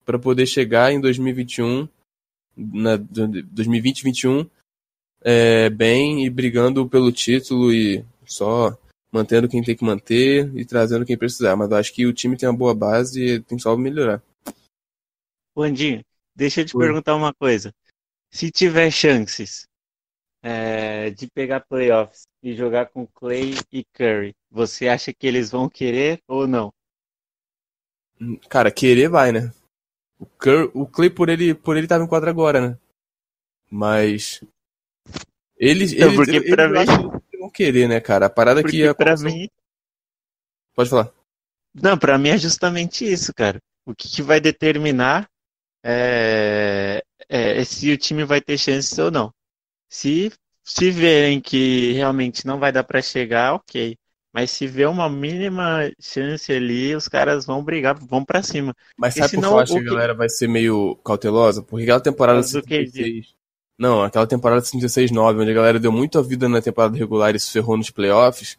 para poder chegar em 2021, na 2020 2021, é, bem e brigando pelo título e só mantendo quem tem que manter e trazendo quem precisar. Mas eu acho que o time tem uma boa base e tem só melhorar. Andinho, deixa eu te Oi. perguntar uma coisa. Se tiver chances é, de pegar playoffs e jogar com Clay e Curry, você acha que eles vão querer ou não? Cara, querer vai, né? O, Curry, o Clay por ele, por ele tava em quadra agora, né? Mas. Eles, então, eles, porque eles, pra mim... querer, né, cara? A parada porque que ia. Pra mim. Pode falar. Não, pra mim é justamente isso, cara. O que, que vai determinar é, é, se o time vai ter chances ou não. Se, se verem que realmente não vai dar para chegar, ok. Mas se vê uma mínima chance ali, os caras vão brigar, vão para cima. Mas sabe por que eu acho que a galera vai ser meio cautelosa? Porque aquela temporada de 36... Não, aquela temporada de 36-9, onde a galera deu muita vida na temporada regular e se ferrou nos playoffs.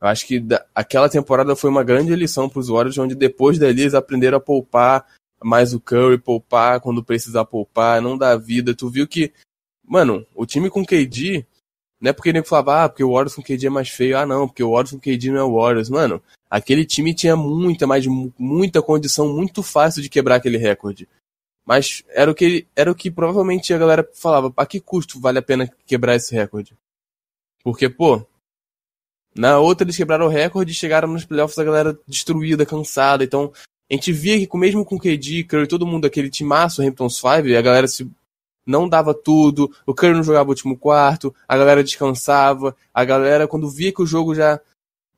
Eu acho que da... aquela temporada foi uma grande lição para os Warriors, onde depois dali eles aprenderam a poupar mais o Curry, poupar quando precisar poupar, não dar vida. Tu viu que, mano, o time com KD não é porque ele falava, ah, porque o Warriors com KD é mais feio. Ah, não, porque o Warriors com KD não é o Warriors. Mano, aquele time tinha muita, mas muita condição muito fácil de quebrar aquele recorde. Mas era o que era o que provavelmente a galera falava, a que custo vale a pena quebrar esse recorde? Porque, pô, na outra eles quebraram o recorde e chegaram nos playoffs a galera destruída, cansada. Então, a gente via que mesmo com KD, Curry, todo mundo, aquele timaço, Hamptons 5, a galera se não dava tudo, o Curry não jogava o último quarto, a galera descansava, a galera, quando via que o jogo já,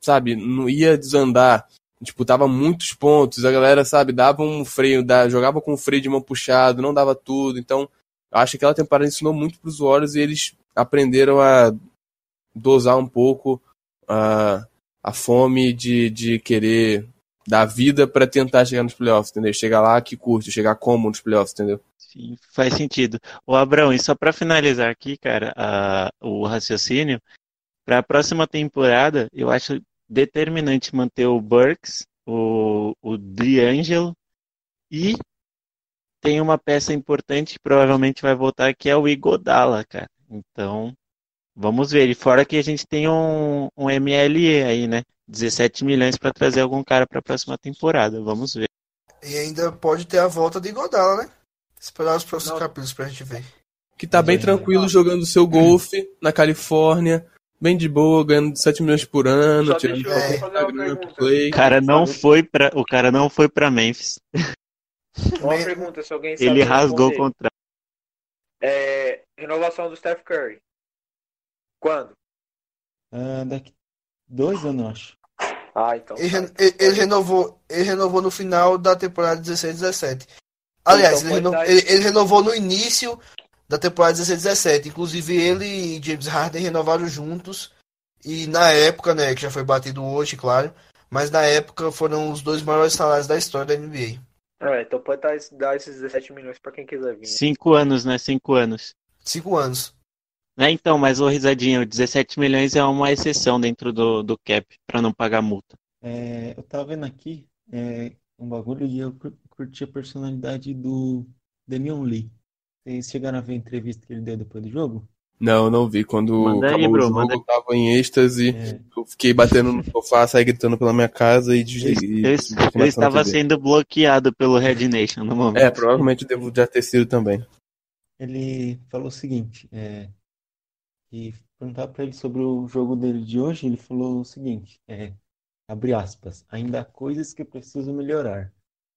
sabe, não ia desandar, disputava muitos pontos, a galera, sabe, dava um freio, da, jogava com o freio de mão puxado, não dava tudo, então, acho que aquela temporada ensinou muito pros Warriors e eles aprenderam a dosar um pouco a, a fome de, de querer dar vida para tentar chegar nos playoffs, entendeu? Chegar lá que curte, chegar como nos playoffs, entendeu? Sim, faz sentido. O Abrão, e só para finalizar aqui, cara, a, o raciocínio, para a próxima temporada, eu acho determinante manter o Burks, o, o D'Angelo e tem uma peça importante que provavelmente vai voltar, que é o Igodala, cara. Então, vamos ver. E fora que a gente tem um, um MLE aí, né? 17 milhões para trazer algum cara para a próxima temporada. Vamos ver. E ainda pode ter a volta de Igodala, né? Esperar os próximos Não. capítulos pra gente ver. Que tá bem tranquilo jogando seu golfe na Califórnia, bem de boa, ganhando 7 milhões por ano, Só tirando play. Cara não foi pra, o cara não foi para Memphis. Uma pergunta, se alguém sabe Ele rasgou o contrato. É, renovação do Steph Curry. Quando? Ah, daqui dois anos, acho. Ah, então. Ele, tá. ele, ele, renovou, ele renovou no final da temporada 16-17. Aliás, então, ele, renovou, ele, ele, renovou no início da temporada 16-17. Inclusive, ele e James Harden renovaram juntos. E na época, né, que já foi batido hoje, claro. Mas na época foram os dois maiores salários da história da NBA. É, então pode dar, esses 17 milhões para quem quiser vir. Né? Cinco anos, né? Cinco anos. Cinco anos. É, então, mas o risadinho, 17 milhões é uma exceção dentro do, do cap para não pagar multa. É, eu tava vendo aqui é, um bagulho e eu curti a personalidade do Damian Lee. Vocês chegaram a ver a entrevista que ele deu depois do jogo? Não, não vi. Quando Manda aí, acabou bro, o jogo, manda eu tava em êxtase. É. Eu fiquei batendo no sofá, saí gritando pela minha casa e Eu, desliguei. eu- e eu na estava sendo bloqueado pelo Red Nation no momento. É, provavelmente devo já ter sido também. Ele falou o seguinte, é, que perguntar para ele sobre o jogo dele de hoje, ele falou o seguinte, é, abre aspas, ainda há coisas que eu preciso melhorar,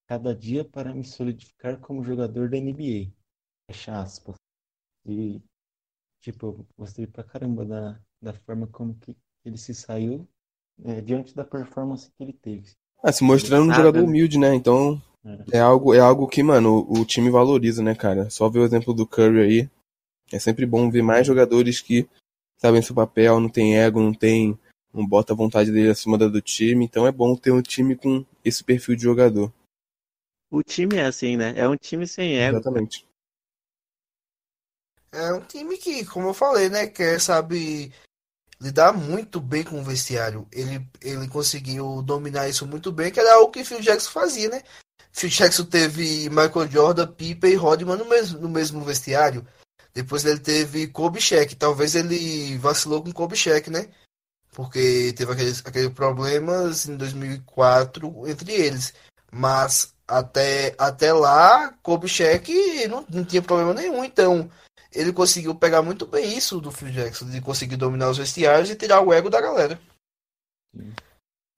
cada dia para me solidificar como jogador da NBA, fecha aspas. E, tipo, eu gostei pra caramba da, da forma como que ele se saiu é, diante da performance que ele teve. Ah, se mostrando um jogador né? humilde, né? Então É. é algo, é algo que, mano, o, o time valoriza, né, cara? Só ver o exemplo do Curry aí. É sempre bom ver mais jogadores que sabem seu papel, não tem ego, não tem. não bota a vontade dele acima da do time. Então é bom ter um time com esse perfil de jogador. O time é assim, né? É um time sem ego. Exatamente. É um time que, como eu falei, né, quer, sabe, lidar muito bem com o vestiário. Ele, ele conseguiu dominar isso muito bem, que era algo que Phil Jackson fazia, né? Phil Jackson teve Michael Jordan, Pippen e Rodman no mesmo, no mesmo vestiário. Depois ele teve Kobe Shaq. Talvez ele vacilou com Kobe Shaq, né? Porque teve aqueles, aqueles problemas em 2004 entre eles. Mas até, até lá, Kobe Shaq não, não tinha problema nenhum. Então, ele conseguiu pegar muito bem isso do Phil Jackson, de conseguir dominar os vestiários e tirar o ego da galera.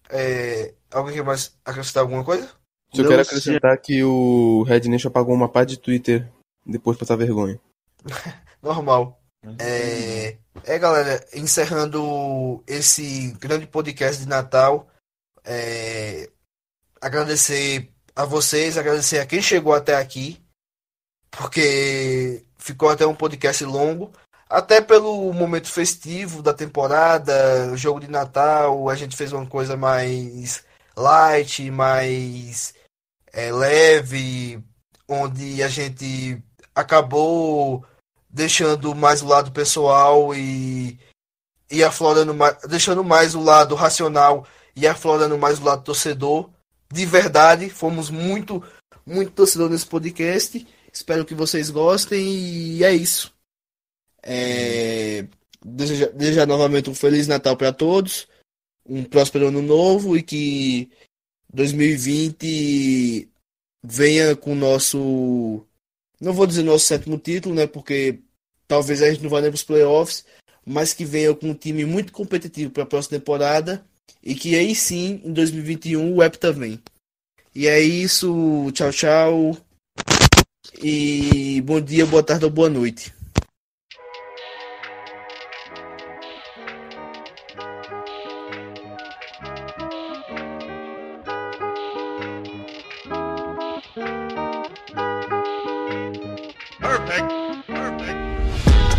É, alguém quer mais acrescentar alguma coisa? Só Não quero acrescentar que o Red Nation apagou uma pá de Twitter depois de passar vergonha. Normal. Mas, É, é, galera, encerrando esse grande podcast de Natal, é, agradecer a vocês, agradecer a quem chegou até aqui, porque ficou até um podcast longo, até pelo momento festivo da temporada, jogo de Natal, a gente fez uma coisa mais light, mais é, leve, onde a gente acabou deixando mais o lado pessoal e, e aflorando mais, deixando mais o lado racional e aflorando mais o lado torcedor. De verdade, fomos muito, muito torcedor nesse podcast. Espero que vocês gostem e é isso. É, desejar, novamente um Feliz Natal para todos, um próspero ano novo e que 2020 venha com o nosso não vou dizer nosso sétimo título, né? Porque talvez a gente não vá nem para os playoffs, mas que venha com um time muito competitivo para a próxima temporada e que aí sim, em 2021, o Hepta vem. E é isso, tchau, tchau. E bom dia, boa tarde ou boa noite.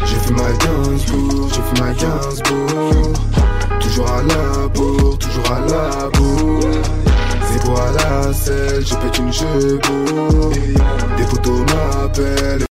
J'ai fait ma Gainsbourg, j'ai fait ma Gainsbourg Toujours à la bourre, toujours à la bourre je pète une chevaux Des photos m'appellent